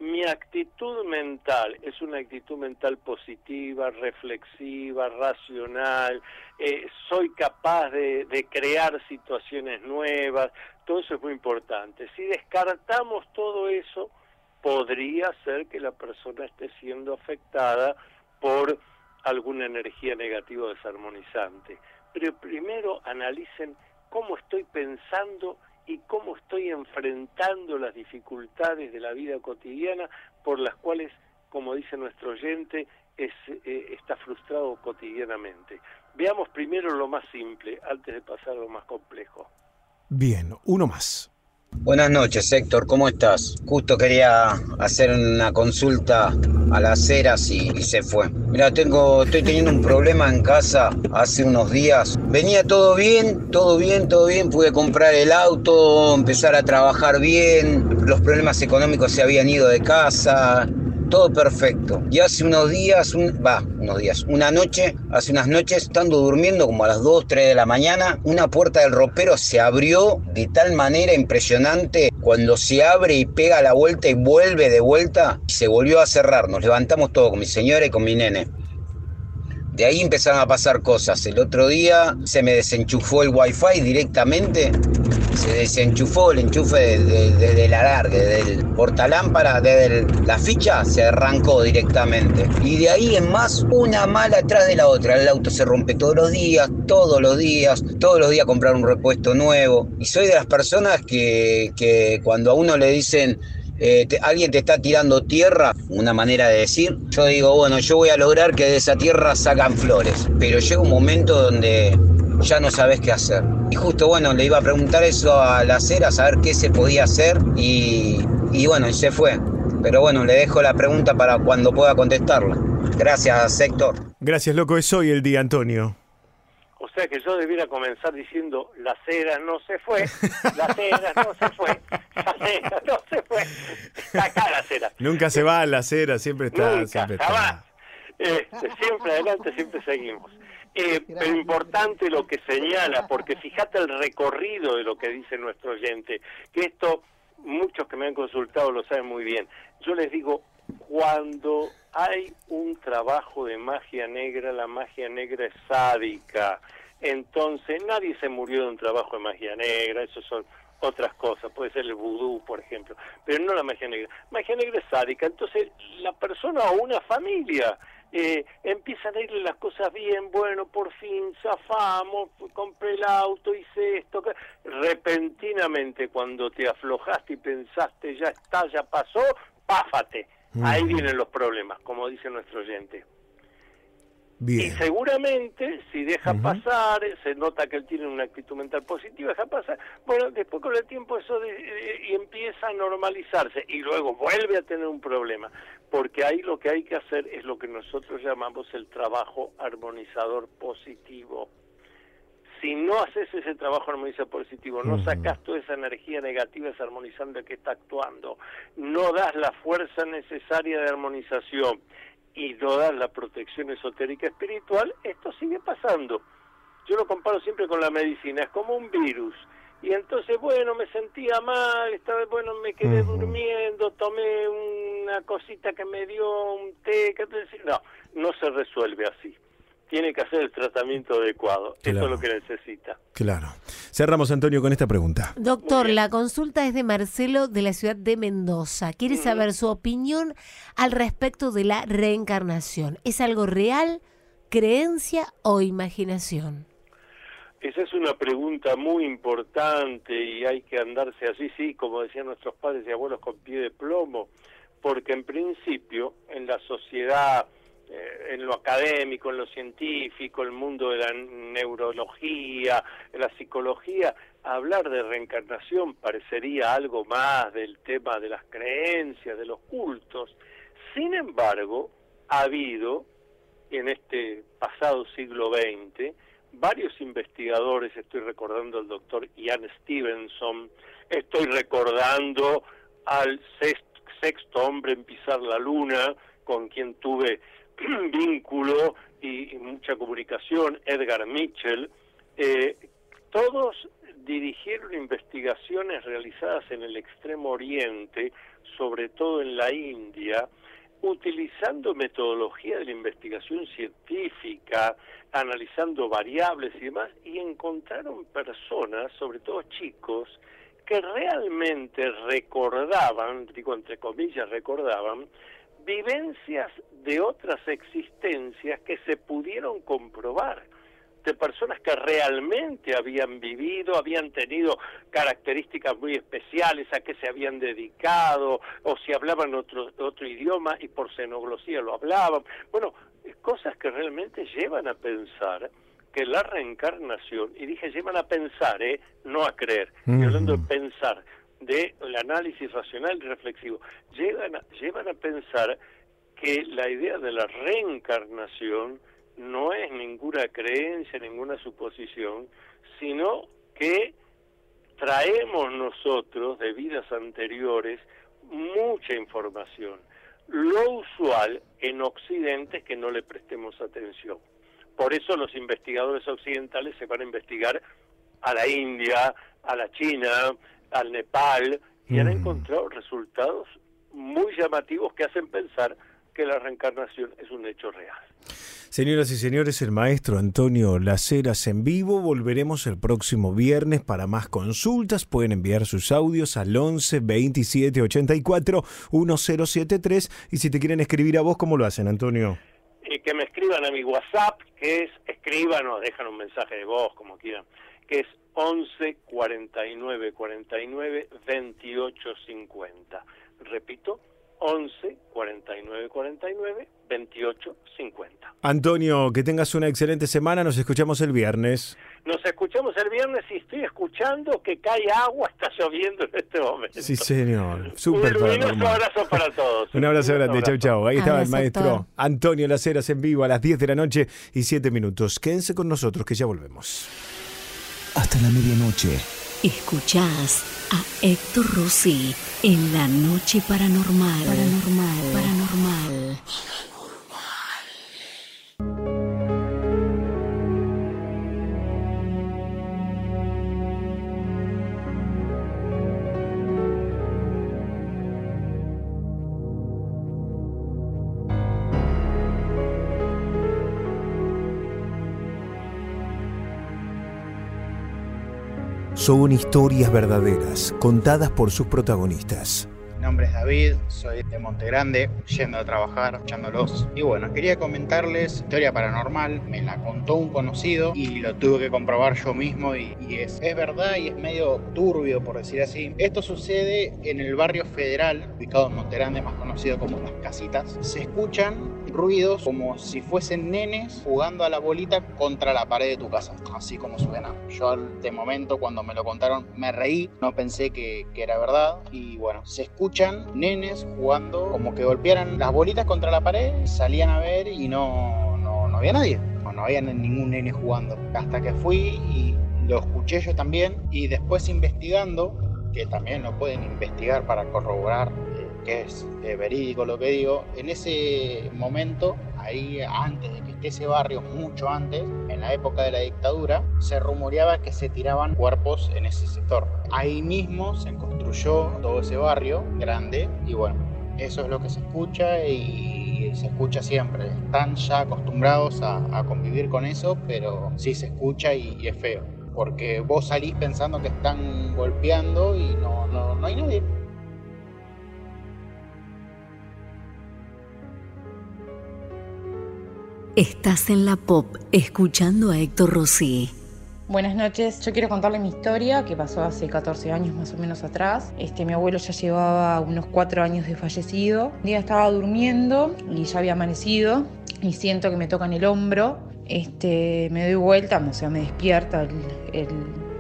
mi actitud mental es una actitud mental positiva, reflexiva, racional, eh, soy capaz de, crear situaciones nuevas, todo eso es muy importante. Si descartamos todo eso, podría ser que la persona esté siendo afectada por alguna energía negativa desarmonizante. Pero primero analicen cómo estoy pensando y cómo estoy enfrentando las dificultades de la vida cotidiana por las cuales, como dice nuestro oyente, es, eh, está frustrado cotidianamente. Veamos primero lo más simple antes de pasar a lo más complejo. Bien, uno más. Buenas noches, Héctor, ¿cómo estás? Justo quería hacer una consulta a las ceras y, y, se fue. Mira, tengo, estoy teniendo un problema en casa hace unos días. Venía todo bien, todo bien, todo bien. Pude comprar el auto, empezar a trabajar bien. Los problemas económicos se habían ido de casa todo perfecto. Y hace unos días, va, unos días, una noche, hace unas noches, estando durmiendo como a las 2, 3 de la mañana, una puerta del ropero se abrió de tal manera impresionante. Cuando se abre y pega la vuelta y vuelve de vuelta, se volvió a cerrar. Nos levantamos todos con mi señora y con mi nene. De ahí empezaron a pasar cosas. El otro día se me desenchufó el wifi directamente. Se desenchufó el enchufe desde de, de, la alargue, desde el portalámpara, desde la ficha, se arrancó directamente. Y de ahí en más, una mala atrás de la otra. El auto se rompe todos los días, todos los días, todos los días comprar un repuesto nuevo. Y soy de las personas que, que cuando a uno le dicen eh, alguien te está tirando tierra, una manera de decir, yo digo, bueno, yo voy a lograr que de esa tierra sacan flores, pero llega un momento donde ya no sabes qué hacer. Y justo, bueno, le iba a preguntar eso a la acera, a saber qué se podía hacer y, bueno, se fue. Pero bueno, le dejo la pregunta para cuando pueda contestarla. Gracias, Héctor. Gracias, loco. Es hoy el día, Antonio. O sea que yo debiera comenzar diciendo, la cera no se fue, la cera no se fue, la cera no se fue. Está acá la cera. Nunca se va la cera, siempre está. Nunca, siempre jamás. Este, siempre adelante, siempre seguimos. Eh, pero importante lo que señala, porque fíjate el recorrido de lo que dice nuestro oyente, que esto muchos que me han consultado lo saben muy bien. Yo les digo, cuando hay un trabajo de magia negra, la magia negra es sádica. Entonces, nadie se murió de un trabajo de magia negra, eso son otras cosas, puede ser el vudú, por ejemplo, pero no la magia negra. Magia negra es sádica, entonces la persona o una familia eh, empiezan a irle las cosas bien, bueno, por fin zafamos, compré el auto, hice esto, repentinamente cuando te aflojaste y pensaste ya está, ya pasó, páfate. Ahí vienen los problemas, como dice nuestro oyente. Bien. Y seguramente, si deja uh -huh. pasar, se nota que él tiene una actitud mental positiva, deja pasar, bueno, después con el tiempo eso de, de, y empieza a normalizarse y luego vuelve a tener un problema, porque ahí lo que hay que hacer es lo que nosotros llamamos el trabajo armonizador positivo. Si no haces ese trabajo armonizador positivo, no sacas toda esa energía negativa desarmonizante que está actuando, no das la fuerza necesaria de armonización, y no dar la protección esotérica espiritual, esto sigue pasando. Yo lo comparo siempre con la medicina, es como un virus. Y entonces, bueno, me sentía mal, estaba, bueno, me quedé uh -huh. durmiendo, tomé una cosita que me dio un té, que no, no se resuelve así. Tiene que hacer el tratamiento adecuado. Claro. Eso es lo que necesita. Claro. Cerramos, Antonio, con esta pregunta. Doctor, la consulta es de Marcelo de la ciudad de Mendoza. Quiere saber su opinión al respecto de la reencarnación. ¿Es algo real, creencia o imaginación? Esa es una pregunta muy importante y hay que andarse así, sí, como decían nuestros padres y abuelos, con pie de plomo, porque en principio en la sociedad en lo académico, en lo científico, el mundo de la neurología, la psicología, hablar de reencarnación parecería algo más del tema de las creencias, de los cultos. Sin embargo, ha habido en este pasado siglo XX varios investigadores, estoy recordando al doctor Ian Stevenson, estoy recordando al sexto hombre en pisar la luna, con quien tuve vínculo y, y, mucha comunicación, Edgar Mitchell, eh, todos dirigieron investigaciones realizadas en el Extremo Oriente, sobre todo en la India, utilizando metodología de la investigación científica, analizando variables y demás, y encontraron personas, sobre todo chicos, que realmente recordaban, digo entre comillas recordaban, vivencias de otras existencias que se pudieron comprobar de personas que realmente habían vivido, habían tenido características muy especiales, a qué se habían dedicado, o si hablaban otro, otro idioma y por xenoglosía lo hablaban. Bueno, cosas que realmente llevan a pensar que la reencarnación, y dije llevan a pensar, ¿eh? no a creer, estoy hablando de pensar, del análisis racional y reflexivo, llevan a pensar que la idea de la reencarnación no es ninguna creencia, ninguna suposición, sino que traemos nosotros de vidas anteriores mucha información. Lo usual en Occidente es que no le prestemos atención. Por eso los investigadores occidentales se van a investigar a la India, a la China, al Nepal, y han encontrado resultados muy llamativos que hacen pensar que la reencarnación es un hecho real. Señoras y señores, el maestro Antonio Laceras en vivo. Volveremos el próximo viernes para más consultas. Pueden enviar sus audios al 11 27 84 1073. Y si te quieren escribir a vos, ¿cómo lo hacen, Antonio? Y que me escriban a mi WhatsApp, que es, escriban o dejan un mensaje de voz, como quieran, que es 11 49 49 28 50. Repito, 11 49 49 28 50. Antonio, que tengas una excelente semana. Nos escuchamos el viernes. Nos escuchamos el viernes y estoy escuchando que cae agua, está lloviendo en este momento. Sí, señor. Un Súper luminoso paranormal. abrazo para todos. Un abrazo grande, chau chau. Ahí estaba el maestro. Antonio Laceras en vivo a las 10 de la noche y 7 minutos. Quédense con nosotros que ya volvemos. Hasta la medianoche. Escuchás a Héctor Rossi en la noche paranormal. Paranormal. Paranormal. Son historias verdaderas, contadas por sus protagonistas. Mi nombre es David, soy de Monte Grande, yendo a trabajar, escuchándolos. Y bueno, quería comentarles historia paranormal, me la contó un conocido y lo tuve que comprobar yo mismo y, es, es verdad y es medio turbio por decir así. Esto sucede en el barrio federal, ubicado en Monte Grande, más conocido como Las Casitas. Se escuchan ruidos como si fuesen nenes jugando a la bolita contra la pared de tu casa, así como suena. Yo de momento cuando me lo contaron me reí, no pensé que, era verdad y bueno, se escuchan nenes jugando como que golpearan las bolitas contra la pared, salían a ver y no, no, no había nadie, no, no había ningún nene jugando. Hasta que fui y lo escuché yo también y después investigando, que también lo pueden investigar para corroborar que es eh, verídico lo que digo, en ese momento, ahí antes de que esté ese barrio, mucho antes, en la época de la dictadura, se rumoreaba que se tiraban cuerpos en ese sector. Ahí mismo se construyó todo ese barrio grande y bueno, eso es lo que se escucha y se escucha siempre. Están ya acostumbrados a, a convivir con eso, pero sí se escucha y, y es feo. Porque vos salís pensando que están golpeando y no, no, no hay nadie. Estás en la pop escuchando a Héctor Rossi. Buenas noches, yo quiero contarle mi historia que pasó hace 14 años más o menos atrás. Este, mi abuelo ya llevaba unos 4 años de fallecido. Un día estaba durmiendo y ya había amanecido y siento que me tocan el hombro. Este, me doy vuelta, o sea, me despierta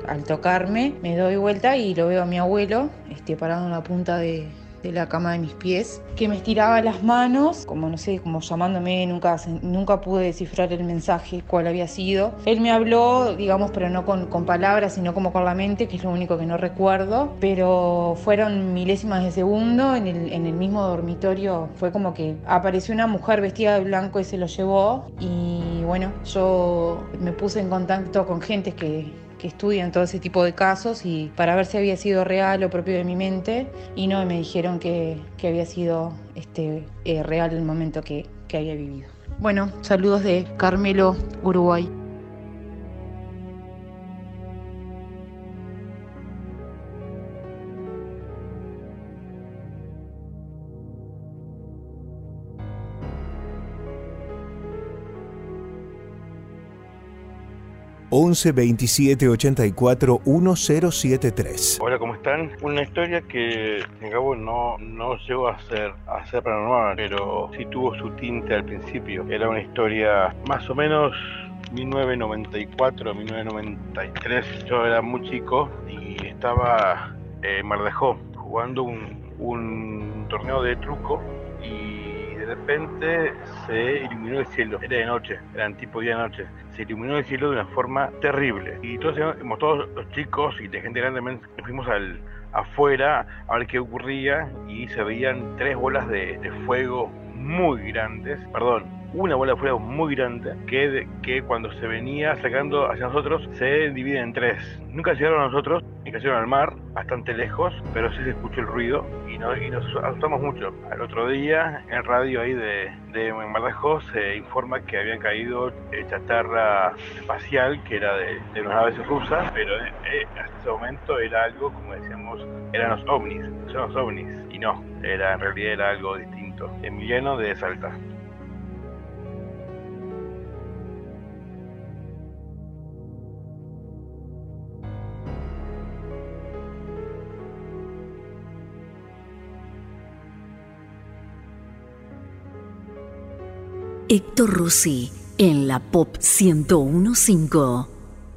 al tocarme. Me doy vuelta y lo veo a mi abuelo este, parado en la punta de, de la cama de mis pies, que me estiraba las manos, como no sé, como llamándome, nunca, nunca pude descifrar el mensaje, cuál había sido. Él me habló, digamos, pero no con, con palabras, sino como con la mente, que es lo único que no recuerdo, pero fueron milésimas de segundo, en el, en el mismo dormitorio fue como que apareció una mujer vestida de blanco y se lo llevó, y bueno, yo me puse en contacto con gente que, que estudian todo ese tipo de casos y para ver si había sido real o propio de mi mente y no me dijeron que, que había sido este, eh, real el momento que, que había vivido. Bueno, saludos de Carmelo, Uruguay. 11 27 84 1073. Hola, ¿cómo están? Una historia que, cabo, no, no llegó a ser, a ser paranormal, pero sí tuvo su tinte al principio. Era una historia más o menos 1994, 1993. Yo era muy chico y estaba en Mardejó jugando un, torneo de truco repente se iluminó el cielo. Era de noche, eran tipo día-noche. Se iluminó el cielo de una forma terrible. Y todos, todos los chicos y de gente grande fuimos al, afuera a ver qué ocurría y se veían tres bolas de, de fuego muy grandes, perdón, una bola de fuego muy grande que, que cuando se venía sacando hacia nosotros se divide en tres. Nunca llegaron a nosotros, ni cayeron al mar, bastante lejos, pero sí se escuchó el ruido y, no, y nos asustamos mucho. Al otro día, en radio ahí de, de se informa que habían caído eh, chatarra espacial, que era de, de unas naves rusas, pero eh, eh, hasta ese momento era algo, como decíamos, eran los ovnis, son los ovnis, y no, era en realidad era algo distinto. Emiliano de Salta. Héctor Rossi en la Pop 1015.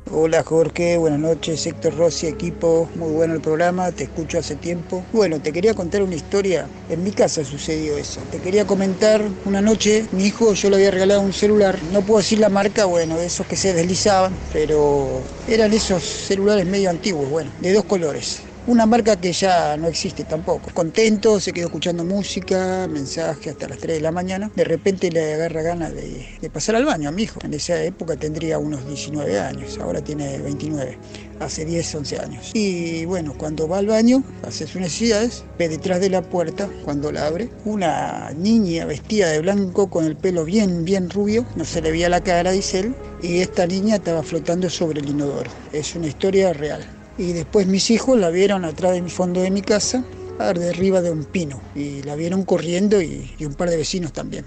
Hola Jorge, buenas noches, Héctor Rossi, equipo, muy bueno el programa, te escucho hace tiempo. Bueno, te quería contar una historia, en mi casa sucedió eso. Te quería comentar, una noche mi hijo yo le había regalado un celular, no puedo decir la marca, bueno, de esos que se deslizaban, pero eran esos celulares medio antiguos, bueno, de dos colores. Una marca que ya no existe tampoco. Contento, se quedó escuchando música, mensaje hasta las 3 de la mañana. De repente le agarra ganas de, de, pasar al baño a mi hijo. En esa época tendría unos 19 años, ahora tiene 29, hace 10, 11 años. Y bueno, cuando va al baño, hace sus necesidades, ve detrás de la puerta, cuando la abre, una niña vestida de blanco con el pelo bien, bien rubio, no se le veía la cara, dice él, y esta niña estaba flotando sobre el inodoro. Es una historia real. Y después mis hijos la vieron atrás de mi fondo de mi casa, arriba de un pino. Y la vieron corriendo y, y un par de vecinos también.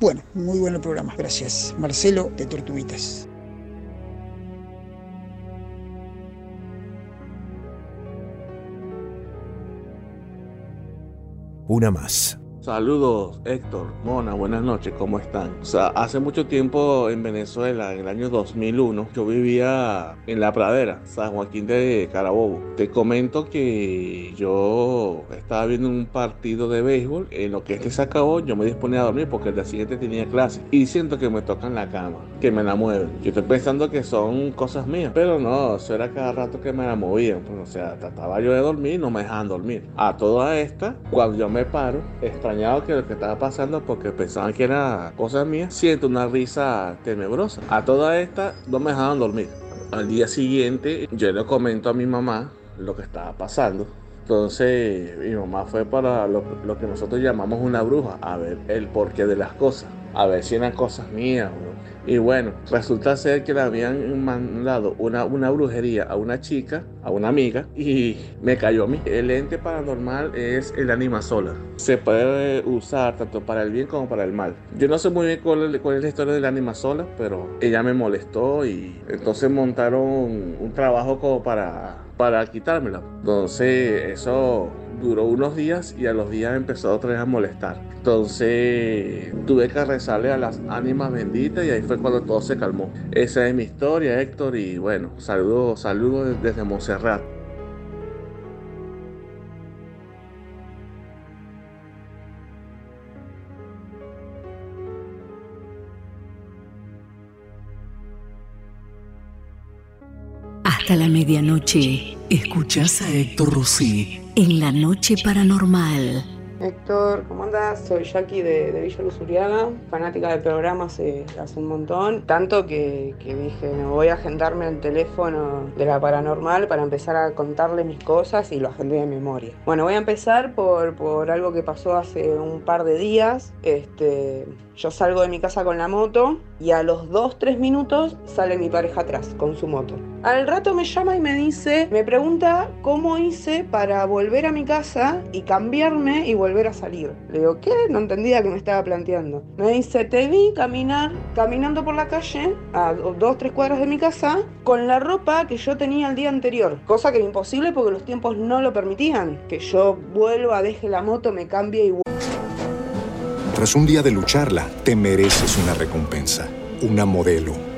Bueno, muy bueno el programa. Gracias. Marcelo de Tortuguitas. Una más. Saludos Héctor, Mona, buenas noches, ¿cómo están? O sea, hace mucho tiempo en Venezuela, en el año 2001, yo vivía en La Pradera, San Joaquín de Carabobo. Te comento que yo estaba viendo un partido de béisbol, en lo que este se acabó, yo me disponía a dormir porque el día siguiente tenía clase y siento que me tocan la cama, que me la mueven. Yo estoy pensando que son cosas mías, pero no, eso era cada rato que me la movían. Pues, o sea, trataba yo de dormir no me dejaban dormir. A toda esta, cuando yo me paro, que lo que estaba pasando porque pensaban que era cosa mía, siento una risa tenebrosa. A toda esta no me dejaban dormir. Al día siguiente yo le comento a mi mamá lo que estaba pasando. Entonces mi mamá fue para lo, lo que nosotros llamamos una bruja, a ver el porqué de las cosas, a ver si eran cosas mías y bueno, resulta ser que le habían mandado una, una brujería a una chica, a una amiga, y me cayó a mí. El ente paranormal es el anima sola. Se puede usar tanto para el bien como para el mal. Yo no sé muy bien cuál, es la historia del anima sola, pero ella me molestó y entonces montaron un trabajo como para, para quitármela. Entonces eso duró unos días y a los días empezó otra vez a molestar. Entonces tuve que rezarle a las ánimas benditas y ahí fue cuando todo se calmó. Esa es mi historia, Héctor, y bueno, saludos, saludos desde Montserrat. Hasta la medianoche, escuchás a Héctor Rossi en La Noche Paranormal. Héctor, ¿cómo andás? Soy Jackie de, de Villa Luz Uriaga, fanática del programa hace, hace un montón, tanto que, que dije, me voy a agendarme el teléfono de la paranormal para empezar a contarle mis cosas y lo agendé de memoria. Bueno, voy a empezar por, por algo que pasó hace un par de días. Este, yo salgo de mi casa con la moto y a los 2-3 minutos sale mi pareja atrás con su moto. Al rato me llama y me dice, me pregunta cómo hice para volver a mi casa y cambiarme y volver a salir. Le digo, ¿qué? No entendía que me estaba planteando. Me dice, te vi caminar, caminando por la calle a 2-3 cuadras de mi casa con la ropa que yo tenía el día anterior. Cosa que era imposible porque los tiempos no lo permitían. Que yo vuelva, deje la moto, me cambie y Tras un día de lucharla, te mereces una recompensa, una modelo,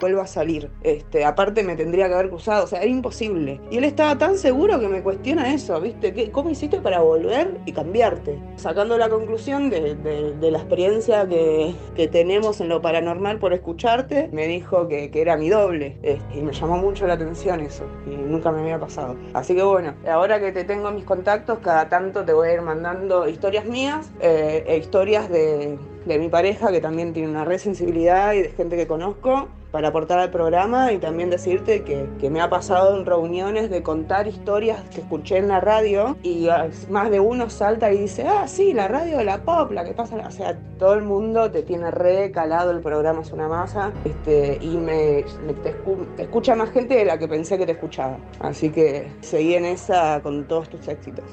Vuelvo a salir. Este, aparte me tendría que haber cruzado, o sea, era imposible. Y él estaba tan seguro que me cuestiona eso, ¿viste? ¿Qué, ¿Cómo hiciste para volver y cambiarte? Sacando la conclusión de, la experiencia que, tenemos en lo paranormal por escucharte, me dijo que, era mi doble. Este, y me llamó mucho la atención eso, y nunca me había pasado. Así que bueno, ahora que te tengo en mis contactos, cada tanto te voy a ir mandando historias mías eh, e historias de, de mi pareja, que también tiene una red sensibilidad y de gente que conozco para aportar al programa y también decirte que, que me ha pasado en reuniones de contar historias que escuché en la radio y más de uno salta y dice, ah, sí, la radio de la pop, la que pasa, o sea, todo el mundo te tiene re calado, el programa es una masa este, y me, te, te escucha más gente de la que pensé que te escuchaba. Así que seguí en esa con todos tus éxitos.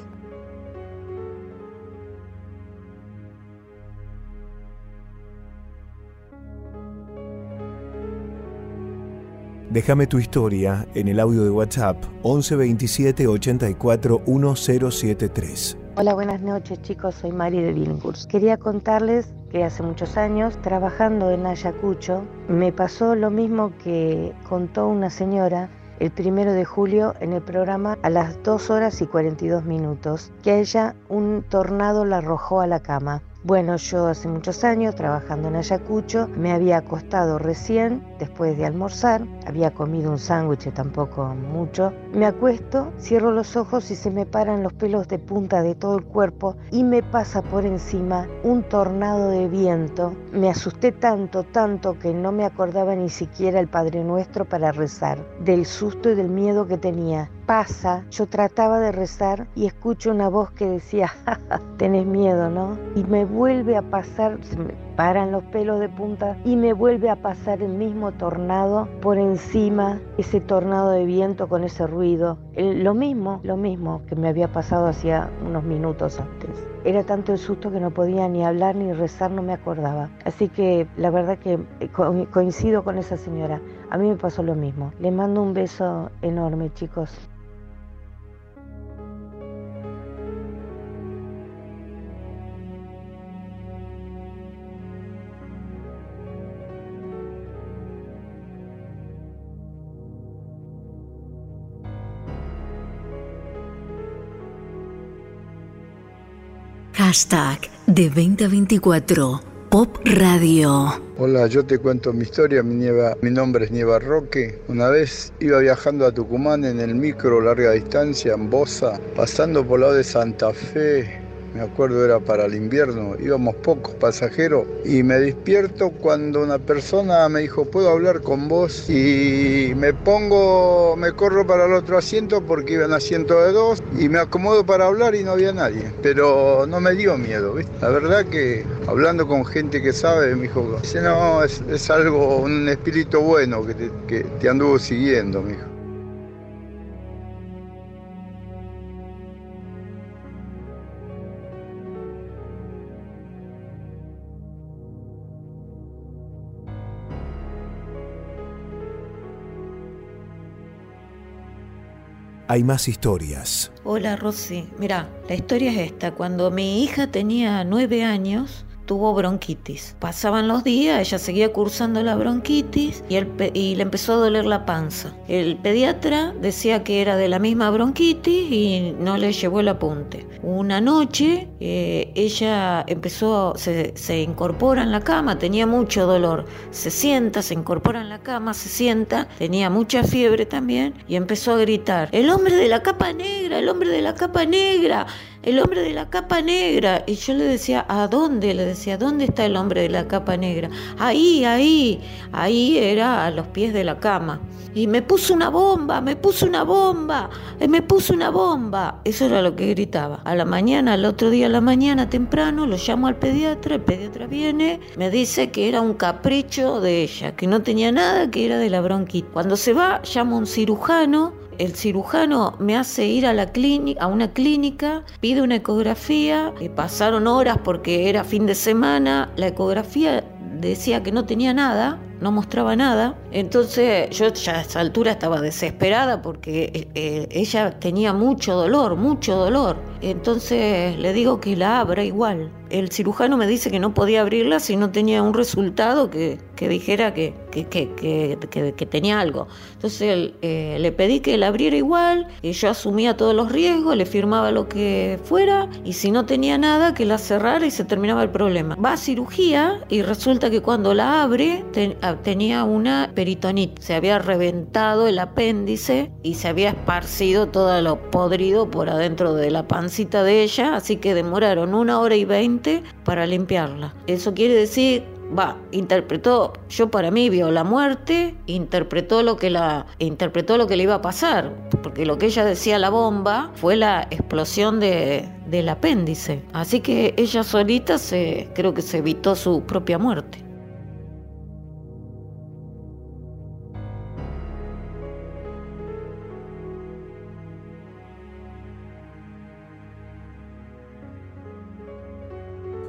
Déjame tu historia en el audio de WhatsApp 11 27 84 1073. Hola, buenas noches chicos, soy Mari de Billinghurst. Quería contarles que hace muchos años, trabajando en Ayacucho, me pasó lo mismo que contó una señora el primero de julio en el programa a las 2 horas y 42 minutos, que a ella un tornado la arrojó a la cama. Bueno, yo hace muchos años trabajando en Ayacucho, me había acostado recién después de almorzar, había comido un sándwich tampoco mucho, me acuesto, cierro los ojos y se me paran los pelos de punta de todo el cuerpo y me pasa por encima un tornado de viento. Me asusté tanto, tanto que no me acordaba ni siquiera el Padre Nuestro para rezar, del susto y del miedo que tenía. Pasa, yo trataba de rezar y escucho una voz que decía, "Ja, tenés miedo, ¿no? Y me vuelve a pasar, paran los pelos de punta y me vuelve a pasar el mismo tornado por encima, ese tornado de viento con ese ruido. Lo mismo, lo mismo que me había pasado hacía unos minutos antes. Era tanto el susto que no podía ni hablar ni rezar, no me acordaba. Así que la verdad que eh, co- coincido con esa señora. A mí me pasó lo mismo. Le mando un beso enorme, chicos. Hashtag de 2024 Pop Radio. Hola, yo te cuento mi historia. Mi, nieva- mi nombre es Nieva Roque. Una vez iba viajando a Tucumán en el micro larga distancia en Bosa, pasando por lado de Santa Fe. Me acuerdo era para el invierno, íbamos pocos pasajeros y me despierto cuando una persona me dijo, ¿puedo hablar con vos? Y me pongo, me corro para el otro asiento porque iba en asiento de dos y me acomodo para hablar y no había nadie. Pero no me dio miedo, ¿viste? La verdad que hablando con gente que sabe, me dijo, no, es, es algo, un espíritu bueno que te, que te anduvo siguiendo, me dijo. Hay más historias. Hola Rosy, mira, la historia es esta. Cuando mi hija tenía nueve años, tuvo bronquitis. Pasaban los días, ella seguía cursando la bronquitis y, y, le empezó a doler la panza. El pediatra decía que era de la misma bronquitis y no le llevó el apunte. Una noche eh, ella empezó, se, se incorpora en la cama, tenía mucho dolor. Se sienta, se incorpora en la cama, se sienta, tenía mucha fiebre también y empezó a gritar, el hombre de la capa negra, el hombre de la capa negra el hombre de la capa negra. Y yo le decía, ¿a dónde? Le decía, ¿dónde está el hombre de la capa negra? Ahí, ahí, ahí era a los pies de la cama. Y me puso una bomba, me puso una bomba, eh, me puso una bomba. Eso era lo que gritaba. A la mañana, al otro día a la mañana temprano, lo llamo al pediatra, el pediatra viene, me dice que era un capricho de ella, que no tenía nada, que era de la bronquitis. Cuando se va, llamo un cirujano el cirujano me hace ir a, la clínica, a una clínica, pide una ecografía, eh, pasaron horas porque era fin de semana, la ecografía decía que no tenía nada, no mostraba nada. Entonces yo ya a esa altura estaba desesperada porque eh, eh, ella tenía mucho dolor, mucho dolor. Entonces le digo que la abra igual. El cirujano me dice que no podía abrirla si no tenía un resultado que, dijera que, que, tenía algo. Entonces eh, le pedí que la abriera igual, y yo asumía todos los riesgos, le firmaba lo que fuera, y si no tenía nada, que la cerrara y se terminaba el problema. Va a cirugía y resulta que cuando la abre tenía una peritonitis, se había reventado el apéndice y se había esparcido todo lo podrido por adentro de la pancita de ella, así que demoraron una hora y veinte para limpiarla. Eso quiere decir va, interpretó, yo para mí vio la muerte, interpretó lo que la interpretó lo que le iba a pasar, porque lo que ella decía la bomba fue la explosión de, del apéndice. Así que ella solita se creo que se evitó su propia muerte.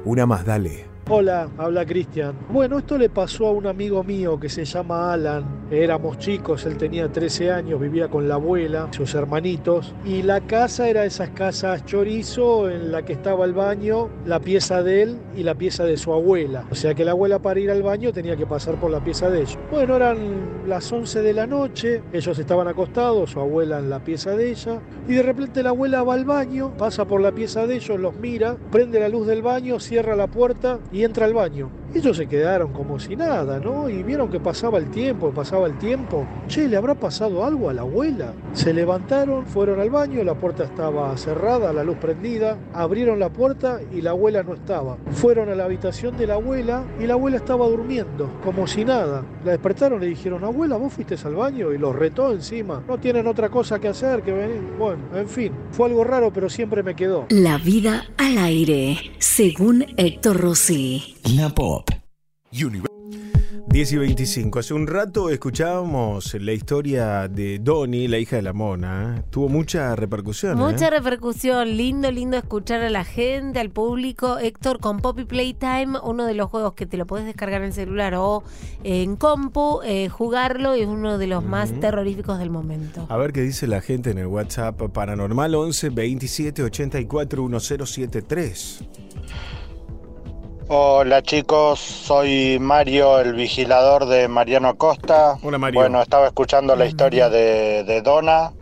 Una más, dale. Hola, habla Cristian. Bueno, esto le pasó a un amigo mío que se llama Alan. Éramos chicos, él tenía 13 años, vivía con la abuela, sus hermanitos, y la casa era esas casas chorizo en la que estaba el baño, la pieza de él y la pieza de su abuela. O sea que la abuela para ir al baño tenía que pasar por la pieza de ellos. Bueno, eran las 11 de la noche, ellos estaban acostados, su abuela en la pieza de ella, y de repente la abuela va al baño, pasa por la pieza de ellos, los mira, prende la luz del baño, cierra la puerta y entra al baño. Ellos se quedaron como si nada, ¿no? Y vieron que pasaba el tiempo, pasaba el tiempo. Che, ¿le habrá pasado algo a la abuela? Se levantaron, fueron al baño, la puerta estaba cerrada, la luz prendida, abrieron la puerta y la abuela no estaba. Fueron a la habitación de la abuela y la abuela estaba durmiendo, como si nada. La despertaron, le dijeron, abuela, vos fuiste al baño y los retó encima. No tienen otra cosa que hacer que venir. Bueno, en fin, fue algo raro, pero siempre me quedó. La vida al aire, según Héctor Rossi. La Pop. 10 y 25. Hace un rato escuchábamos la historia de Donnie, la hija de la mona. Tuvo mucha repercusión. Mucha ¿eh? repercusión. Lindo, lindo escuchar a la gente, al público. Héctor, con Poppy Playtime, uno de los juegos que te lo puedes descargar en celular o en compu, eh, jugarlo es uno de los más terroríficos del momento. A ver qué dice la gente en el WhatsApp Paranormal 11 27 84 1073. Hola chicos, soy Mario, el vigilador de Mariano Acosta. Hola Mario. Bueno, estaba escuchando la historia de, de Donna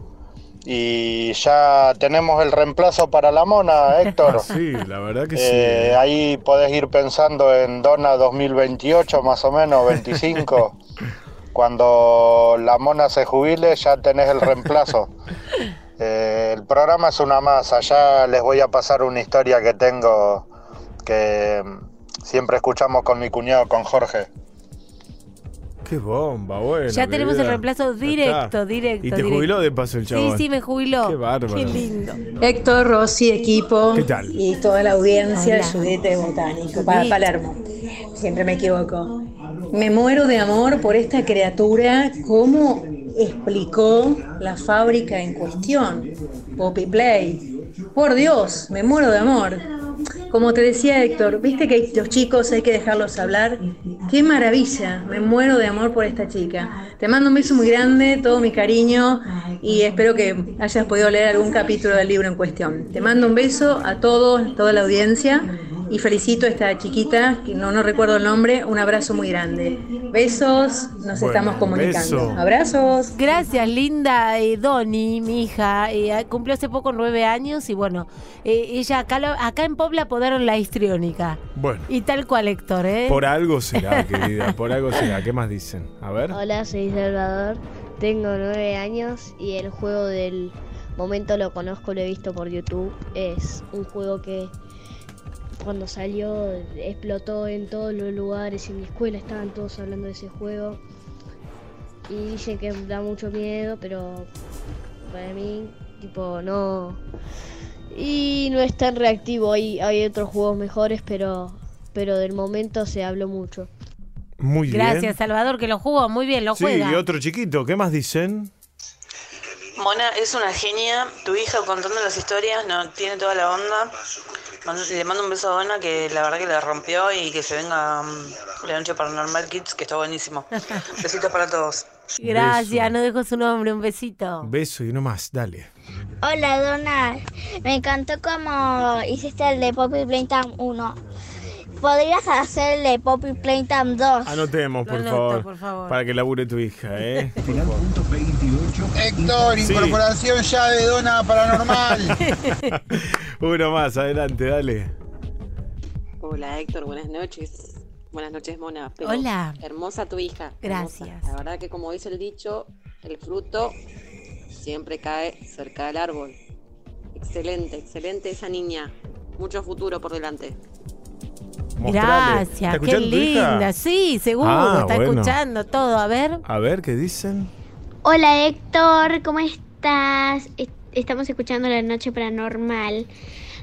y ya tenemos el reemplazo para la mona, Héctor. sí, la verdad que eh, sí. Ahí podés ir pensando en Donna 2028 más o menos, 25. Cuando la mona se jubile ya tenés el reemplazo. Eh, el programa es una masa, ya les voy a pasar una historia que tengo que siempre escuchamos con mi cuñado, con Jorge. Qué bomba, bueno. Ya tenemos el reemplazo directo, directo. Y te directo. jubiló de paso el chabón. Sí, sí, me jubiló. Qué bárbaro. Qué lindo. Héctor, Rossi, equipo ¿Qué tal? y toda la audiencia Hola. de Judith de Botánico, para Palermo. Siempre me equivoco. Me muero de amor por esta criatura, cómo explicó la fábrica en cuestión, Poppy Play. Por Dios, me muero de amor. Como te decía Héctor, viste que los chicos hay que dejarlos hablar. Qué maravilla, me muero de amor por esta chica. Te mando un beso muy grande, todo mi cariño y espero que hayas podido leer algún capítulo del libro en cuestión. Te mando un beso a todos, toda la audiencia y felicito a esta chiquita, que no, no recuerdo el nombre, un abrazo muy grande. Besos, nos Bueno, estamos comunicando. beso. Abrazos. Gracias, linda eh, Doni, mi hija. eh, cumplió hace poco nueve años y bueno, eh, ella acá, lo- acá en Pobla apodaron la histriónica. Bueno, Y tal cual, Héctor, ¿eh? por algo será, querida, por algo será. ¿Qué más dicen? A ver. Hola, soy Salvador, tengo nueve años y el juego del momento lo conozco, lo he visto por YouTube. Es un juego que cuando salió explotó en todos los lugares, en mi escuela estaban todos hablando de ese juego. Y dicen que da mucho miedo, pero para mí, tipo, no... Y no es tan reactivo, hay, hay otros juegos mejores, pero, pero del momento se habló mucho. Muy bien. Gracias, Salvador, que lo jugó muy bien, lo Sí, juega. y otro chiquito, ¿qué más dicen? Mona es una genia, tu hija contando las historias, no tiene toda la onda. Le mando un beso a Donna que la verdad que la rompió y que se venga mm, la noche paranormal Kids, que está buenísimo. Besitos para todos. Gracias, no dejó su nombre, un besito. Beso y uno más, dale. Hola Donna, me encantó como hiciste el de Poppy Playtime 1. ¿Podrías hacer el de Poppy Playtime 2? Anotemos, por, favor, por favor. Para que labure tu hija, ¿eh? Por favor. Héctor, Sí. incorporación ya de dona paranormal. Uno más, adelante, dale. Hola Héctor, buenas noches. Buenas noches, Mona. Pero Hola. Hermosa tu hija. hermosa. Gracias. La verdad que como dice el dicho, el fruto siempre cae cerca del árbol. Excelente, excelente esa niña. Mucho futuro por delante. Mostrale. Gracias, ¿Está qué linda. Sí, seguro, Ah, está bueno. escuchando todo. A ver. A ver, ¿qué dicen? Hola Héctor, ¿cómo estás? Est- Estamos escuchando La Noche Paranormal.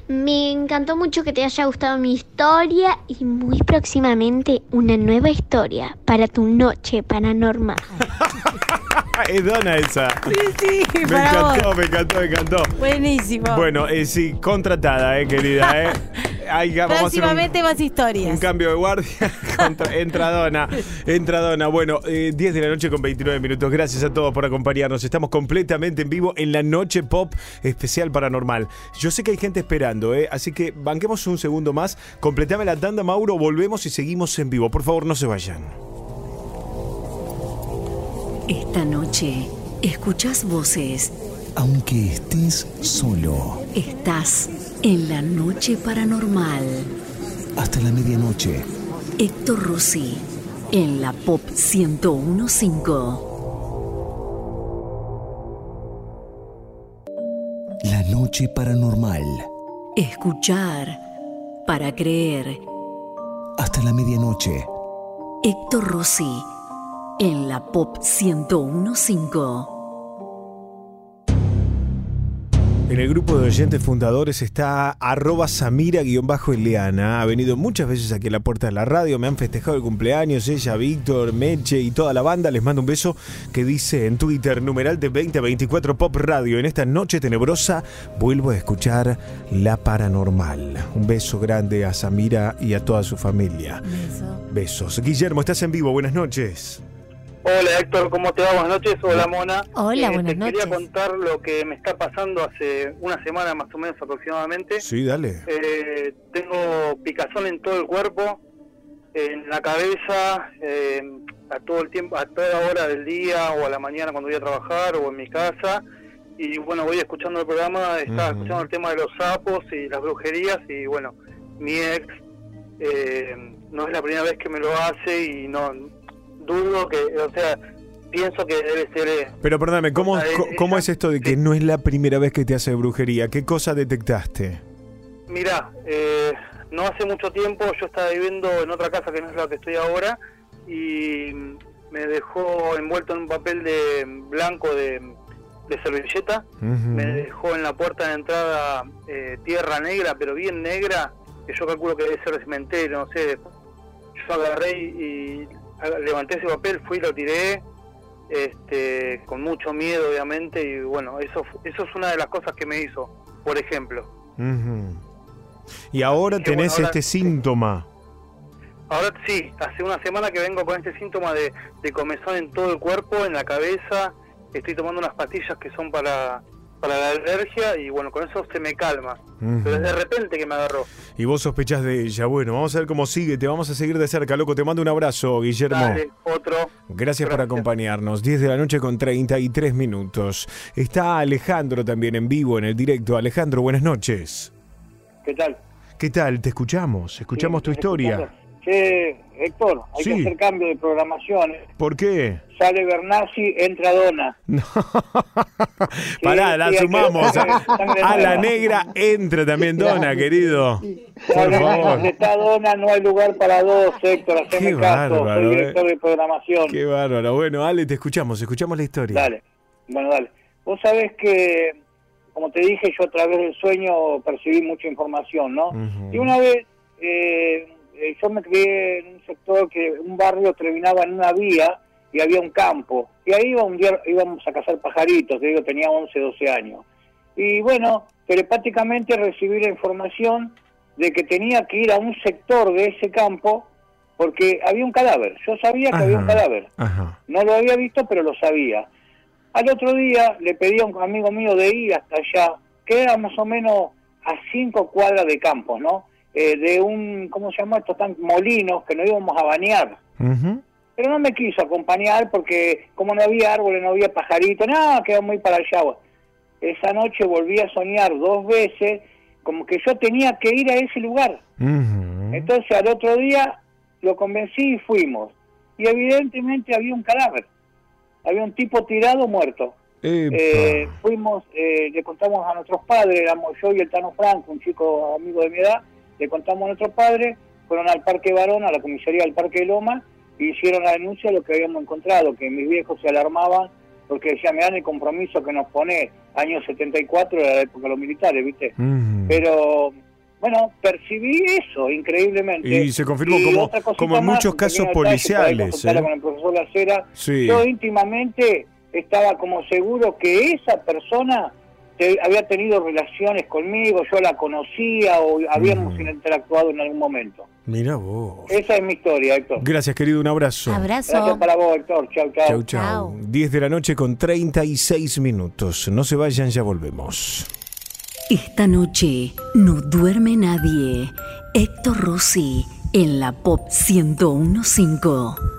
Me encantó mucho que te haya gustado mi historia y muy próximamente una nueva historia para tu Noche Paranormal. Es Donna esa. Sí, sí, Me para encantó, vos. me encantó, me encantó. Buenísimo. Bueno, eh, sí, contratada, eh, querida, eh. Ahí vamos a hacer un, Próximamente más historias. un cambio de guardia. Contra- entra Donna, entra Donna. Bueno, eh, 10 de la noche con 29 minutos. Gracias a todos por acompañarnos. Estamos completamente en vivo en la noche pop especial paranormal. Yo sé que hay gente esperando, eh, así que banquemos un segundo más. Completame la tanda, Mauro. Volvemos y seguimos en vivo. Por favor, no se vayan. Esta noche escuchas voces. Aunque estés solo, Estás en la noche paranormal. hasta la medianoche, Héctor Rossi en la Pop 1015. la noche paranormal, Escuchar para creer. hasta la medianoche. Héctor Rossi en la Pop 1015. En el grupo de oyentes fundadores está arroba Samira-Eliana. Ha venido muchas veces aquí a la puerta de la radio. Me han festejado el cumpleaños. Ella, Víctor, Meche y toda la banda. Les mando un beso que dice en Twitter, numeral de 2024 Pop Radio. En esta noche tenebrosa vuelvo a escuchar La Paranormal. Un beso grande a Samira y a toda su familia. Besos. Guillermo, estás en vivo. Buenas noches. Hola Héctor, ¿cómo te va? Buenas noches. Hola Mona. Hola, Eh, buenas te noches. quería contar lo que me está pasando hace una semana más o menos aproximadamente. Sí, dale. Eh, tengo picazón en todo el cuerpo, en la cabeza, eh, a todo el tiempo, a toda hora del día o a la mañana cuando voy a trabajar o en mi casa. Y bueno, voy escuchando el programa, estaba escuchando el tema de los sapos y las brujerías y bueno, mi ex eh, no es la primera vez que me lo hace y no dudo que, o sea, pienso que debe ser... eh, Pero perdóname, ¿cómo, O sea, co- ella- ¿cómo es esto de que no es la primera vez que te hace brujería? ¿Qué cosa detectaste? Mira, eh, no hace mucho tiempo yo estaba viviendo en otra casa que no es la que estoy ahora y me dejó envuelto en un papel de blanco de, de servilleta, me dejó en la puerta de entrada eh, tierra negra, pero bien negra, que yo calculo que debe ser de cementerio, no sé. Yo agarré y levanté ese papel, fui y lo tiré, este, con mucho miedo obviamente, y bueno, eso, eso es una de las cosas que me hizo, por ejemplo. Ujú. Y ahora tenés bueno, ahora- este síntoma. Ahora sí, hace una semana que vengo con este síntoma de, de comezón en todo el cuerpo, en la cabeza. Estoy tomando unas pastillas que son para, para la alergia y bueno, con eso se me calma. Pero es de repente que me agarró. Y vos sospechás de ella. Bueno, vamos a ver cómo sigue. Te vamos a seguir de cerca, loco. Te mando un abrazo, Guillermo. Dale, otro. Gracias, por acompañarnos. 10 de la noche con 33 minutos. Está Alejandro también en vivo, en el directo. Alejandro, buenas noches. ¿Qué tal? ¿Qué tal? Te escuchamos. Escuchamos tu historia. Che, Héctor, hay Sí. que hacer cambio de programación. ¿Por qué? Sale Bernasi, entra Dona. Pará, la sí, hay que- sumamos. A, la negra entra también Dona, querido. Por favor. está Dona, no hay lugar para dos, Héctor, haceme Qué caso. bárbaro, Soy director eh. de programación. Qué bárbaro. Bueno, Ale, te escuchamos. Escuchamos la historia. Dale, bueno, dale. Vos sabés que, como te dije, yo a través del sueño percibí mucha información, ¿no? Y una vez, eh, eh, yo me crié en un sector que un barrio terminaba en una vía y había un campo. Y ahí iba un día, íbamos a cazar pajaritos, te digo, tenía 11, 12 años. Y bueno, telepáticamente recibí la información de que tenía que ir a un sector de ese campo porque había un cadáver. Yo sabía que había un cadáver. Ajá. No lo había visto, pero lo sabía. Al otro día le pedí a un amigo mío de ir hasta allá, que era más o menos a cinco cuadras de campo, ¿no? Eh, de un, ¿cómo se llama esto? Tan molinos que nos íbamos a bañar. Pero no me quiso acompañar porque como no había árboles, no había pajaritos, no, quedó muy para allá. Bueno, Esa noche volví a soñar dos veces como que yo tenía que ir a ese lugar. Entonces al otro día lo convencí y fuimos. Y evidentemente había un cadáver. Había un tipo tirado muerto. Eh, fuimos, eh, le contamos a nuestros padres, éramos yo y el Tano Franco, un chico amigo de mi edad, le contamos a nuestros padres, fueron al Parque Barón, a la comisaría del Parque Loma, y hicieron la denuncia de lo que habíamos encontrado, que mis viejos se alarmaban porque decían, me dan el compromiso que nos pone año 74, era la época de los militares, ¿viste? Pero, bueno, percibí eso increíblemente. Y se confirmó Y como- como en muchos casos policiales, ¿eh? con el profesor Lacera. Sí. Yo íntimamente estaba como seguro que esa persona te- había tenido relaciones conmigo, yo la conocía o habíamos interactuado en algún momento. Mira vos. Esa es mi historia, Héctor. Gracias, querido. Un abrazo. Gracias para vos, Héctor. Chau, chau. Chau, chau. 10 de la noche con 36 minutos. No se vayan, ya volvemos. Esta noche no duerme nadie. Héctor Rossi en la Pop 1015.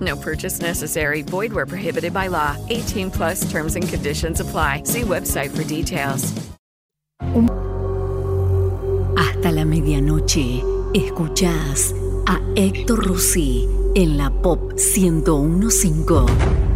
No purchase necessary. Void where prohibited by law. 18 plus terms and conditions apply. See website for details. Hasta la medianoche, escuchás a Héctor Rossi en la Pop 1015.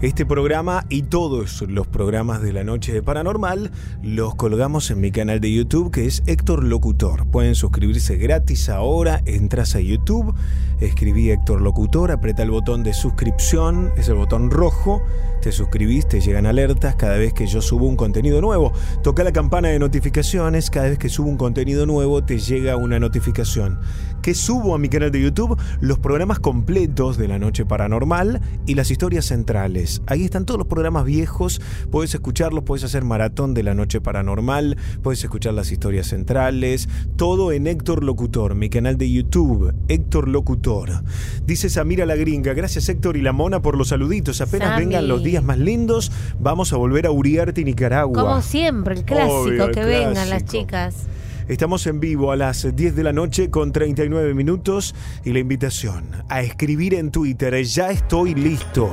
Este programa y todos los programas de la noche de Paranormal los colgamos en mi canal de YouTube que es Héctor Locutor. Pueden suscribirse gratis ahora, entras a YouTube, escribí Héctor Locutor, aprieta el botón de suscripción, es el botón rojo, te suscribís, te llegan alertas cada vez que yo subo un contenido nuevo. Toca la campana de notificaciones, cada vez que subo un contenido nuevo te llega una notificación. Que subo a mi canal de YouTube los programas completos de la noche paranormal y las historias centrales. Ahí están todos los programas viejos, puedes escucharlos, puedes hacer maratón de la noche paranormal, puedes escuchar las historias centrales, todo en Héctor Locutor, mi canal de YouTube, Héctor Locutor. Dice Samira la gringa, gracias Héctor y la mona por los saluditos, apenas vengan los días más lindos, vamos a volver a Uriarte, Nicaragua. Como siempre, el clásico, Obvio, el que vengan las chicas. Estamos en vivo a las 10 de la noche con 39 minutos y la invitación a escribir en Twitter, ya estoy listo.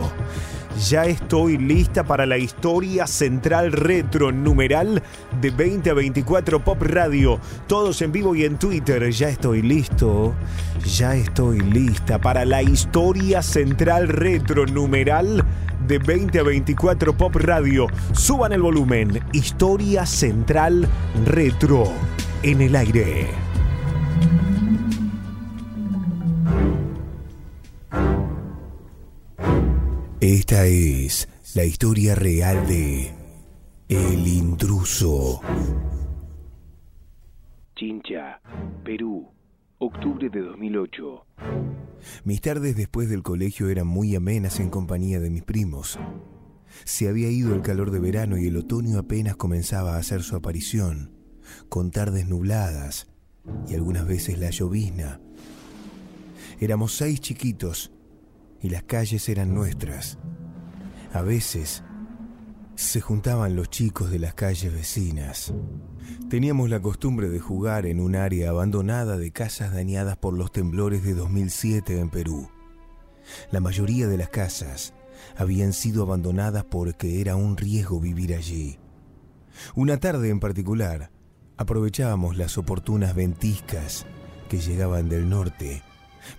Ya estoy lista para la historia central retro numeral de 20 a 24 Pop Radio. Todos en vivo y en Twitter. Ya estoy listo. Ya estoy lista para la historia central retro numeral de 20 a 24 Pop Radio. Suban el volumen. Historia central retro en el aire. Esta es la historia real de El intruso. Chincha, Perú, octubre de 2008. Mis tardes después del colegio eran muy amenas en compañía de mis primos. Se había ido el calor de verano y el otoño apenas comenzaba a hacer su aparición, con tardes nubladas y algunas veces la llovizna. Éramos seis chiquitos y las calles eran nuestras. A veces se juntaban los chicos de las calles vecinas. Teníamos la costumbre de jugar en un área abandonada de casas dañadas por los temblores de 2007 en Perú. La mayoría de las casas habían sido abandonadas porque era un riesgo vivir allí. Una tarde en particular, aprovechábamos las oportunas ventiscas que llegaban del norte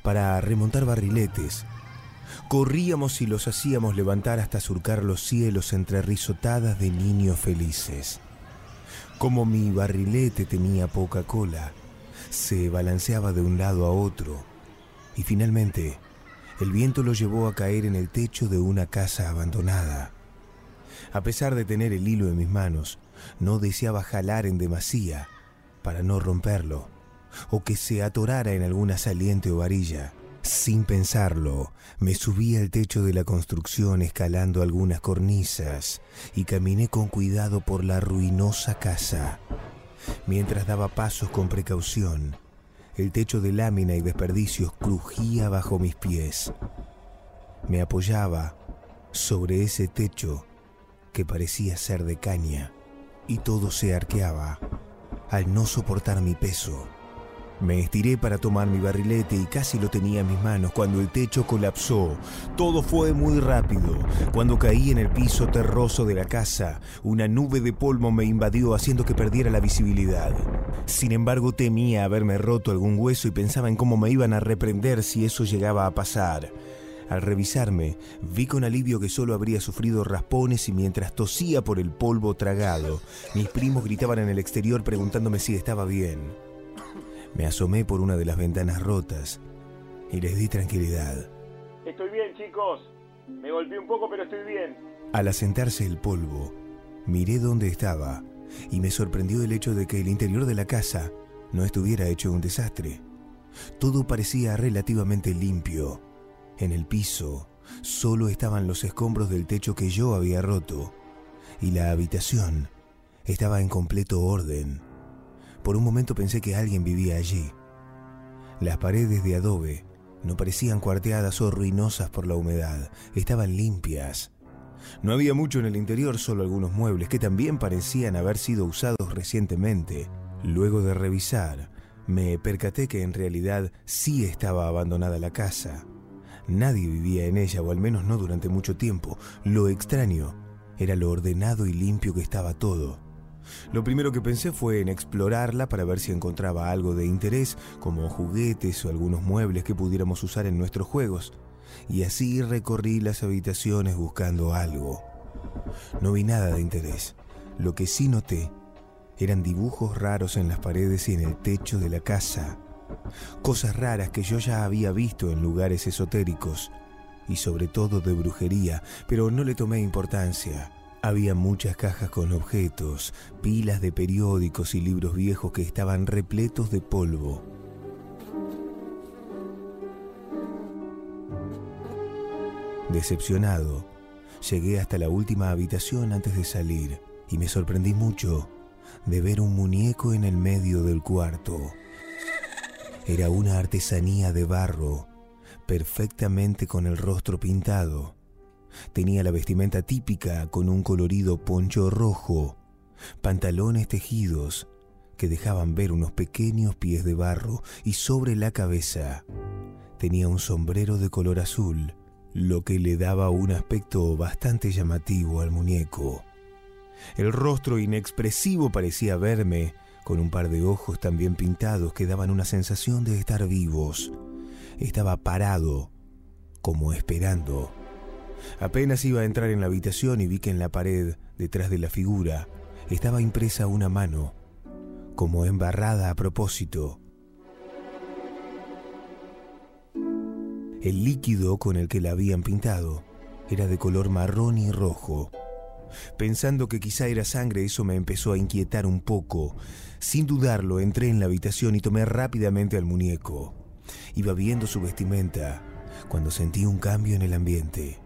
para remontar barriletes Corríamos y los hacíamos levantar hasta surcar los cielos entre risotadas de niños felices. Como mi barrilete tenía poca cola, se balanceaba de un lado a otro y finalmente el viento lo llevó a caer en el techo de una casa abandonada. A pesar de tener el hilo en mis manos, no deseaba jalar en demasía para no romperlo o que se atorara en alguna saliente o varilla. Sin pensarlo, me subí al techo de la construcción escalando algunas cornisas y caminé con cuidado por la ruinosa casa. Mientras daba pasos con precaución, el techo de lámina y desperdicios crujía bajo mis pies. Me apoyaba sobre ese techo que parecía ser de caña y todo se arqueaba al no soportar mi peso. Me estiré para tomar mi barrilete y casi lo tenía en mis manos cuando el techo colapsó. Todo fue muy rápido. Cuando caí en el piso terroso de la casa, una nube de polvo me invadió haciendo que perdiera la visibilidad. Sin embargo, temía haberme roto algún hueso y pensaba en cómo me iban a reprender si eso llegaba a pasar. Al revisarme, vi con alivio que solo habría sufrido raspones y mientras tosía por el polvo tragado, mis primos gritaban en el exterior preguntándome si estaba bien. Me asomé por una de las ventanas rotas y les di tranquilidad. Estoy bien, chicos. Me golpeé un poco, pero estoy bien. Al asentarse el polvo, miré dónde estaba y me sorprendió el hecho de que el interior de la casa no estuviera hecho un desastre. Todo parecía relativamente limpio. En el piso solo estaban los escombros del techo que yo había roto y la habitación estaba en completo orden. Por un momento pensé que alguien vivía allí. Las paredes de adobe no parecían cuarteadas o ruinosas por la humedad, estaban limpias. No había mucho en el interior, solo algunos muebles que también parecían haber sido usados recientemente. Luego de revisar, me percaté que en realidad sí estaba abandonada la casa. Nadie vivía en ella, o al menos no durante mucho tiempo. Lo extraño era lo ordenado y limpio que estaba todo. Lo primero que pensé fue en explorarla para ver si encontraba algo de interés, como juguetes o algunos muebles que pudiéramos usar en nuestros juegos, y así recorrí las habitaciones buscando algo. No vi nada de interés. Lo que sí noté eran dibujos raros en las paredes y en el techo de la casa. Cosas raras que yo ya había visto en lugares esotéricos y sobre todo de brujería, pero no le tomé importancia. Había muchas cajas con objetos, pilas de periódicos y libros viejos que estaban repletos de polvo. Decepcionado, llegué hasta la última habitación antes de salir y me sorprendí mucho de ver un muñeco en el medio del cuarto. Era una artesanía de barro, perfectamente con el rostro pintado. Tenía la vestimenta típica con un colorido poncho rojo, pantalones tejidos, que dejaban ver unos pequeños pies de barro y sobre la cabeza tenía un sombrero de color azul, lo que le daba un aspecto bastante llamativo al muñeco. El rostro inexpresivo parecía verme, con un par de ojos también pintados que daban una sensación de estar vivos. Estaba parado, como esperando. Apenas iba a entrar en la habitación y vi que en la pared, detrás de la figura, estaba impresa una mano, como embarrada a propósito. El líquido con el que la habían pintado era de color marrón y rojo. Pensando que quizá era sangre, eso me empezó a inquietar un poco. Sin dudarlo, entré en la habitación y tomé rápidamente al muñeco. Iba viendo su vestimenta cuando sentí un cambio en el ambiente.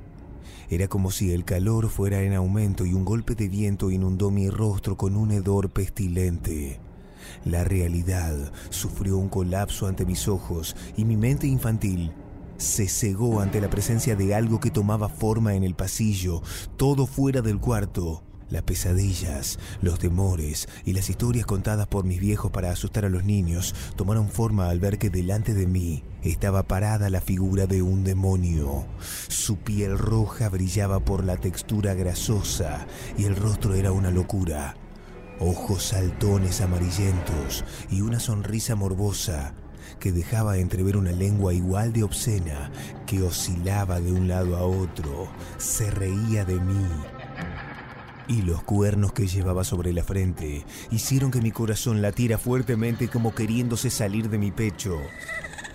Era como si el calor fuera en aumento y un golpe de viento inundó mi rostro con un hedor pestilente. La realidad sufrió un colapso ante mis ojos y mi mente infantil se cegó ante la presencia de algo que tomaba forma en el pasillo, todo fuera del cuarto. Las pesadillas, los temores y las historias contadas por mis viejos para asustar a los niños tomaron forma al ver que delante de mí estaba parada la figura de un demonio. Su piel roja brillaba por la textura grasosa y el rostro era una locura. Ojos saltones amarillentos y una sonrisa morbosa que dejaba entrever una lengua igual de obscena que oscilaba de un lado a otro, se reía de mí. Y los cuernos que llevaba sobre la frente hicieron que mi corazón latiera fuertemente como queriéndose salir de mi pecho.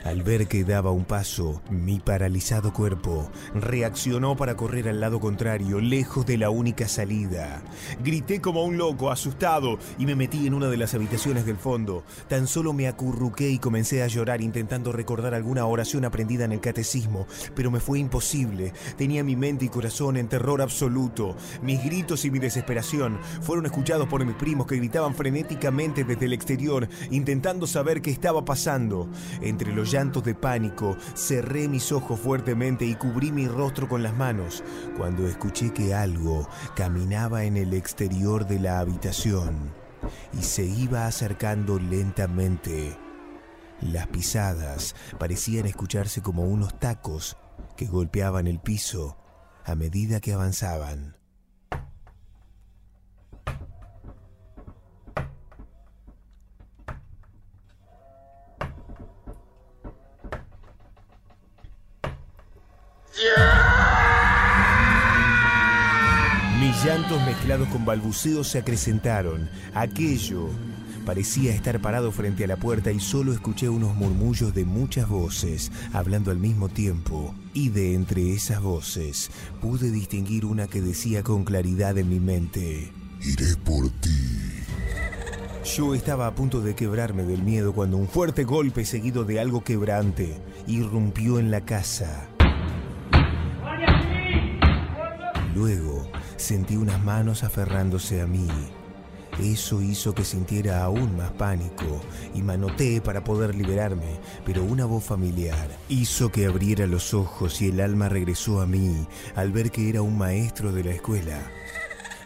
Al ver que daba un paso, mi paralizado cuerpo reaccionó para correr al lado contrario, lejos de la única salida. Grité como un loco, asustado, y me metí en una de las habitaciones del fondo. Tan solo me acurruqué y comencé a llorar intentando recordar alguna oración aprendida en el catecismo, pero me fue imposible. Tenía mi mente y corazón en terror absoluto. Mis gritos y mi desesperación fueron escuchados por mis primos que gritaban frenéticamente desde el exterior, intentando saber qué estaba pasando. Entre los llantos de pánico, cerré mis ojos fuertemente y cubrí mi rostro con las manos cuando escuché que algo caminaba en el exterior de la habitación y se iba acercando lentamente. Las pisadas parecían escucharse como unos tacos que golpeaban el piso a medida que avanzaban. Mis llantos mezclados con balbuceos se acrecentaron. Aquello parecía estar parado frente a la puerta y solo escuché unos murmullos de muchas voces hablando al mismo tiempo. Y de entre esas voces pude distinguir una que decía con claridad en mi mente, Iré por ti. Yo estaba a punto de quebrarme del miedo cuando un fuerte golpe seguido de algo quebrante irrumpió en la casa. Luego sentí unas manos aferrándose a mí. Eso hizo que sintiera aún más pánico y manoteé para poder liberarme, pero una voz familiar hizo que abriera los ojos y el alma regresó a mí al ver que era un maestro de la escuela.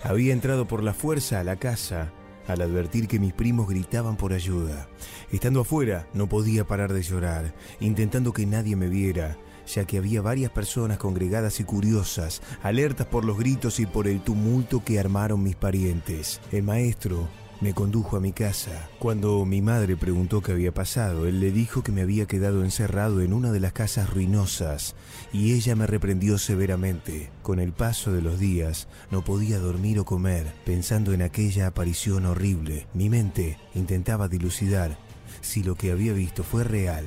Había entrado por la fuerza a la casa al advertir que mis primos gritaban por ayuda. Estando afuera, no podía parar de llorar, intentando que nadie me viera, ya que había varias personas congregadas y curiosas, alertas por los gritos y por el tumulto que armaron mis parientes. El maestro me condujo a mi casa. Cuando mi madre preguntó qué había pasado, él le dijo que me había quedado encerrado en una de las casas ruinosas y ella me reprendió severamente. Con el paso de los días no podía dormir o comer pensando en aquella aparición horrible. Mi mente intentaba dilucidar si lo que había visto fue real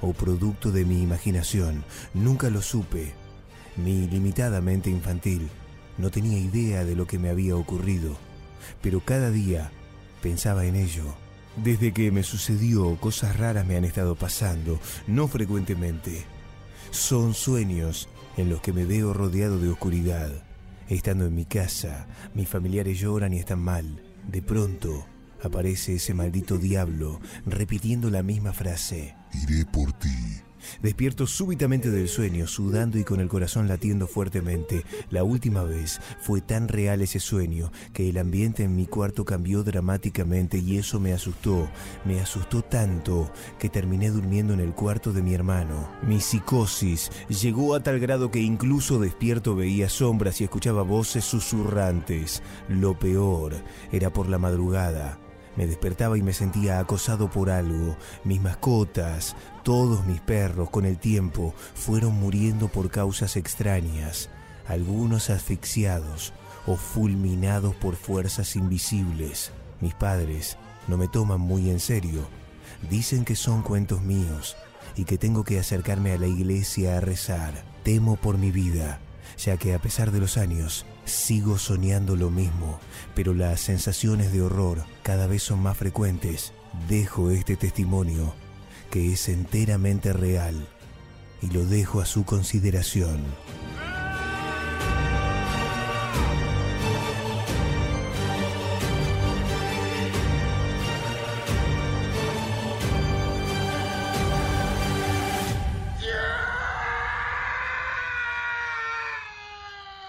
o producto de mi imaginación. Nunca lo supe. Mi limitada mente infantil no tenía idea de lo que me había ocurrido, pero cada día pensaba en ello. Desde que me sucedió, cosas raras me han estado pasando, no frecuentemente. Son sueños en los que me veo rodeado de oscuridad. Estando en mi casa, mis familiares lloran y están mal. De pronto, aparece ese maldito diablo repitiendo la misma frase. Iré por ti. Despierto súbitamente del sueño, sudando y con el corazón latiendo fuertemente. La última vez fue tan real ese sueño que el ambiente en mi cuarto cambió dramáticamente y eso me asustó. Me asustó tanto que terminé durmiendo en el cuarto de mi hermano. Mi psicosis llegó a tal grado que incluso despierto veía sombras y escuchaba voces susurrantes. Lo peor era por la madrugada. Me despertaba y me sentía acosado por algo. Mis mascotas, todos mis perros, con el tiempo, fueron muriendo por causas extrañas, algunos asfixiados o fulminados por fuerzas invisibles. Mis padres no me toman muy en serio. Dicen que son cuentos míos y que tengo que acercarme a la iglesia a rezar. Temo por mi vida, ya que a pesar de los años, sigo soñando lo mismo, pero las sensaciones de horror cada vez son más frecuentes. Dejo este testimonio, que es enteramente real, y lo dejo a su consideración.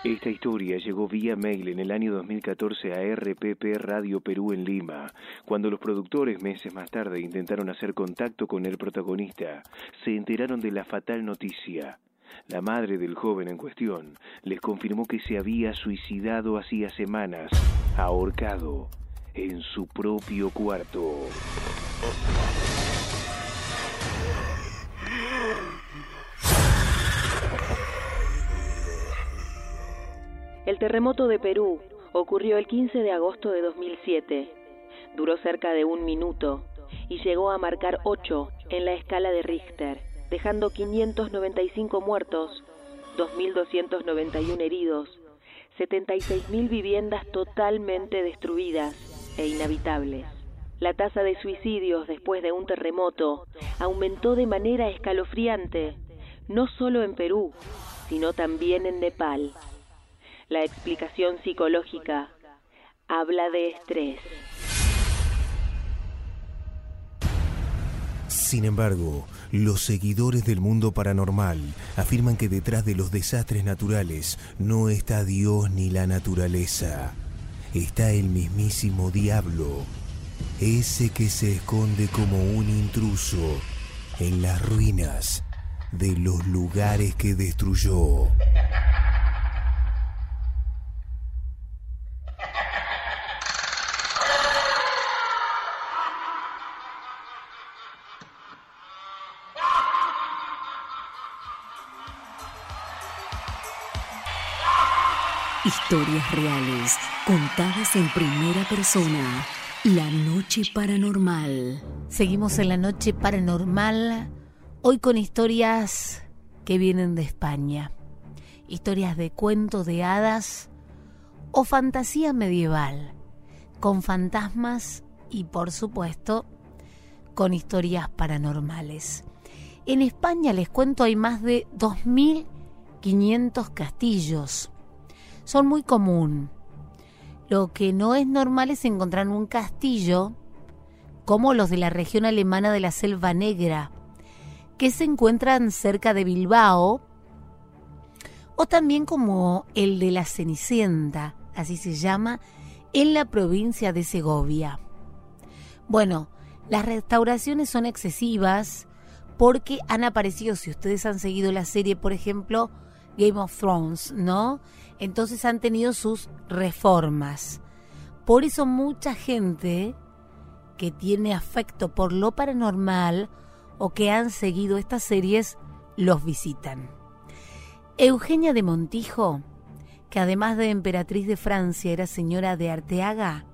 Esta historia llegó vía mail en el año 2014 a RPP Radio Perú en Lima. Cuando los productores meses más tarde intentaron hacer contacto con el protagonista, se enteraron de la fatal noticia. La madre del joven en cuestión les confirmó que se había suicidado hacía semanas, ahorcado, en su propio cuarto. El terremoto de Perú ocurrió el 15 de agosto de 2007. Duró cerca de un minuto y llegó a marcar 8 en la escala de Richter, dejando 595 muertos, 2.291 heridos, 76.000 viviendas totalmente destruidas e inhabitables. La tasa de suicidios después de un terremoto aumentó de manera escalofriante, no solo en Perú, sino también en Nepal. La explicación psicológica habla de estrés. Sin embargo, los seguidores del mundo paranormal afirman que detrás de los desastres naturales no está Dios ni la naturaleza. Está el mismísimo diablo, ese que se esconde como un intruso en las ruinas de los lugares que destruyó. Historias reales, contadas en primera persona. La noche paranormal. Seguimos en la noche paranormal, hoy con historias que vienen de España. Historias de cuentos de hadas o fantasía medieval, con fantasmas y por supuesto con historias paranormales. En España les cuento hay más de 2.500 castillos son muy común. Lo que no es normal es encontrar un castillo como los de la región alemana de la Selva Negra, que se encuentran cerca de Bilbao, o también como el de la Cenicienta, así se llama, en la provincia de Segovia. Bueno, las restauraciones son excesivas porque han aparecido, si ustedes han seguido la serie, por ejemplo, Game of Thrones, ¿no? Entonces han tenido sus reformas. Por eso mucha gente que tiene afecto por lo paranormal o que han seguido estas series los visitan. Eugenia de Montijo, que además de emperatriz de Francia era señora de Arteaga,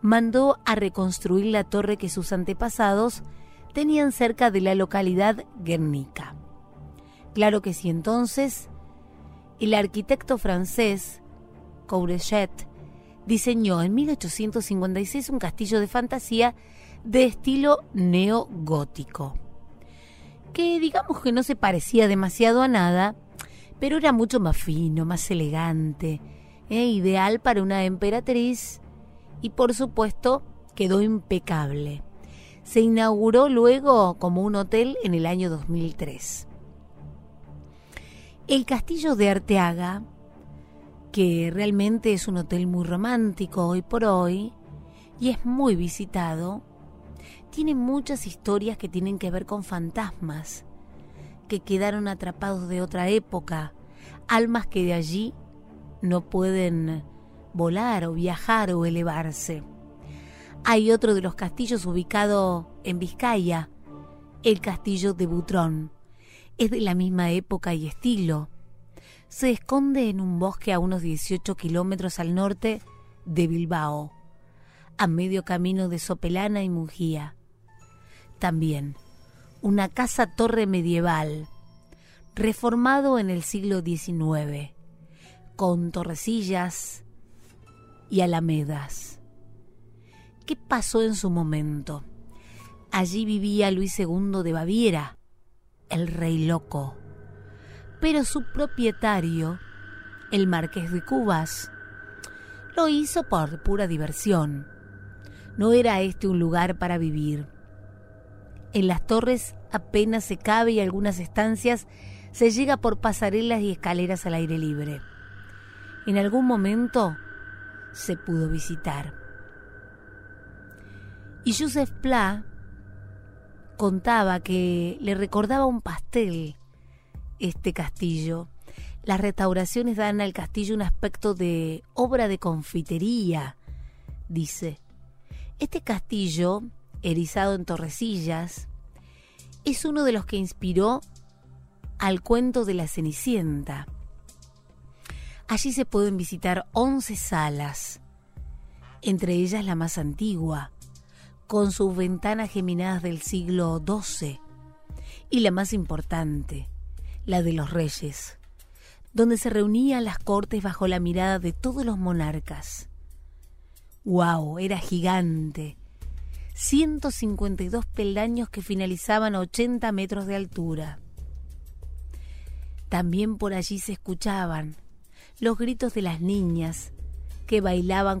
mandó a reconstruir la torre que sus antepasados tenían cerca de la localidad Guernica. Claro que sí, entonces el arquitecto francés Courechet diseñó en 1856 un castillo de fantasía de estilo neogótico, que digamos que no se parecía demasiado a nada, pero era mucho más fino, más elegante, e ideal para una emperatriz y por supuesto quedó impecable. Se inauguró luego como un hotel en el año 2003. El castillo de Arteaga, que realmente es un hotel muy romántico hoy por hoy y es muy visitado, tiene muchas historias que tienen que ver con fantasmas, que quedaron atrapados de otra época, almas que de allí no pueden volar o viajar o elevarse. Hay otro de los castillos ubicado en Vizcaya, el castillo de Butrón. Es de la misma época y estilo. Se esconde en un bosque a unos 18 kilómetros al norte de Bilbao, a medio camino de Sopelana y Mungía. También una casa torre medieval, reformado en el siglo XIX, con torrecillas y alamedas. ¿Qué pasó en su momento? Allí vivía Luis II de Baviera, el rey loco. Pero su propietario, el marqués de Cubas, lo hizo por pura diversión. No era este un lugar para vivir. En las torres apenas se cabe y algunas estancias se llega por pasarelas y escaleras al aire libre. En algún momento se pudo visitar. Y Joseph Pla contaba que le recordaba un pastel este castillo. Las restauraciones dan al castillo un aspecto de obra de confitería, dice. Este castillo, erizado en torrecillas, es uno de los que inspiró al cuento de la Cenicienta. Allí se pueden visitar 11 salas, entre ellas la más antigua, con sus ventanas geminadas del siglo XII, y la más importante, la de los reyes, donde se reunían las cortes bajo la mirada de todos los monarcas. ¡Wow! Era gigante. 152 peldaños que finalizaban a 80 metros de altura. También por allí se escuchaban los gritos de las niñas que bailaban.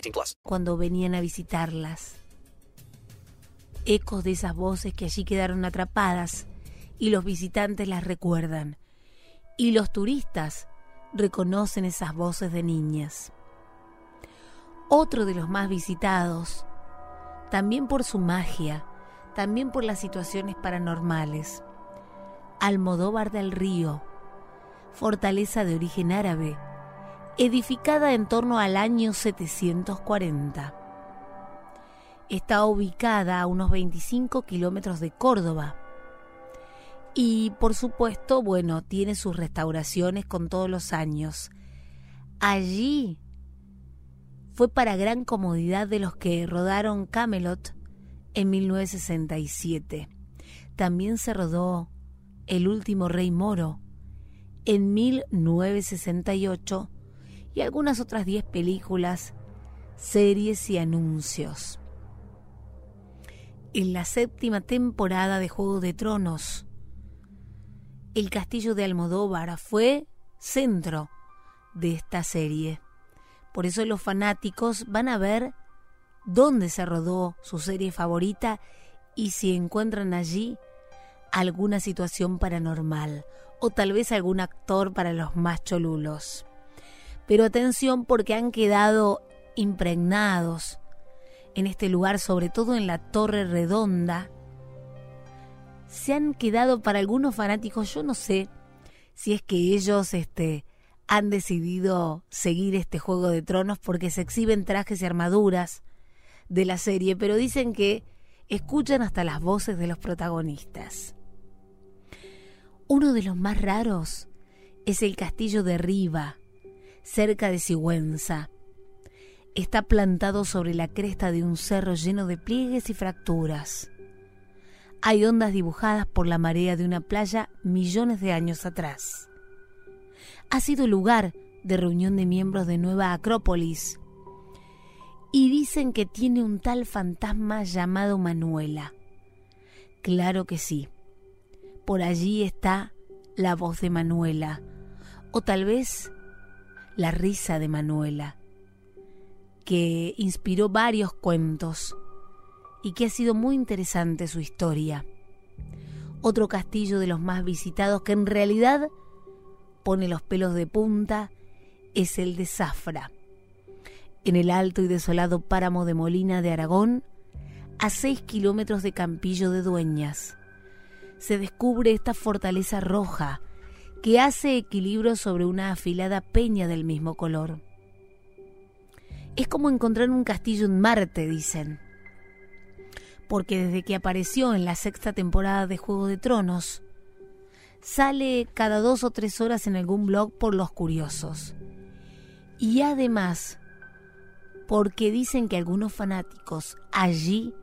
18 plus. Cuando venían a visitarlas. Ecos de esas voces que allí quedaron atrapadas y los visitantes las recuerdan. Y los turistas reconocen esas voces de niñas. Otro de los más visitados, también por su magia, también por las situaciones paranormales. Almodóvar del Río, fortaleza de origen árabe, edificada en torno al año 740. Está ubicada a unos 25 kilómetros de Córdoba. Y por supuesto, bueno, tiene sus restauraciones con todos los años. Allí fue para gran comodidad de los que rodaron Camelot en 1967. También se rodó El último rey moro en 1968 y algunas otras 10 películas, series y anuncios. En la séptima temporada de Juego de Tronos, el castillo de Almodóvar fue centro de esta serie. Por eso los fanáticos van a ver dónde se rodó su serie favorita y si encuentran allí alguna situación paranormal o tal vez algún actor para los más cholulos. Pero atención porque han quedado impregnados en este lugar, sobre todo en la Torre Redonda, se han quedado para algunos fanáticos, yo no sé si es que ellos este, han decidido seguir este Juego de Tronos porque se exhiben trajes y armaduras de la serie, pero dicen que escuchan hasta las voces de los protagonistas. Uno de los más raros es el castillo de Riva, cerca de Sigüenza. Está plantado sobre la cresta de un cerro lleno de pliegues y fracturas. Hay ondas dibujadas por la marea de una playa millones de años atrás. Ha sido lugar de reunión de miembros de Nueva Acrópolis y dicen que tiene un tal fantasma llamado Manuela. Claro que sí. Por allí está la voz de Manuela, o tal vez la risa de Manuela, que inspiró varios cuentos y que ha sido muy interesante su historia. Otro castillo de los más visitados que en realidad pone los pelos de punta es el de Zafra, en el alto y desolado páramo de Molina de Aragón, a seis kilómetros de Campillo de Dueñas. Se descubre esta fortaleza roja que hace equilibrio sobre una afilada peña del mismo color. Es como encontrar un castillo en Marte, dicen porque desde que apareció en la sexta temporada de Juego de Tronos, sale cada dos o tres horas en algún blog por los curiosos. Y además, porque dicen que algunos fanáticos allí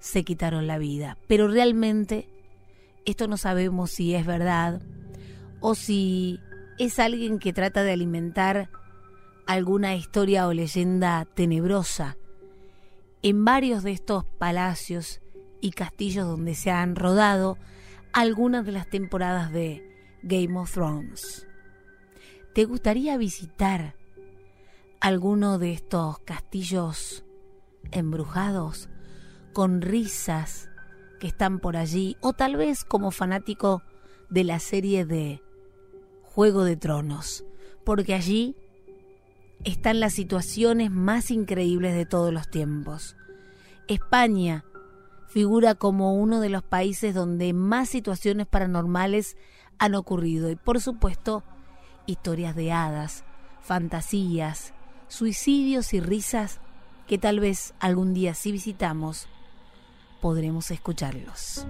se quitaron la vida. Pero realmente, esto no sabemos si es verdad o si es alguien que trata de alimentar alguna historia o leyenda tenebrosa en varios de estos palacios y castillos donde se han rodado algunas de las temporadas de Game of Thrones. ¿Te gustaría visitar alguno de estos castillos embrujados con risas que están por allí o tal vez como fanático de la serie de Juego de Tronos? Porque allí están las situaciones más increíbles de todos los tiempos. España figura como uno de los países donde más situaciones paranormales han ocurrido y por supuesto historias de hadas, fantasías, suicidios y risas que tal vez algún día si visitamos podremos escucharlos.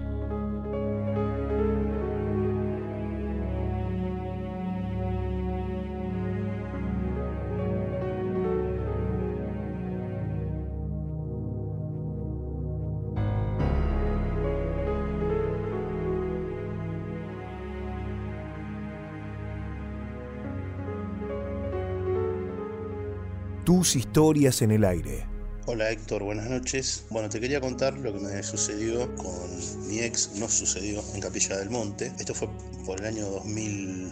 Tus historias en el aire. Hola Héctor, buenas noches. Bueno, te quería contar lo que me sucedió con mi ex, no sucedió en Capilla del Monte. Esto fue por el año 2000,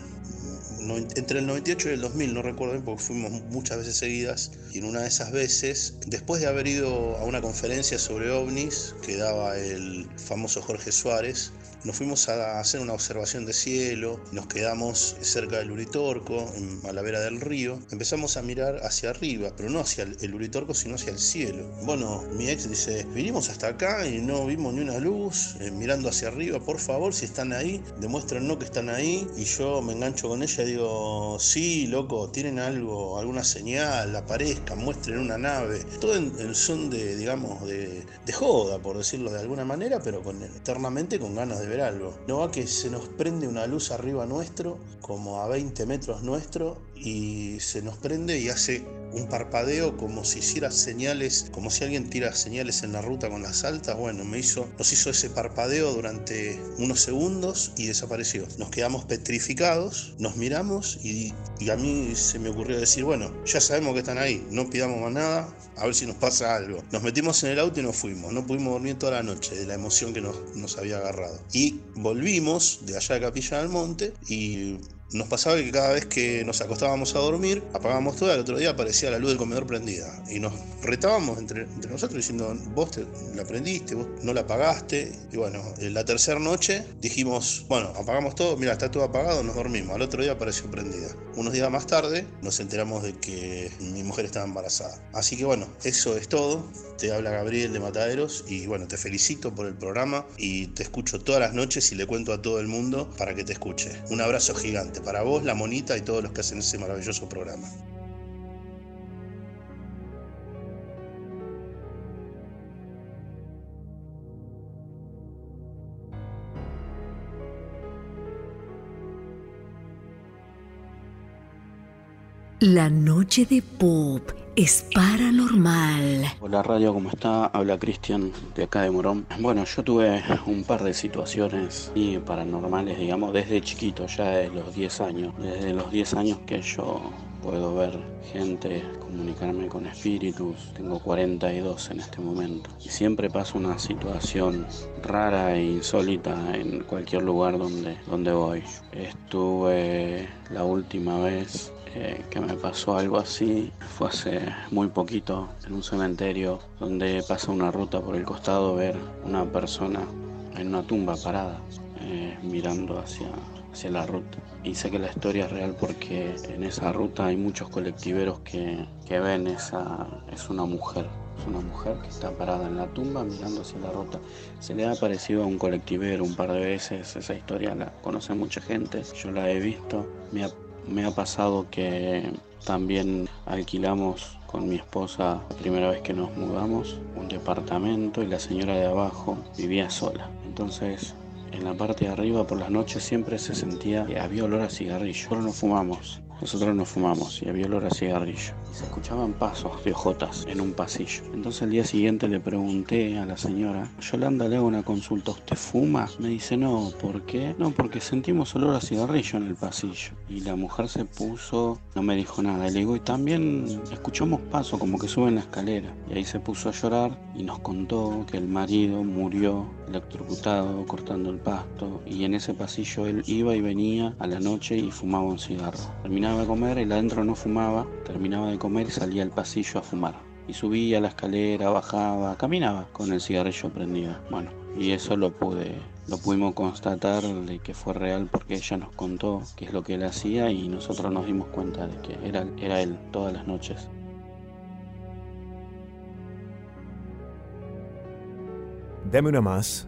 entre el 98 y el 2000, no recuerdo porque fuimos muchas veces seguidas. Y en una de esas veces, después de haber ido a una conferencia sobre ovnis que daba el famoso Jorge Suárez, nos fuimos a hacer una observación de cielo, nos quedamos cerca del Uritorco, a la vera del río. Empezamos a mirar hacia arriba, pero no hacia el Uritorco, sino hacia el cielo. Bueno, mi ex dice, vinimos hasta acá y no vimos ni una luz, eh, mirando hacia arriba, por favor, si están ahí, demuéstrenos que están ahí. Y yo me engancho con ella y digo, sí, loco, tienen algo, alguna señal, aparezcan, muestren una nave. Todo en, el son de, digamos, de, de joda, por decirlo de alguna manera, pero con, eternamente con ganas de ver algo. No va que se nos prende una luz arriba nuestro, como a 20 metros nuestro, y se nos prende y hace un parpadeo como si hiciera señales, como si alguien tira señales en la ruta con las altas. Bueno, me hizo, nos hizo ese parpadeo durante unos segundos y desapareció. Nos quedamos petrificados, nos miramos y, a mí se me ocurrió decir, bueno, ya sabemos que están ahí, no pidamos más nada, a ver si nos pasa algo. Nos metimos en el auto y nos fuimos, no pudimos dormir toda la noche de la emoción que nos, nos había agarrado. Y volvimos de allá de Capilla del Monte y nos pasaba que cada vez que nos acostábamos a dormir, apagábamos todo y al otro día aparecía la luz del comedor prendida. Y nos retábamos entre, nosotros diciendo, vos la prendiste, vos no la apagaste. Y bueno, en la tercera noche dijimos, bueno, apagamos todo, mira, está todo apagado, nos dormimos. Al otro día apareció prendida. Unos días más tarde nos enteramos de que mi mujer estaba embarazada. Así que bueno, eso es todo. Te habla Gabriel de Mataderos y bueno, te felicito por el programa y te escucho todas las noches y le cuento a todo el mundo para que te escuche. Un abrazo gigante para vos, la monita y todos los que hacen ese maravilloso programa. La noche de pop es paranormal. Hola radio, ¿cómo está? Habla Cristian de acá de Morón. Bueno, yo tuve un par de situaciones y paranormales, digamos, desde chiquito, ya de los 10 años. Desde los 10 años que yo puedo ver gente, comunicarme con espíritus. Tengo 42 en este momento. Y siempre pasa una situación rara e insólita en cualquier lugar donde, donde voy. Estuve la última vez que me pasó algo así fue hace muy poquito en un cementerio donde pasa una ruta por el costado ver una persona en una tumba parada eh, mirando hacia, hacia la ruta. Y sé que la historia es real porque en esa ruta hay muchos colectiveros que, que ven esa, es una mujer. Es una mujer que está parada en la tumba mirando hacia la ruta. Se le ha aparecido a un colectivero un par de veces. Esa historia la conoce mucha gente. Yo la he visto. Me ha me ha pasado que también alquilamos con mi esposa la primera vez que nos mudamos un departamento y la señora de abajo vivía sola. Entonces en la parte de arriba por las noches siempre se sentía que había olor a cigarrillo. Nosotros no fumamos, nosotros no fumamos y había olor a cigarrillo. Se escuchaban pasos de ojotas en un pasillo. Entonces el día siguiente le pregunté a la señora, Yolanda, le hago una consulta, ¿usted fuma? Me dice, no, ¿por qué? No, porque sentimos olor a cigarrillo en el pasillo. Y la mujer se puso, no me dijo nada. Le digo, y también escuchamos pasos como que suben la escalera. Y ahí se puso a llorar y nos contó que el marido murió electrocutado cortando el pasto y en ese pasillo él iba y venía a la noche y fumaba un cigarro. Terminaba de comer, él adentro no fumaba, terminaba de comer y salía al pasillo a fumar. Y subía la escalera, bajaba, caminaba con el cigarrillo prendido. Bueno, y eso lo pude, lo pudimos constatar de que fue real porque ella nos contó qué es lo que él hacía y nosotros nos dimos cuenta de que era, era él todas las noches. Dame una más.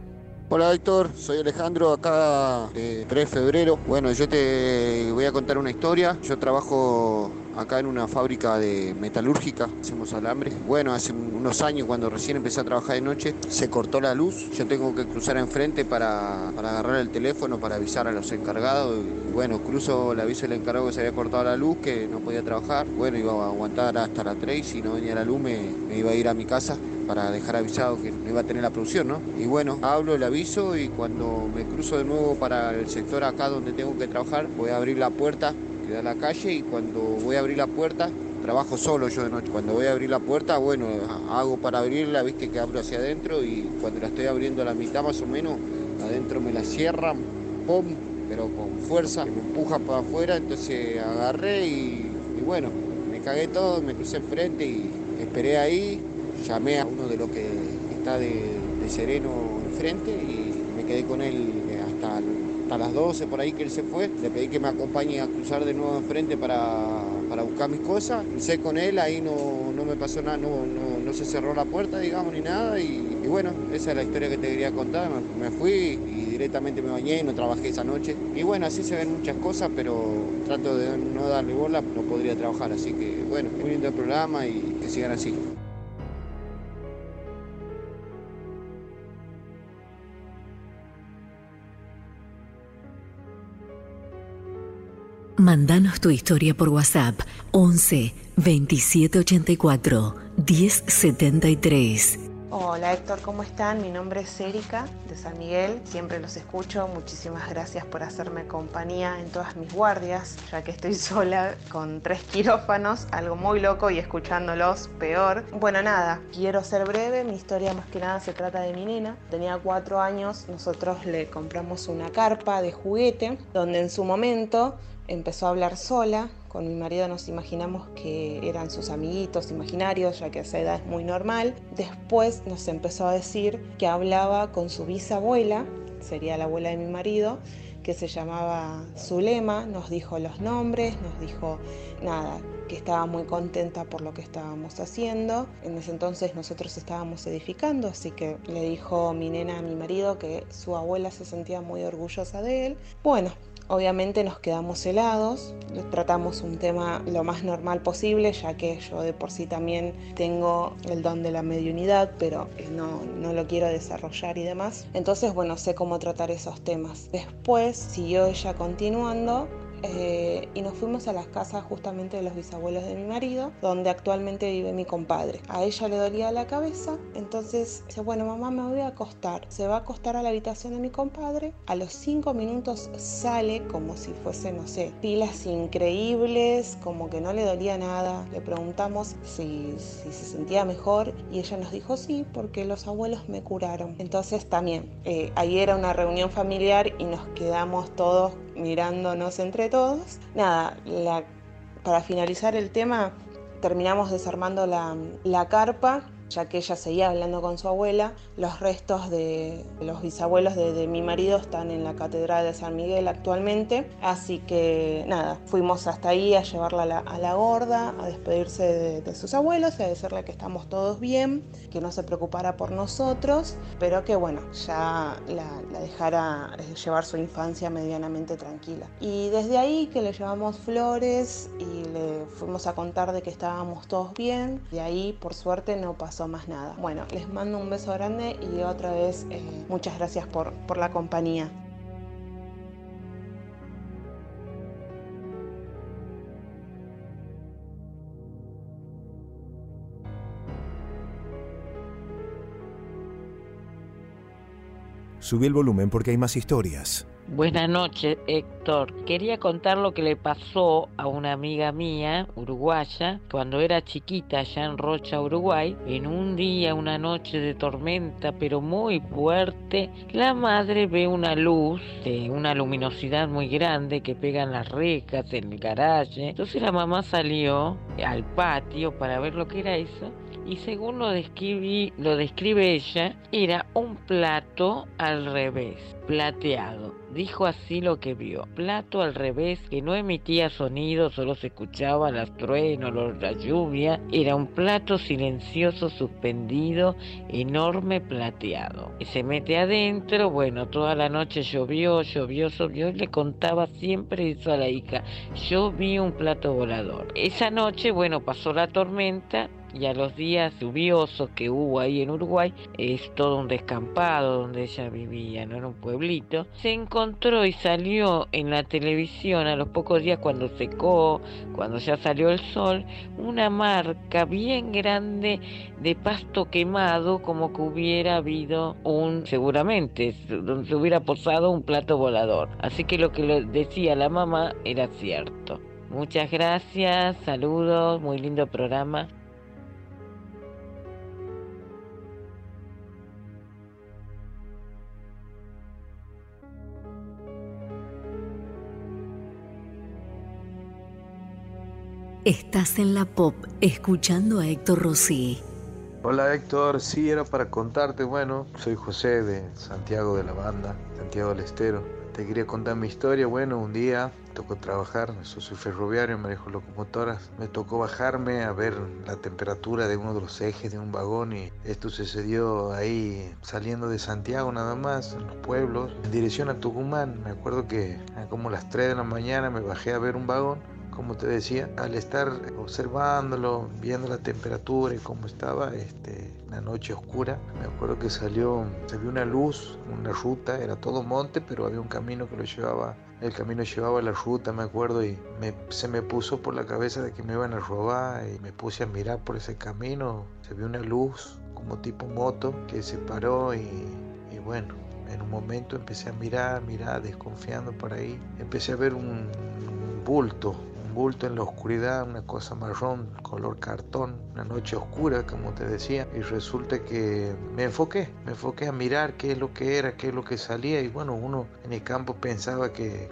Hola Héctor, soy Alejandro, acá de 3 de febrero. Bueno, yo te voy a contar una historia. Yo trabajo acá en una fábrica de metalúrgica, hacemos alambre. Bueno, hace unos años cuando recién empecé a trabajar de noche, se cortó la luz. Yo tengo que cruzar enfrente para, para agarrar el teléfono, para avisar a los encargados. Y bueno, cruzo, le aviso al encargado que se había cortado la luz, que no podía trabajar. Bueno, iba a aguantar hasta las 3 y si no venía la luz me, me iba a ir a mi casa para dejar avisado que no iba a tener la producción, ¿no? Y bueno, hablo, le aviso y cuando me cruzo de nuevo para el sector acá donde tengo que trabajar, voy a abrir la puerta a la calle y cuando voy a abrir la puerta, trabajo solo yo de noche. Cuando voy a abrir la puerta, bueno, hago para abrirla, viste que abro hacia adentro y cuando la estoy abriendo a la mitad más o menos, adentro me la cierran, pum, pero con fuerza, me empuja para afuera, entonces agarré y, bueno, me cagué todo, me crucé enfrente y esperé ahí, llamé a uno de los que está de, de sereno enfrente y me quedé con él hasta, hasta, las 12 por ahí que él se fue. Le pedí que me acompañe a cruzar de nuevo enfrente para, para buscar mis cosas. Crucé con él, ahí no, no me pasó nada, no, no, no, se cerró la puerta, digamos, ni nada. Y, bueno, esa es la historia que te quería contar. Me, me fui y directamente me bañé y no trabajé esa noche. Y bueno, así se ven muchas cosas, pero trato de no darle bola, no podría trabajar. Así que bueno, muy lindo el programa y que sigan así. Mandanos tu historia por WhatsApp 11 2784 1073. Hola Héctor, ¿cómo están? Mi nombre es Erika de San Miguel, siempre los escucho, muchísimas gracias por hacerme compañía en todas mis guardias, ya que estoy sola con tres quirófanos, algo muy loco y escuchándolos peor. Bueno, nada, quiero ser breve, mi historia más que nada se trata de mi nena, tenía cuatro años, nosotros le compramos una carpa de juguete, donde en su momento empezó a hablar sola. Con mi marido nos imaginamos que eran sus amiguitos imaginarios, ya que a esa edad es muy normal. Después nos empezó a decir que hablaba con su bisabuela, sería la abuela de mi marido, que se llamaba Zulema, nos dijo los nombres, nos dijo nada, que estaba muy contenta por lo que estábamos haciendo. En ese entonces nosotros estábamos edificando, así que le dijo mi nena a mi marido que su abuela se sentía muy orgullosa de él. Bueno, Obviamente nos quedamos helados, tratamos un tema lo más normal posible, ya que yo de por sí también tengo el don de la mediunidad, pero eh, no, no lo quiero desarrollar y demás. Entonces, bueno, sé cómo tratar esos temas. Después siguió ella continuando eh, y nos fuimos a las casas justamente de los bisabuelos de mi marido, donde actualmente vive mi compadre. A ella le dolía la cabeza, entonces dice, bueno mamá me voy a acostar. Se va a acostar a la habitación de mi compadre, a los cinco minutos sale como si fuese, no sé, pilas increíbles, como que no le dolía nada. Le preguntamos si, si se sentía mejor y ella nos dijo sí, porque los abuelos me curaron. Entonces también, eh, ahí era una reunión familiar y nos quedamos todos mirándonos entre todos. Nada, para finalizar el tema, terminamos desarmando la, carpa ya que ella seguía hablando con su abuela. Los restos de los bisabuelos de, mi marido están en la Catedral de San Miguel actualmente, así que nada, fuimos hasta ahí a llevarla a la, gorda, a despedirse de, sus abuelos y a decirle que estamos todos bien, que no se preocupara por nosotros, pero que bueno, ya la, la dejara eh, llevar su infancia medianamente tranquila. Y desde ahí que le llevamos flores y le fuimos a contar de que estábamos todos bien, de ahí por suerte no pasó más nada. Bueno, les mando un beso grande y otra vez eh, muchas gracias por, por la compañía. Subí el volumen porque hay más historias. Buenas noches, Héctor. Quería contar lo que le pasó a una amiga mía, uruguaya, cuando era chiquita allá en Rocha, Uruguay. En un día, una noche de tormenta, pero muy fuerte, la madre ve una luz de una luminosidad muy grande que pega en las rejas, en el garaje. Entonces la mamá salió al patio para ver lo que era eso y según lo, lo describe ella, era un plato al revés, plateado. Dijo así lo que vio. Plato al revés que no emitía sonido, solo se escuchaba las truenos, la lluvia. Era un plato silencioso suspendido, enorme plateado. Y se mete adentro, bueno, toda la noche llovió, llovió, llovió y le contaba siempre eso a la hija. Yo vi un plato volador. Esa noche, bueno, pasó la tormenta y a los días lluviosos que hubo ahí en Uruguay, es todo un descampado donde ella vivía, no era un pueblito, se encontró y salió en la televisión a los pocos días cuando secó, cuando ya salió el sol, una marca bien grande de pasto quemado como que hubiera habido un, seguramente, donde se hubiera posado un plato volador. Así que lo que le decía la mamá era cierto. Muchas gracias, saludos, muy lindo programa. Estás en la pop escuchando a Héctor Rossi. Hola Héctor, sí era para contarte, bueno, soy José de Santiago de la Banda, Santiago del Estero. Te quería contar mi historia, bueno, un día tocó trabajar, yo soy ferroviario, manejo locomotoras, me tocó bajarme a ver la temperatura de uno de los ejes de un vagón y esto sucedió ahí saliendo de Santiago nada más, en los pueblos, en dirección a Tucumán. Me acuerdo que a como las 3 de la mañana me bajé a ver un vagón como te decía, al estar observándolo, viendo la temperatura y cómo estaba, este, la noche oscura, me acuerdo que salió, se vio una luz, una ruta, era todo monte, pero había un camino que lo llevaba, el camino llevaba la ruta, me acuerdo, y se me puso por la cabeza de que me iban a robar y me puse a mirar por ese camino, se vio una luz como tipo moto que se paró y, y bueno, en un momento empecé a mirar, mirar, desconfiando por ahí. Empecé a ver un bulto, bulto en la oscuridad, una cosa marrón, color cartón, una noche oscura, como te decía, y resulta que me enfoqué, me enfoqué a mirar qué es lo que era, qué es lo que salía, y bueno, uno en el campo pensaba que,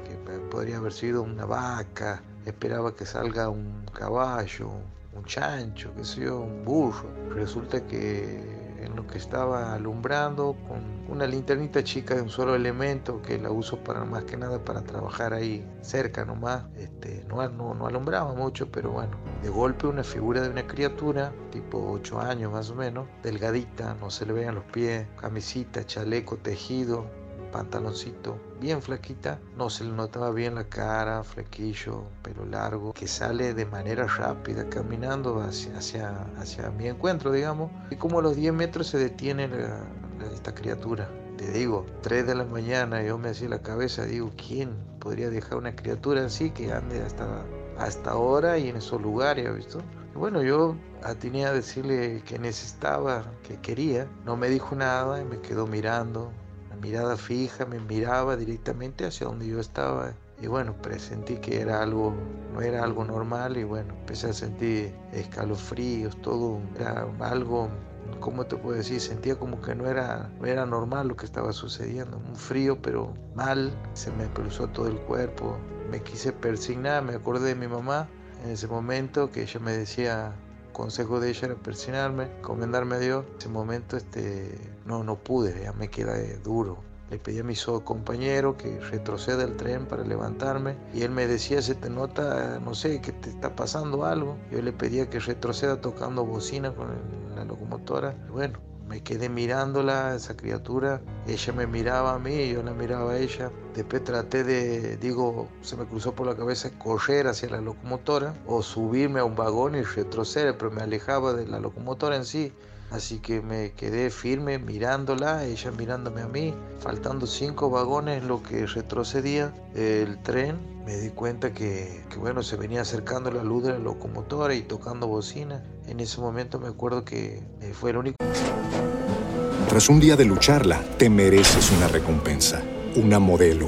podría haber sido una vaca, esperaba que salga un caballo, un chancho, qué sé yo, un burro. Resulta que en lo que estaba alumbrando con una linternita chica de un solo elemento que la uso para más que nada para trabajar ahí cerca nomás. Este, no, no, no alumbraba mucho, pero bueno, de golpe una figura de una criatura, tipo 8 años más o menos, delgadita, no se le vean los pies, camisita, chaleco, tejido, pantaloncito, bien flaquita, no se le notaba bien la cara, flequillo, pelo largo, que sale de manera rápida, caminando hacia, hacia, hacia mi encuentro, digamos, y como a los 10 metros se detiene esta criatura. Te digo, 3 de la mañana, yo me hacía la cabeza, digo, ¿quién podría dejar una criatura así que ande hasta, hasta ahora y en esos lugares, visto? bueno, yo atiné a decirle que necesitaba, que quería, no me dijo nada y me quedó mirando, mirada fija, me miraba directamente hacia donde yo estaba. Y bueno, presentí que era algo, no era algo normal y bueno, empecé a sentir escalofríos, todo, era algo, ¿cómo te puedo decir? Sentía como que no era, no era normal lo que estaba sucediendo, un frío pero mal, se me cruzó todo el cuerpo, me quise persignar, me acordé de mi mamá en ese momento que ella me decía, consejo de ella era persignarme, encomendarme a Dios. En ese momento este, no, no pude, ya me queda duro. Le pedí a mi compañero que retroceda el tren para levantarme y él me decía, se te nota, no sé, que te está pasando algo. Yo le pedía que retroceda tocando bocina con la locomotora. bueno, me quedé mirándola, esa criatura. Ella me miraba a mí yo la miraba a ella. Después traté de, digo, se me cruzó por la cabeza correr hacia la locomotora o subirme a un vagón y retroceder, pero me alejaba de la locomotora en sí. Así que me quedé firme mirándola, ella mirándome a mí. Faltando cinco vagones lo que retrocedía el tren, me di cuenta que, que, bueno, se venía acercando la luz de la locomotora y tocando bocina. En ese momento me acuerdo que eh, fue el único... Tras un día de lucharla, te mereces una recompensa, una modelo,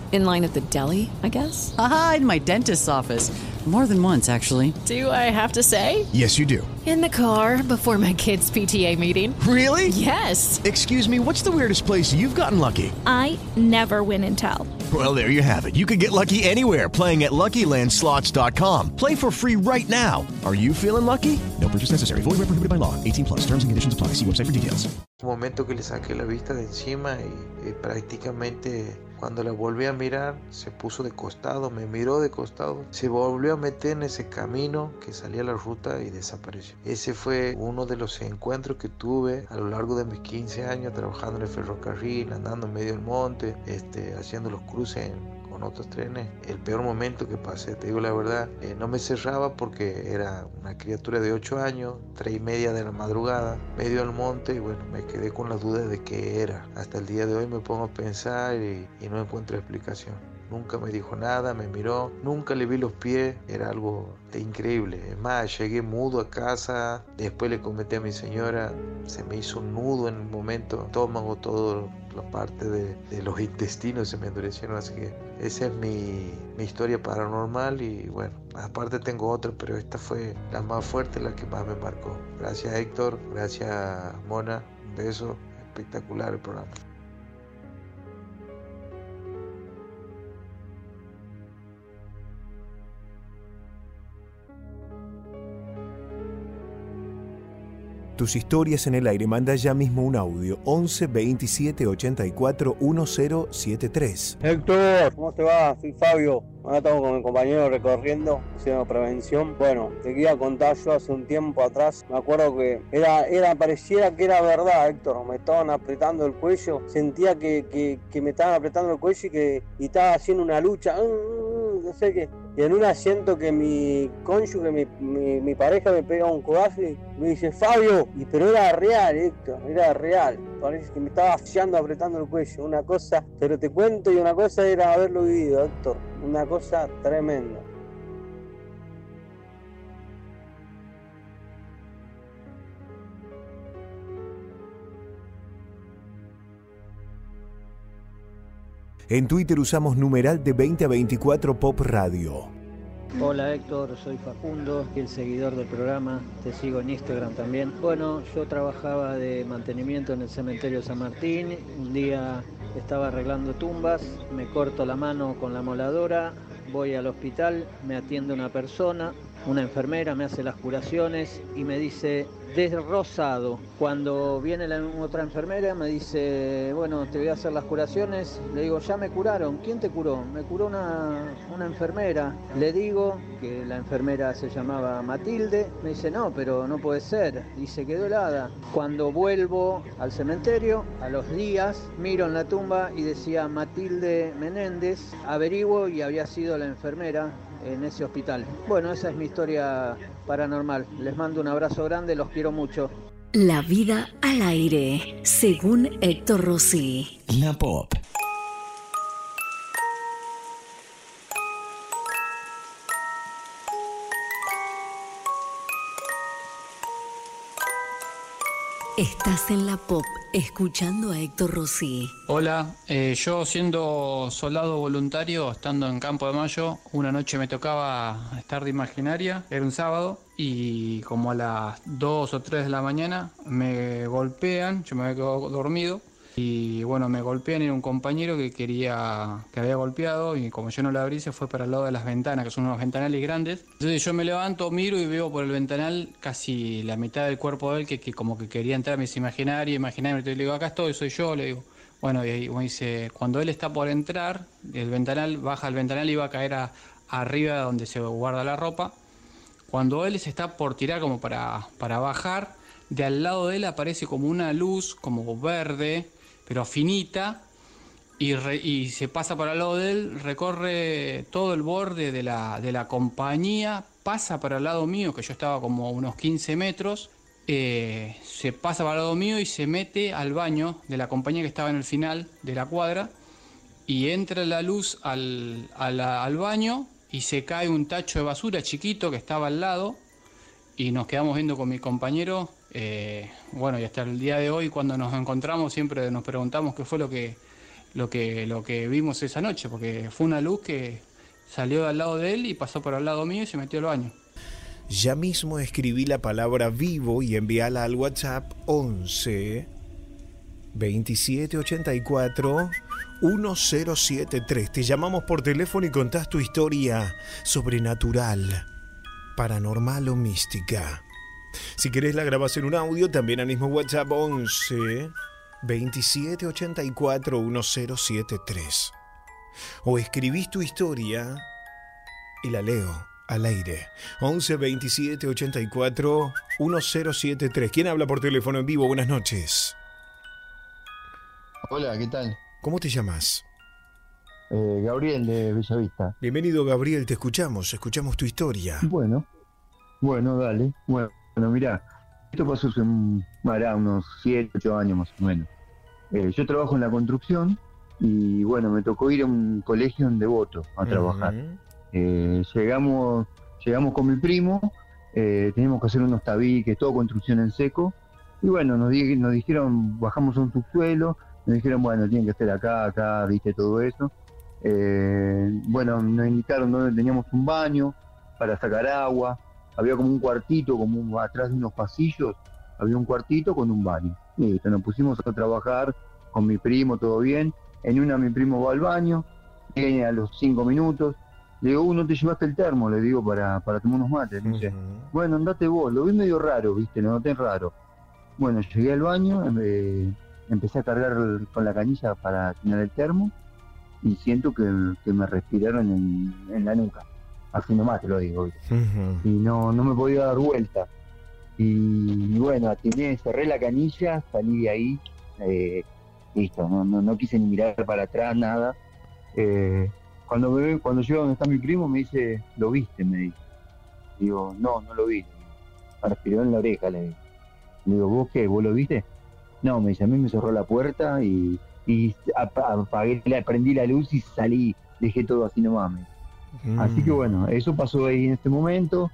In line at the deli, I guess? Aha, in my dentist's office. More than once, actually. Do I have to say? Yes, you do. In the car before my kids' PTA meeting. Really? Yes. Excuse me, what's the weirdest place you've gotten lucky? I never win and tell. Well, there you have it. You can get lucky anywhere playing at LuckyLandSlots.com. Play for free right now. Are you feeling lucky? No purchase necessary. Void where prohibited by law. 18 plus. Terms and conditions apply. See website for details. Momento que le saqué la vista de encima y, y prácticamente Cuando la volví a mirar, se puso de costado, me miró de costado, se volvió a meter en ese camino que salía a la ruta y desapareció. Ese fue uno de los encuentros que tuve a lo largo de mis 15 años trabajando en el ferrocarril, andando en medio del monte, este, haciendo los cruces en otros trenes. El peor momento que pasé, te digo la verdad, eh, no me cerraba porque era una criatura de 8 años, 3 y media de la madrugada, medio del monte y bueno, me quedé con la duda de qué era. Hasta el día de hoy me pongo a pensar y no encuentro explicación. Nunca me dijo nada, me miró, nunca le vi los pies, era algo increíble. Es más, llegué mudo a casa, después le comenté a mi señora, se me hizo un nudo en el momento, estómago, todo la parte de, de, los intestinos se me endurecieron, así que esa es mi, mi, historia paranormal y bueno, aparte tengo otra, pero esta fue la más fuerte, la que más me marcó. Gracias Héctor, gracias Mona, un beso, espectacular el programa. Tus historias en el aire, manda ya mismo un audio 11 27 84 1073. Héctor, ¿cómo te va? Soy Fabio. Ahora estamos con mi compañero recorriendo, haciendo prevención. Bueno, te quería contar yo hace un tiempo atrás, me acuerdo que era, era pareciera que era verdad, Héctor. Me estaban apretando el cuello, sentía que, que, me estaban apretando el cuello y que estaba haciendo una lucha. No sé qué. Y en una siento que mi cónyuge, mi, mi, pareja me pega un codazo y me dice, Fabio, y, pero era real, Héctor, era real. Parece que me estaba asfiando, apretando el cuello. Una cosa, pero te cuento, y una cosa era haberlo vivido, Héctor. Una cosa tremenda. En Twitter usamos numeral de 20 a 24 Pop Radio. Hola Héctor, soy Facundo, el seguidor del programa, te sigo en Instagram también. Bueno, yo trabajaba de mantenimiento en el cementerio San Martín, un día estaba arreglando tumbas, me corto la mano con la moladora, voy al hospital, me atiende una persona, una enfermera, me hace las curaciones y me dice, desrosado. Cuando viene otra enfermera me dice, bueno, te voy a hacer las curaciones. Le digo, ya me curaron. ¿Quién te curó? Me curó una, una enfermera. Le digo que la enfermera se llamaba Matilde. Me dice, no, pero no puede ser. Y se quedó helada. Cuando vuelvo al cementerio, a los días, miro en la tumba y decía Matilde Menéndez. Averiguo y había sido la enfermera en ese hospital. Bueno, esa es mi historia paranormal. Les mando un abrazo grande, los quiero mucho. La vida al aire, según Héctor Rossi. La Pop. Estás en la pop escuchando a Héctor Rossi. Hola, eh, yo siendo soldado voluntario, estando en Campo de Mayo, una noche me tocaba estar de imaginaria, era un sábado, y como a las 2 o 3 de la mañana me golpean, yo me había quedado dormido, y bueno, me golpean era un compañero que quería, que había golpeado y como yo no la abrí se fue para el lado de las ventanas, que son unos ventanales grandes. Entonces yo me levanto, miro y veo por el ventanal casi la mitad del cuerpo de él que, que como que quería entrar a mis imaginarios, imaginarios. le digo, acá estoy, soy yo, le digo. Bueno, y ahí me dice, cuando él está por entrar, el ventanal, baja el ventanal y va a caer a- arriba donde se guarda la ropa. Cuando él se está por tirar como para, para bajar, de al lado de él aparece como una luz, como verde, pero finita, y, se pasa para el lado de él, recorre todo el borde de la, de la compañía, pasa para el lado mío, que yo estaba como a unos 15 metros, eh, se pasa para el lado mío y se mete al baño de la compañía que estaba en el final de la cuadra, y entra la luz al, a la- al baño y se cae un tacho de basura chiquito que estaba al lado, y nos quedamos viendo con mi compañero. Eh, bueno, y hasta el día de hoy, cuando nos encontramos, siempre nos preguntamos qué fue lo que, lo que, lo que vimos esa noche, porque fue una luz que salió al lado de él y pasó por al lado mío y se metió al baño. Ya mismo escribí la palabra vivo y envíala al WhatsApp 11 2784 1073. Te llamamos por teléfono y contás tu historia sobrenatural, paranormal o mística. Si querés la grabas en un audio, también al mismo WhatsApp 11 2784 1073. O escribís tu historia y la leo al aire. 11 27 84 1073. ¿Quién habla por teléfono en vivo? Buenas noches. Hola, ¿qué tal? ¿Cómo te llamas? Eh, Gabriel de Bellavista. Bienvenido, Gabriel. Te escuchamos. Escuchamos tu historia. Bueno, bueno, dale. Bueno, mira, esto pasó hace un- hará unos 7, 8 años más o menos. Eh, yo trabajo en la construcción y bueno, me tocó ir a un colegio en Devoto a trabajar. Eh, llegamos, llegamos con mi primo, eh, teníamos que hacer unos tabiques, todo construcción en seco. Y bueno, nos, di- nos dijeron, bajamos a un subsuelo, nos dijeron, bueno, tienen que estar acá, acá, viste todo eso. Eh, bueno, nos indicaron dónde teníamos un baño para sacar agua. Había como un cuartito, como un- atrás de unos pasillos, había un cuartito con un baño. Listo, nos pusimos a trabajar con mi primo, todo bien. En una mi primo va al baño, viene a los cinco minutos. Le digo, no te llevaste el termo, le digo, para, para tomar unos mates. Me dice, bueno, andate vos. Lo vi medio raro, viste, lo noté raro. Bueno, llegué al baño, eh, empecé a cargar el- con la canilla para llenar el termo y siento que, que me respiraron en, en la nuca. Así nomás te lo digo. ¿viste? Y no, no me podía dar vuelta. Y, bueno, atiné, cerré la canilla, salí de ahí, eh, listo, no, no, no quise ni mirar para atrás, nada. Eh, cuando me ve- cuando llego donde está mi primo me dice, ¿lo viste? me dice. Digo, no, no lo vi. Me respiró en la oreja, le digo. Le digo, ¿vos qué? ¿Vos lo viste? No, me dice, a mí me cerró la puerta y, y apa- apagué, prendí la luz y salí, dejé todo así nomás. me dice. Así que bueno, eso pasó ahí en este momento.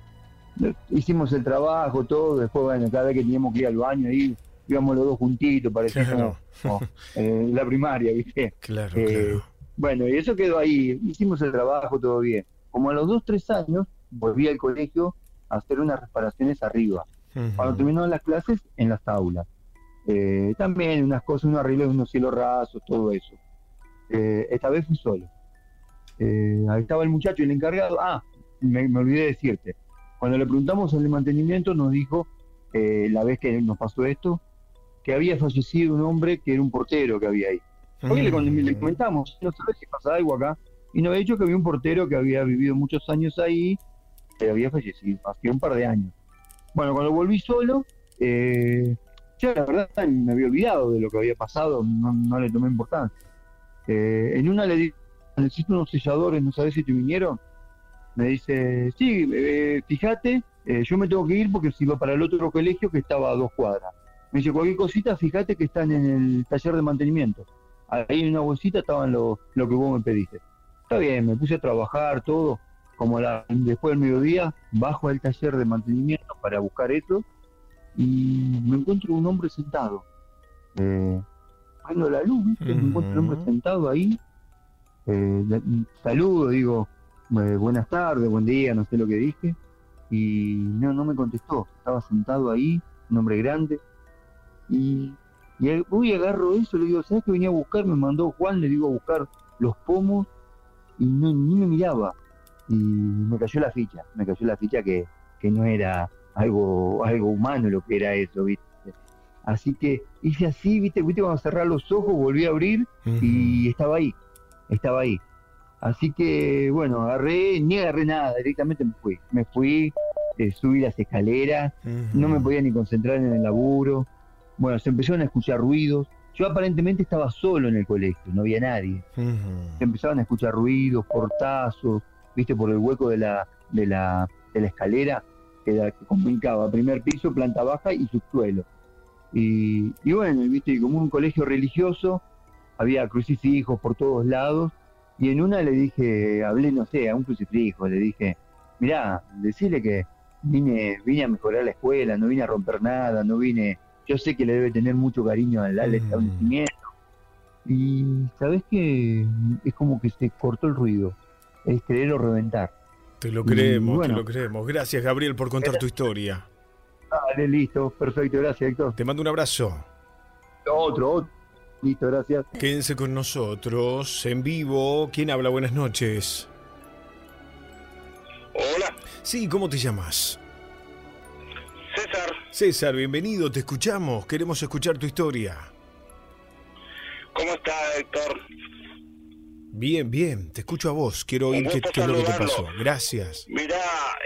Hicimos el trabajo, todo. Después, bueno, cada vez que teníamos que ir al baño, ahí íbamos los dos juntitos, parecía Claro. como, como, eh, la primaria, ¿viste? Claro, Eh, claro. Bueno, y eso quedó ahí. Hicimos el trabajo, todo bien. Como a los dos, tres años, volví al colegio a hacer unas reparaciones arriba. Cuando terminaron las clases, en las aulas. Eh, también unas cosas, unos arreglos, unos cielos rasos, todo eso. Esta vez fui solo. Eh, ahí estaba el muchacho, el encargado. Ah, me, me olvidé de decirte. Cuando le preguntamos al de mantenimiento, nos dijo, eh, la vez que nos pasó esto, que había fallecido un hombre que era un portero que había ahí. Hoy le, le comentamos, no sabes si pasa algo acá. Y nos había dicho que había un portero que había vivido muchos años ahí, que había fallecido, hace un par de años. Bueno, cuando volví solo, eh, yo la verdad me había olvidado de lo que había pasado, no, no le tomé importancia. Eh, en una le dije, necesito unos selladores, no sabes si te vinieron. Me dice, sí, eh, fíjate, eh, yo me tengo que ir porque si iba para el otro colegio que estaba a dos cuadras. Me dice, cualquier cosita, fíjate que están en el taller de mantenimiento. Ahí en una bolsita estaban lo, lo que vos me pediste. Está bien, me puse a trabajar, todo. Como la, después del mediodía, bajo al taller de mantenimiento para buscar eso y me encuentro un hombre sentado. Prendo la luz, ¿viste? me encuentro un hombre sentado ahí. Eh, saludo, digo, eh, buenas tardes, buen día, no sé lo que dije. Y no, no me contestó. Estaba sentado ahí, un hombre grande. Y, y ahí voy y agarro eso, le digo, ¿sabes que venía a buscar? Me mandó Juan, le digo a buscar los pomos y no, ni me miraba. Y me cayó la ficha, me cayó la ficha que, que no era algo, algo humano lo que era eso, ¿viste? Así que hice así, ¿viste? ¿Viste? Cuando cerrar los ojos, volví a abrir y estaba ahí, estaba ahí. Así que, bueno, agarré, ni agarré nada, directamente me fui. Me fui, eh, subí las escaleras, no me podía ni concentrar en el laburo. Bueno, se empezaron a escuchar ruidos. Yo aparentemente estaba solo en el colegio, no había nadie. Se empezaban a escuchar ruidos, portazos, viste, por el hueco de la, de la, de la escalera que, da- que comunicaba primer piso, planta baja y subsuelo. Y, y bueno, viste, y como un colegio religioso, había crucifijos por todos lados. Y en una le dije, hablé, no sé, a un crucifijo, le dije, mirá, decirle que vine, vine a mejorar la escuela, no vine a romper nada, no vine, yo sé que le debe tener mucho cariño al, al establecimiento. Y sabes que es como que se cortó el ruido, es creer o reventar. Te lo creemos, bueno. te lo creemos. Gracias, Gabriel, por contar tu historia. Dale, listo, perfecto, gracias Héctor. Te mando un abrazo. Otro, otro. Listo, gracias. Quédense con nosotros en vivo. ¿Quién habla? Buenas noches. Hola. Sí, ¿cómo te llamas? César, César, bienvenido, te escuchamos. Queremos escuchar tu historia. ¿cómo está Héctor? Bien, bien, te escucho a vos. Quiero oír qué, qué es lo que te pasó. Gracias. Mira,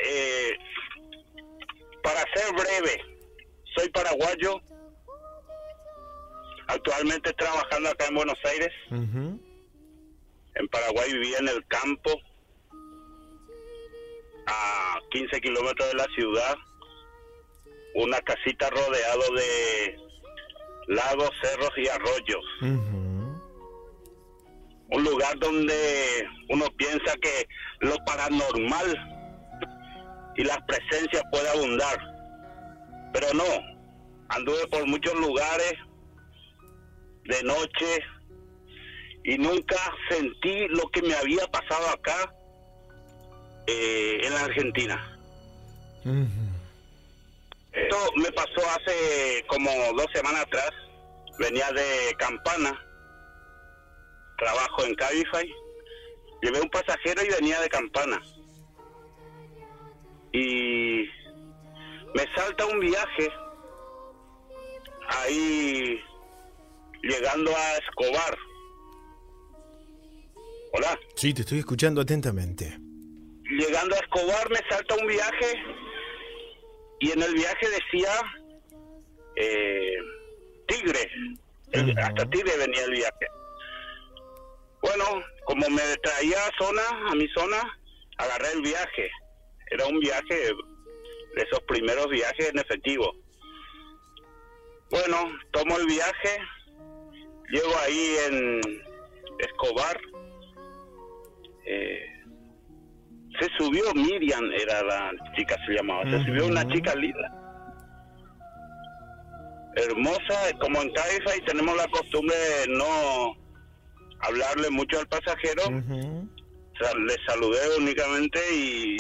eh, para ser breve, soy paraguayo, actualmente trabajando acá en Buenos Aires. En Paraguay vivía en el campo, a 15 kilómetros de la ciudad, una casita rodeado de lagos, cerros y arroyos. Un lugar donde uno piensa que lo paranormal y las presencias puede abundar. Pero no, anduve por muchos lugares de noche y nunca sentí lo que me había pasado acá eh, en la Argentina. Esto me pasó hace como dos semanas atrás. Venía de Campana, trabajo en Cabify. Llevé un pasajero y venía de Campana. Y me salta un viaje ahí llegando a Escobar. Hola. Sí, te estoy escuchando atentamente. Llegando a Escobar me salta un viaje y en el viaje decía eh, Tigre. Hasta Tigre venía el viaje. Bueno, como me traía a zona, a mi zona, agarré el viaje. Era un viaje de esos primeros viajes en efectivo. Bueno, tomo el viaje, llego ahí en Escobar. Eh, se subió Miriam, era la chica, se llamaba. Se subió una chica linda. Hermosa, como en Caifa y tenemos la costumbre de no hablarle mucho al pasajero. Sa- Le saludé únicamente y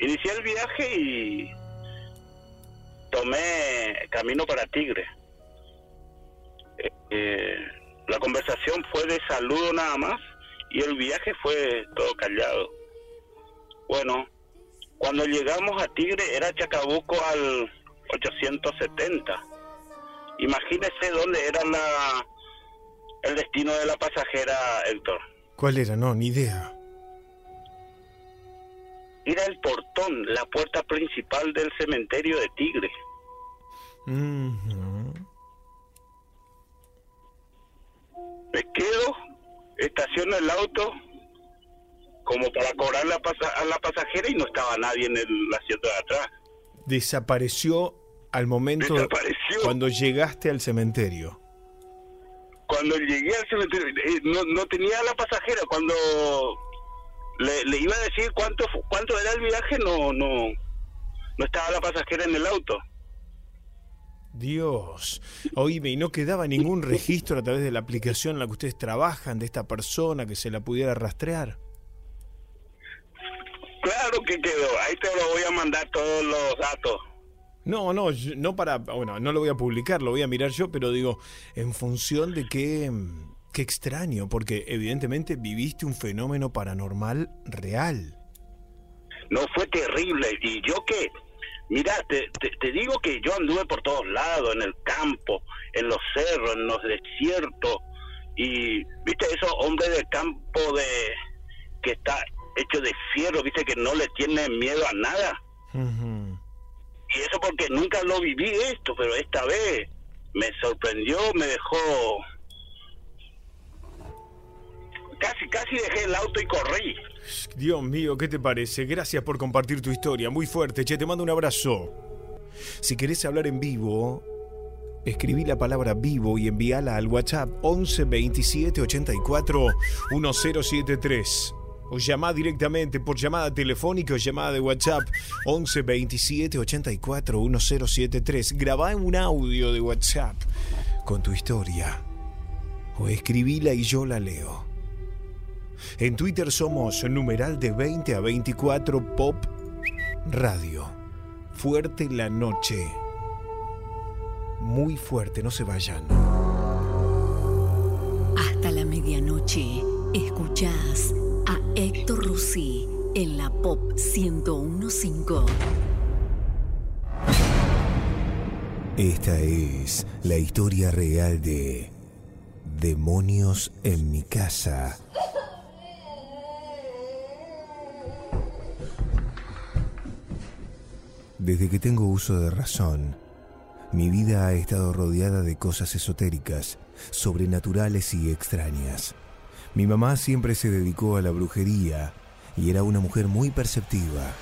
inicié el viaje y tomé camino para Tigre. Eh, la conversación fue de saludo nada más y el viaje fue todo callado. Bueno, cuando llegamos a Tigre era Chacabuco al 870. Imagínese dónde era la el destino de la pasajera, Héctor. ¿Cuál era? No, ni idea. Era el portón, la puerta principal del cementerio de Tigre. Ujú. Me quedo, estaciono el auto como para cobrar la pasa- a la pasajera y no estaba nadie en el asiento de atrás. Desapareció al momento Desapareció. cuando llegaste al cementerio. Cuando llegué al cementerio, eh, no, no tenía a la pasajera. Cuando le, le iba a decir cuánto cuánto era el viaje, no no no estaba la pasajera en el auto. Dios, oíme, y no quedaba ningún registro a través de la aplicación en la que ustedes trabajan de esta persona que se la pudiera rastrear. Claro que quedó. Ahí te lo voy a mandar todos los datos. No, no, no para, bueno, no lo voy a publicar, lo voy a mirar yo, pero digo, en función de qué, qué extraño, porque evidentemente viviste un fenómeno paranormal real. No fue terrible. Y yo que, mira, te, te, te digo que yo anduve por todos lados, en el campo, en los cerros, en los desiertos. Y, viste, esos hombres de campo de que está hecho de fierro, viste, que no le tienen miedo a nada. Y eso porque nunca lo viví esto, pero esta vez me sorprendió, me dejó... Casi, casi dejé el auto y corrí. Dios mío, ¿qué te parece? Gracias por compartir tu historia, muy fuerte, che, te mando un abrazo. Si querés hablar en vivo, escribí la palabra vivo y envíala al WhatsApp 11 27 84 1073. O llamá directamente por llamada telefónica o llamada de WhatsApp 11 27 84 1073. Grabá un audio de WhatsApp con tu historia. O escribíla y yo la leo. En Twitter somos numeral de 20 a 24 Pop Radio. Fuerte la noche. Muy fuerte, no se vayan. Hasta la medianoche, escuchás a Héctor Rossi en la Pop 1015. Esta es la historia real de Demonios en mi casa. Desde que tengo uso de razón, mi vida ha estado rodeada de cosas esotéricas, sobrenaturales y extrañas. Mi mamá siempre se dedicó a la brujería y era una mujer muy perceptiva.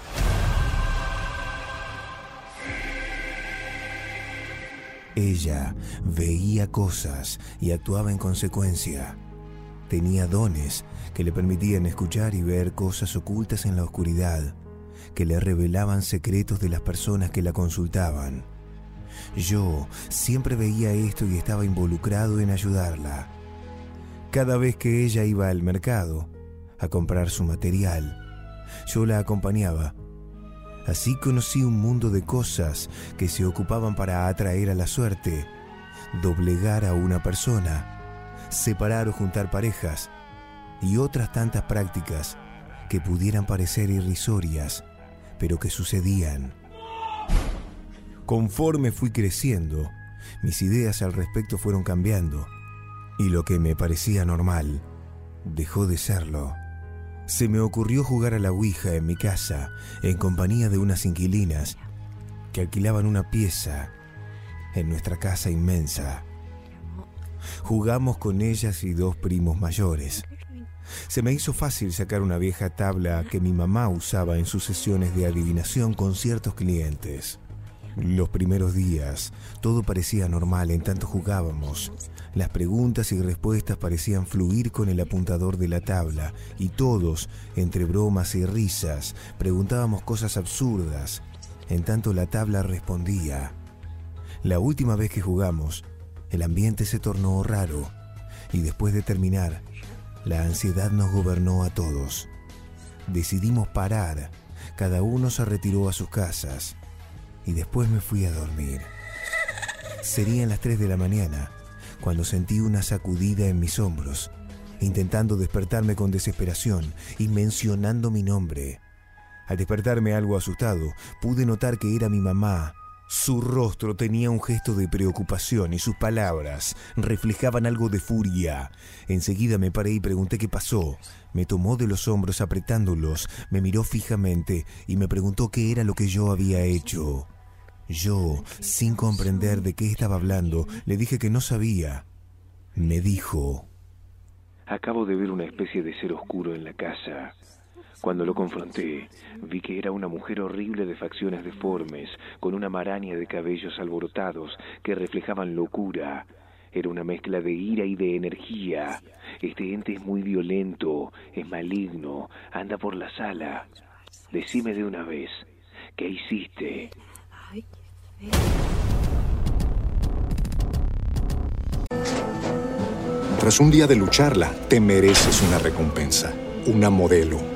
Ella veía cosas y actuaba en consecuencia. Tenía dones que le permitían escuchar y ver cosas ocultas en la oscuridad, que le revelaban secretos de las personas que la consultaban. Yo siempre veía esto y estaba involucrado en ayudarla. Cada vez que ella iba al mercado a comprar su material, yo la acompañaba. Así conocí un mundo de cosas que se ocupaban para atraer a la suerte, doblegar a una persona, separar o juntar parejas y otras tantas prácticas que pudieran parecer irrisorias, pero que sucedían. Conforme fui creciendo, mis ideas al respecto fueron cambiando y lo que me parecía normal dejó de serlo. Se me ocurrió jugar a la Ouija en mi casa en compañía de unas inquilinas que alquilaban una pieza en nuestra casa inmensa. Jugamos con ellas y dos primos mayores. Se me hizo fácil sacar una vieja tabla que mi mamá usaba en sus sesiones de adivinación con ciertos clientes. Los primeros días todo parecía normal en tanto jugábamos. Las preguntas y respuestas parecían fluir con el apuntador de la tabla y todos, entre bromas y risas, preguntábamos cosas absurdas, en tanto la tabla respondía. La última vez que jugamos, el ambiente se tornó raro. Y después de terminar, la ansiedad nos gobernó a todos. Decidimos parar, cada uno se retiró a sus casas y después me fui a dormir. Serían las 3 de la mañana cuando sentí una sacudida en mis hombros, intentando despertarme con desesperación y mencionando mi nombre. Al despertarme algo asustado, pude notar que era mi mamá. Su rostro tenía un gesto de preocupación y sus palabras reflejaban algo de furia. Enseguida me paré y pregunté qué pasó. Me tomó de los hombros apretándolos, me miró fijamente y me preguntó qué era lo que yo había hecho. Yo, sin comprender de qué estaba hablando, le dije que no sabía. Me dijo, Acabo de ver una especie de ser oscuro en la casa. Cuando lo confronté, vi que era una mujer horrible de facciones deformes, con una maraña de cabellos alborotados que reflejaban locura. Era una mezcla de ira y de energía. Este ente es muy violento, es maligno, anda por la sala. Decime de una vez, ¿qué hiciste? Tras un día de lucharla, te mereces una recompensa, una modelo,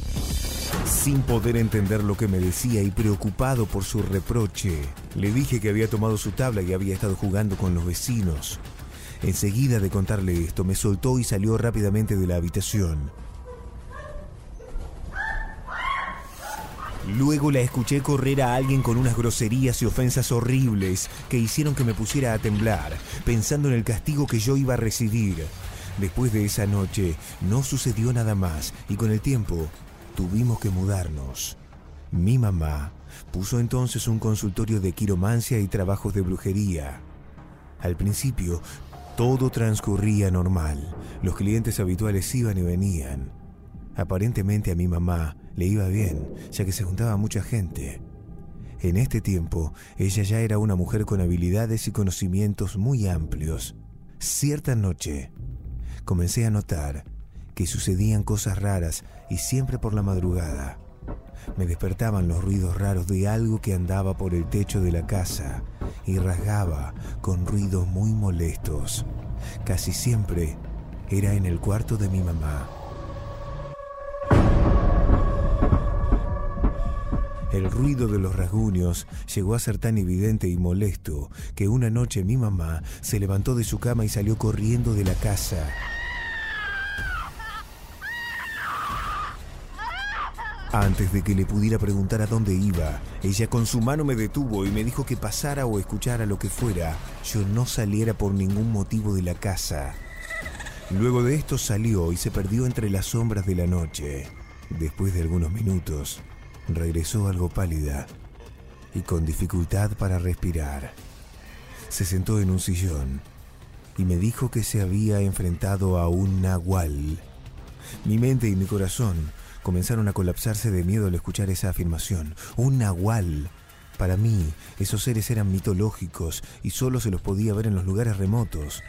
Sin poder entender lo que me decía y preocupado por su reproche, le dije que había tomado su tabla y había estado jugando con los vecinos. Enseguida de contarle esto, me soltó y salió rápidamente de la habitación. Luego la escuché correr a alguien con unas groserías y ofensas horribles que hicieron que me pusiera a temblar, pensando en el castigo que yo iba a recibir. Después de esa noche no sucedió nada más y con el tiempo tuvimos que mudarnos. Mi mamá puso entonces un consultorio de quiromancia y trabajos de brujería. Al principio todo transcurría normal. Los clientes habituales iban y venían. Aparentemente a mi mamá le iba bien, ya que se juntaba mucha gente. En este tiempo, ella ya era una mujer con habilidades y conocimientos muy amplios. Cierta noche, comencé a notar que sucedían cosas raras y siempre por la madrugada. Me despertaban los ruidos raros de algo que andaba por el techo de la casa y rasgaba con ruidos muy molestos. Casi siempre era en el cuarto de mi mamá. El ruido de los rasguños llegó a ser tan evidente y molesto que una noche mi mamá se levantó de su cama y salió corriendo de la casa. Antes de que le pudiera preguntar a dónde iba, ella con su mano me detuvo y me dijo que pasara o escuchara lo que fuera, yo no saliera por ningún motivo de la casa. Luego de esto salió y se perdió entre las sombras de la noche. Después de algunos minutos, regresó algo pálida y con dificultad para respirar. Se sentó en un sillón y me dijo que se había enfrentado a un nahual. Mi mente y mi corazón comenzaron a colapsarse de miedo al escuchar esa afirmación. Un nahual. Para mí, esos seres eran mitológicos y solo se los podía ver en los lugares remotos.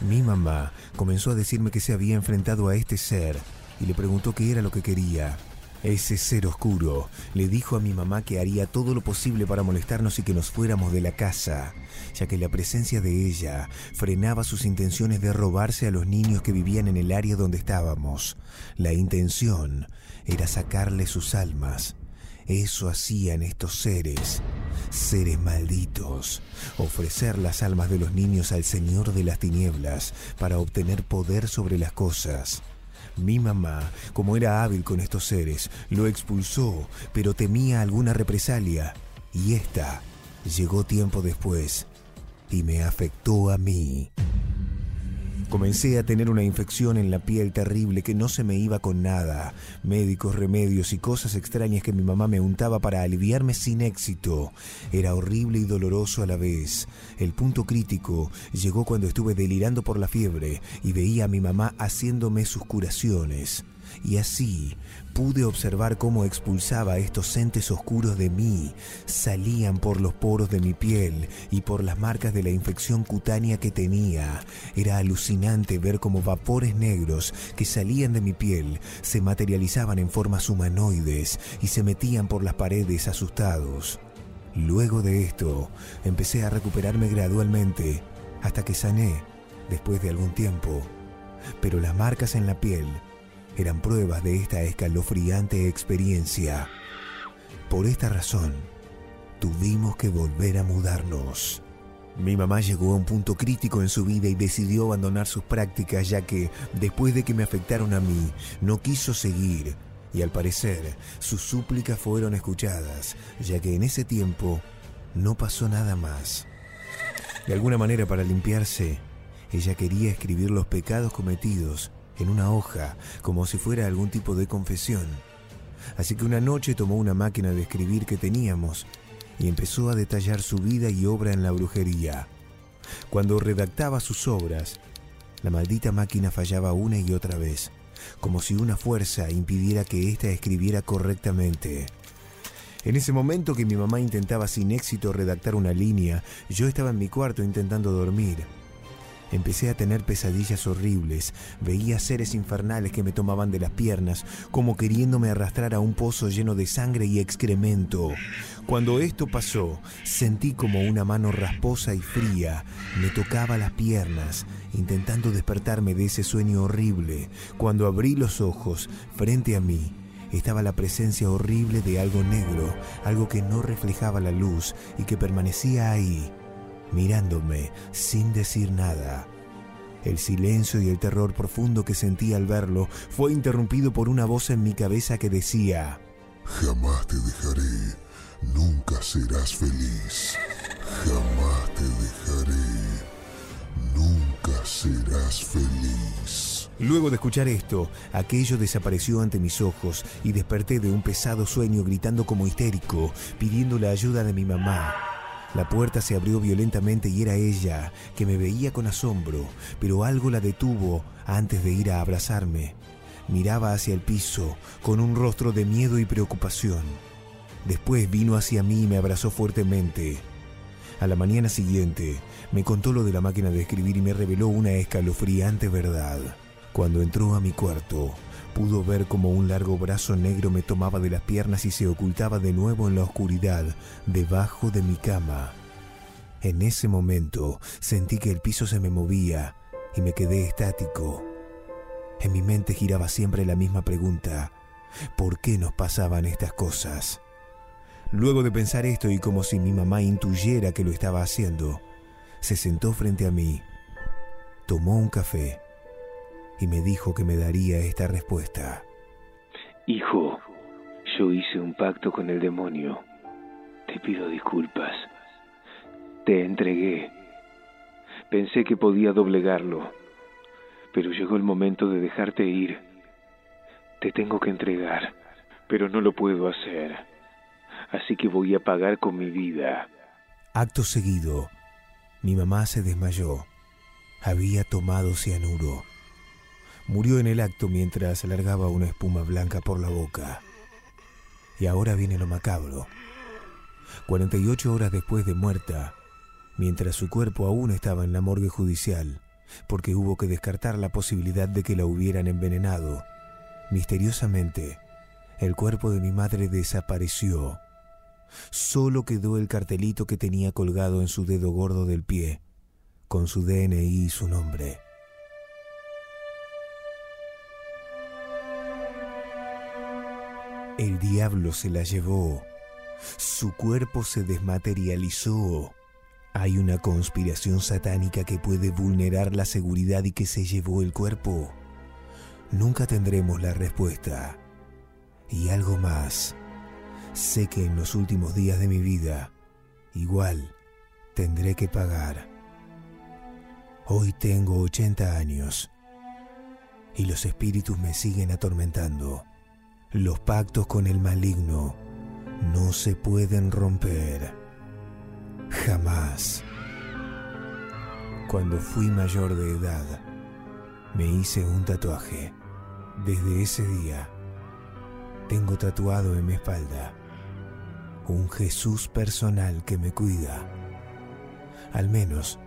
Mi mamá comenzó a decirme que se había enfrentado a este ser y le preguntó qué era lo que quería. Ese ser oscuro le dijo a mi mamá que haría todo lo posible para molestarnos y que nos fuéramos de la casa, ya que la presencia de ella frenaba sus intenciones de robarse a los niños que vivían en el área donde estábamos. La intención era sacarle sus almas. Eso hacían estos seres, seres malditos, ofrecer las almas de los niños al Señor de las Tinieblas para obtener poder sobre las cosas. Mi mamá, como era hábil con estos seres, lo expulsó, pero temía alguna represalia. Y esta llegó tiempo después y me afectó a mí. Comencé a tener una infección en la piel terrible que no se me iba con nada. Médicos, remedios y cosas extrañas que mi mamá me untaba para aliviarme sin éxito. Era horrible y doloroso a la vez. El punto crítico llegó cuando estuve delirando por la fiebre y veía a mi mamá haciéndome sus curaciones. Y así pude observar cómo expulsaba estos entes oscuros de mí, salían por los poros de mi piel y por las marcas de la infección cutánea que tenía. Era alucinante ver cómo vapores negros que salían de mi piel se materializaban en formas humanoides y se metían por las paredes asustados. Luego de esto, empecé a recuperarme gradualmente hasta que sané después de algún tiempo. Pero las marcas en la piel eran pruebas de esta escalofriante experiencia. Por esta razón, tuvimos que volver a mudarnos. Mi mamá llegó a un punto crítico en su vida y decidió abandonar sus prácticas ya que, después de que me afectaron a mí, no quiso seguir y al parecer sus súplicas fueron escuchadas, ya que en ese tiempo no pasó nada más. De alguna manera para limpiarse, ella quería escribir los pecados cometidos en una hoja, como si fuera algún tipo de confesión. Así que una noche tomó una máquina de escribir que teníamos y empezó a detallar su vida y obra en la brujería. Cuando redactaba sus obras, la maldita máquina fallaba una y otra vez, como si una fuerza impidiera que ésta escribiera correctamente. En ese momento que mi mamá intentaba sin éxito redactar una línea, yo estaba en mi cuarto intentando dormir. Empecé a tener pesadillas horribles, veía seres infernales que me tomaban de las piernas, como queriéndome arrastrar a un pozo lleno de sangre y excremento. Cuando esto pasó, sentí como una mano rasposa y fría me tocaba las piernas, intentando despertarme de ese sueño horrible. Cuando abrí los ojos, frente a mí, estaba la presencia horrible de algo negro, algo que no reflejaba la luz y que permanecía ahí mirándome sin decir nada. El silencio y el terror profundo que sentí al verlo fue interrumpido por una voz en mi cabeza que decía, Jamás te dejaré, nunca serás feliz. Jamás te dejaré, nunca serás feliz. Luego de escuchar esto, aquello desapareció ante mis ojos y desperté de un pesado sueño gritando como histérico, pidiendo la ayuda de mi mamá. La puerta se abrió violentamente y era ella, que me veía con asombro, pero algo la detuvo antes de ir a abrazarme. Miraba hacia el piso, con un rostro de miedo y preocupación. Después vino hacia mí y me abrazó fuertemente. A la mañana siguiente, me contó lo de la máquina de escribir y me reveló una escalofriante verdad. Cuando entró a mi cuarto, pudo ver como un largo brazo negro me tomaba de las piernas y se ocultaba de nuevo en la oscuridad, debajo de mi cama. En ese momento sentí que el piso se me movía y me quedé estático. En mi mente giraba siempre la misma pregunta, ¿por qué nos pasaban estas cosas? Luego de pensar esto y como si mi mamá intuyera que lo estaba haciendo, se sentó frente a mí, tomó un café y me dijo que me daría esta respuesta. Hijo, yo hice un pacto con el demonio. Te pido disculpas. Te entregué. Pensé que podía doblegarlo, pero llegó el momento de dejarte ir. Te tengo que entregar, pero no lo puedo hacer. Así que voy a pagar con mi vida. Acto seguido, mi mamá se desmayó. Había tomado cianuro. Murió en el acto mientras alargaba una espuma blanca por la boca. Y ahora viene lo macabro. 48 horas después de muerta, mientras su cuerpo aún estaba en la morgue judicial, porque hubo que descartar la posibilidad de que la hubieran envenenado, misteriosamente, el cuerpo de mi madre desapareció. Solo quedó el cartelito que tenía colgado en su dedo gordo del pie, con su DNI y su nombre. El diablo se la llevó. Su cuerpo se desmaterializó. Hay una conspiración satánica que puede vulnerar la seguridad y que se llevó el cuerpo. Nunca tendremos la respuesta. Y algo más. Sé que en los últimos días de mi vida, igual, tendré que pagar. Hoy tengo 80 años y los espíritus me siguen atormentando. Los pactos con el maligno no se pueden romper. Jamás. Cuando fui mayor de edad, me hice un tatuaje. Desde ese día, tengo tatuado en mi espalda un Jesús personal que me cuida. Al menos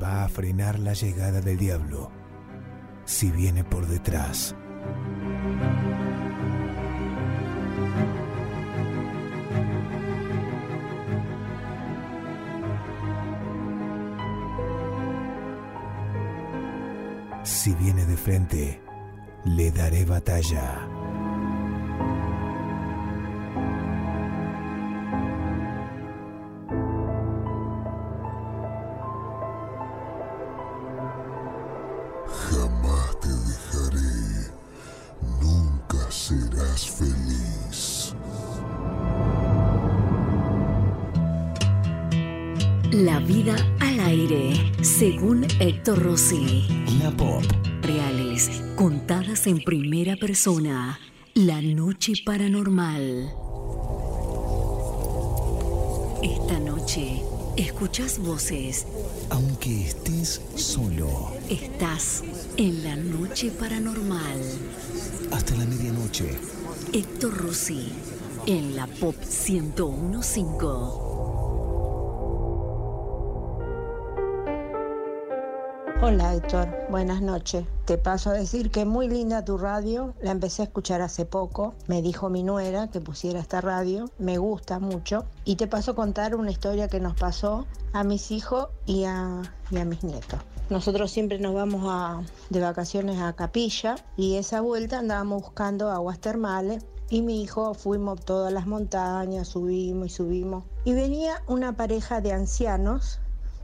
va a frenar la llegada del diablo si viene por detrás. Si viene de frente, le daré batalla. Héctor Rossi. La Pop. Reales, contadas en primera persona. La noche paranormal. Esta noche, escuchas voces. Aunque estés solo. Estás en la noche paranormal. Hasta la medianoche. Héctor Rossi, en la Pop 1015. Hola Héctor, buenas noches. Te paso a decir que muy linda tu radio, la empecé a escuchar hace poco, me dijo mi nuera que pusiera esta radio, me gusta mucho. Y te paso a contar una historia que nos pasó a mis hijos y a, y a mis nietos. Nosotros siempre nos vamos de vacaciones a Capilla y esa vuelta andábamos buscando aguas termales y mi hijo fuimos todas las montañas, subimos y subimos. Y venía una pareja de ancianos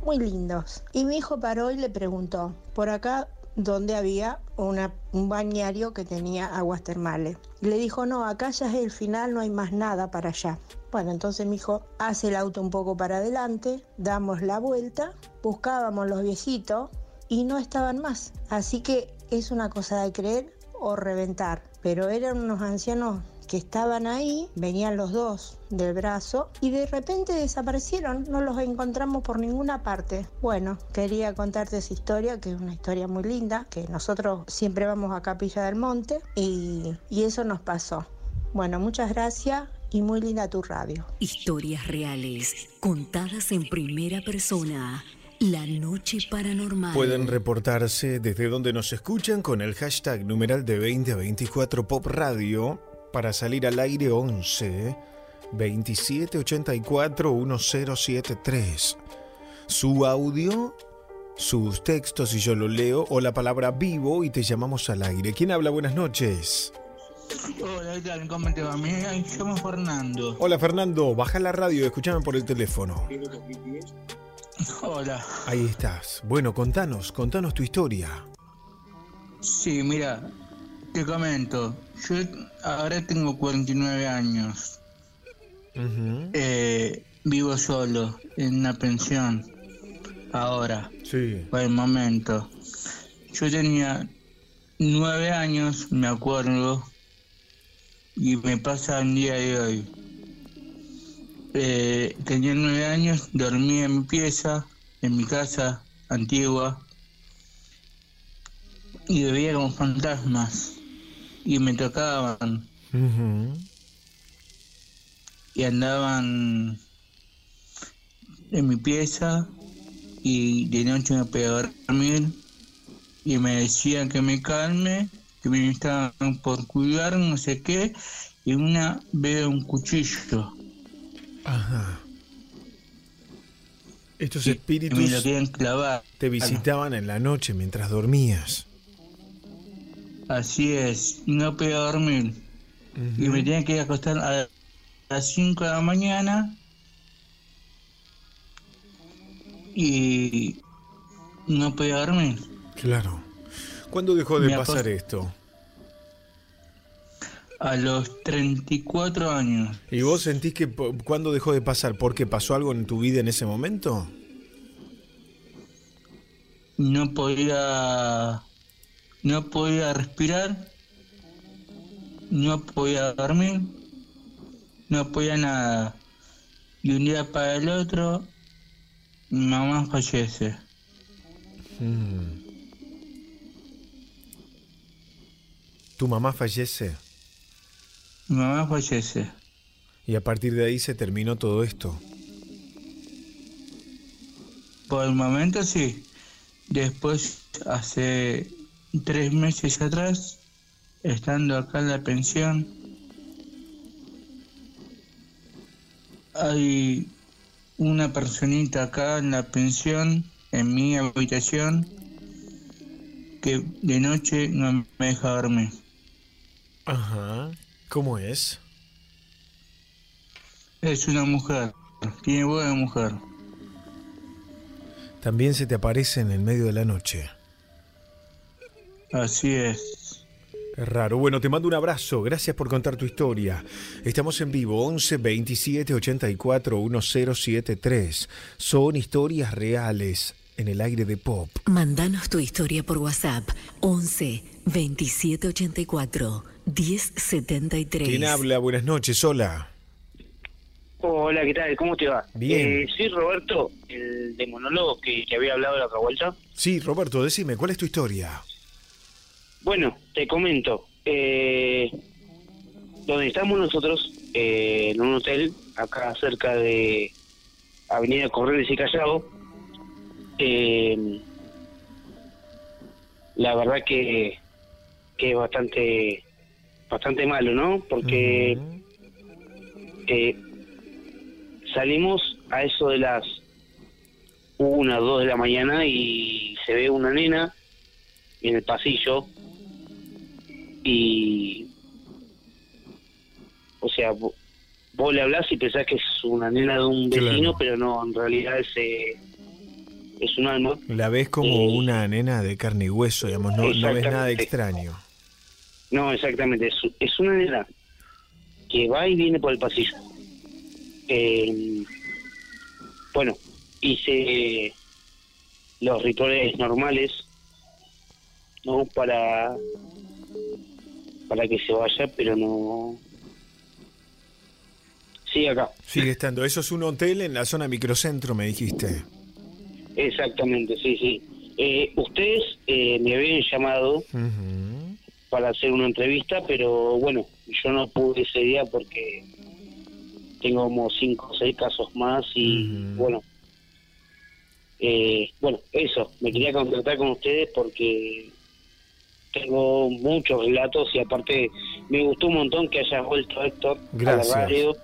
muy lindos. Y mi hijo paró y le preguntó, por acá donde había una- un bañario que tenía aguas termales. Y le dijo, no, acá ya es el final, no hay más nada para allá. Bueno, entonces mi hijo hace el auto un poco para adelante, damos la vuelta, buscábamos los viejitos y no estaban más. Así que es una cosa de creer o reventar. Pero eran unos ancianos que estaban ahí, venían los dos del brazo y de repente desaparecieron, no los encontramos por ninguna parte. Bueno, quería contarte esa historia, que es una historia muy linda, que nosotros siempre vamos a Capilla del Monte y, y eso nos pasó. Bueno, muchas gracias y muy linda tu radio. Historias reales, contadas en primera persona. La noche paranormal. Pueden reportarse desde donde nos escuchan con el hashtag numeral de 20 a 24 Pop Radio para salir al aire 11 27 84 1073. Su audio, sus textos y yo lo leo o la palabra vivo y te llamamos al aire. ¿Quién habla? Buenas noches. Hola, ¿qué tal? ¿Cómo te va? Me llamo Fernando. Hola Fernando, baja la radio, escúchame por el teléfono. Hola. Ahí estás. Bueno, contanos, contanos tu historia. Sí, mira, te comento. Yo ahora tengo 49 años. Eh, vivo solo en una pensión. Ahora. Sí. Por el momento. Yo tenía nueve años, me acuerdo. Y me pasa el día de hoy. Eh, tenía nueve años, dormía en mi pieza, en mi casa antigua. Y veía como fantasmas. Y me tocaban. y andaban en mi pieza y de noche me podía dormir y me decían que me calme, que me estaban por cuidar, no sé qué, y una veo un cuchillo. Ajá. Estos espíritus me lo clavar. te visitaban en la noche mientras dormías. Así es, y no podía dormir. Y me tenía que acostar a las 5 de la mañana. Y no podía dormir. Claro. ¿Cuándo dejó de Me pasar esto? A los 34 años. ¿Y vos sentís que cuándo dejó de pasar? ¿Porque pasó algo en tu vida en ese momento? No podía. No podía respirar. No podía dormir. No podía nada. Y un día para el otro, mi mamá fallece. ¿Tu mamá fallece? Mi mamá fallece. Y a partir de ahí se terminó todo esto. Por el momento sí. Después, hace tres meses atrás, estando acá en la pensión, hay una personita acá en la pensión, en mi habitación, que de noche no me deja dormir. Ajá. ¿Cómo es? Es una mujer, tiene voz de mujer. También se te aparece en el medio de la noche. Así es. Es raro. Bueno, te mando un abrazo. Gracias por contar tu historia. Estamos en vivo 11 27 84 1073. Son historias reales en el aire de pop. Mandanos tu historia por WhatsApp 11 27 84 1073. ¿Quién habla? Buenas noches. Hola. Hola, ¿qué tal? ¿Cómo te va? Bien. Eh, soy Roberto, el de monólogo que, que había hablado la otra vuelta. Sí, Roberto, decime, ¿cuál es tu historia? Bueno, te comento. Eh, donde estamos nosotros, eh, en un hotel, acá cerca de Avenida Correos y Callao, eh, la verdad que, que es bastante, bastante malo, ¿no? Porque eh, salimos a eso de las una, dos de la mañana y se ve una nena en el pasillo y o sea vo- vos le hablás y pensás que es una nena de un Claro. vecino pero no en realidad es eh, es un alma La ves como una nena de carne y hueso, digamos, no, no ves nada extraño. no exactamente es, es una nena que va y viene por el pasillo Eh, bueno hice los rituales normales no para para que se vaya pero no. Sigue acá. Sigue estando. Eso es un hotel en la zona microcentro, me dijiste. exactamente sí sí. Eh, ustedes eh, me habían llamado para hacer una entrevista pero bueno yo no pude ese día porque tengo como cinco o seis casos más y bueno. Eh, bueno eso. Me quería contactar con ustedes porque tengo muchos relatos y aparte me gustó un montón que hayas vuelto Héctor Gracias. a la radio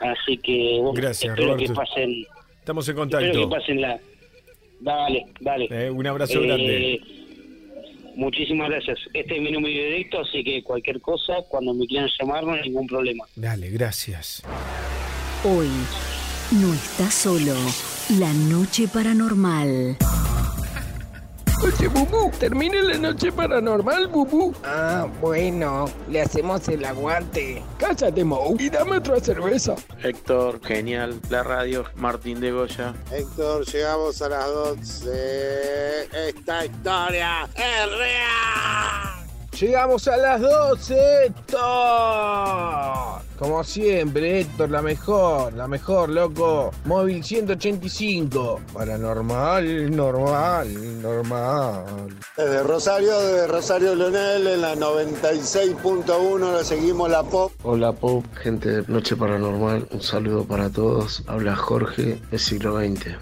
así que bueno, Gracias, espero Roberto. que pasen Estamos en espero que contacto. pasen la dale dale Eh, un abrazo Eh, grande. Muchísimas gracias. Este es mi número directo, así que cualquier cosa, cuando me quieran llamar, no hay ningún problema. Dale, gracias. Hoy no estás solo. La noche paranormal. Oye, Bubu, termine la noche paranormal, Bubu. Ah, bueno, le hacemos el aguante. Cállate, Mou, y dame otra cerveza. Héctor, genial. La radio, Martín de Goya. Héctor, llegamos a las 12. Esta historia es real. Llegamos a las 12, Héctor. Como siempre, Héctor, la mejor, la mejor, loco. Móvil 185. Paranormal, normal, normal. Desde Rosario, desde Rosario Leonel, en la 96.1, la seguimos la pop. Hola Pop, gente de Noche Paranormal, un saludo para todos. Habla Jorge del siglo XX.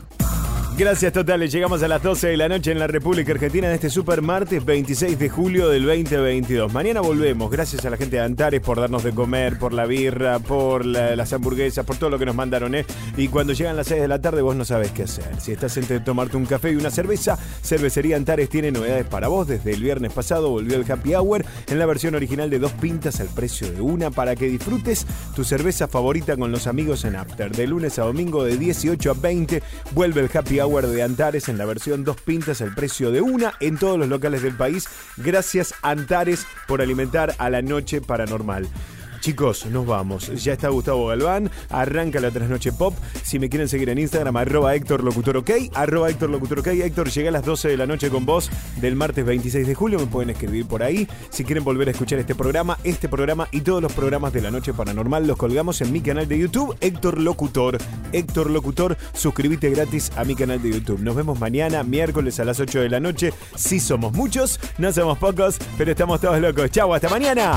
Gracias totales, llegamos a las 12 de la noche en la República Argentina en este super martes 26 de julio del 2022. Mañana volvemos, gracias a la gente de Antares por darnos de comer, por la birra, por la- las hamburguesas, por todo lo que nos mandaron, ¿eh? Y cuando llegan las 6 de la tarde vos no sabés qué hacer. Si estás entre tomarte un café y una cerveza, Cervecería Antares tiene novedades para vos. Desde el viernes pasado volvió el Happy Hour en la versión original de dos pintas al precio de una para que disfrutes tu cerveza favorita con los amigos en After. De lunes a domingo de 18 a 20 vuelve el Happy Hour de Antares en la versión dos pintas al precio de una en todos los locales del país. Gracias Antares por alimentar a la noche paranormal. Chicos, nos vamos. Ya está Gustavo Galván. Arranca la trasnoche pop. Si me quieren seguir en Instagram, arroba Héctor Locutor OK. Arroba Héctor Locutor OK. Héctor, llega a las 12 de la noche con vos del martes 26 de julio. Me pueden escribir por ahí. Si quieren volver a escuchar este programa, este programa y todos los programas de la noche paranormal los colgamos en mi canal de YouTube, Héctor Locutor. Héctor Locutor, suscríbete gratis a mi canal de YouTube. Nos vemos mañana, miércoles a las 8 de la noche. Sí somos muchos, no somos pocos, pero estamos todos locos. Chau, hasta mañana.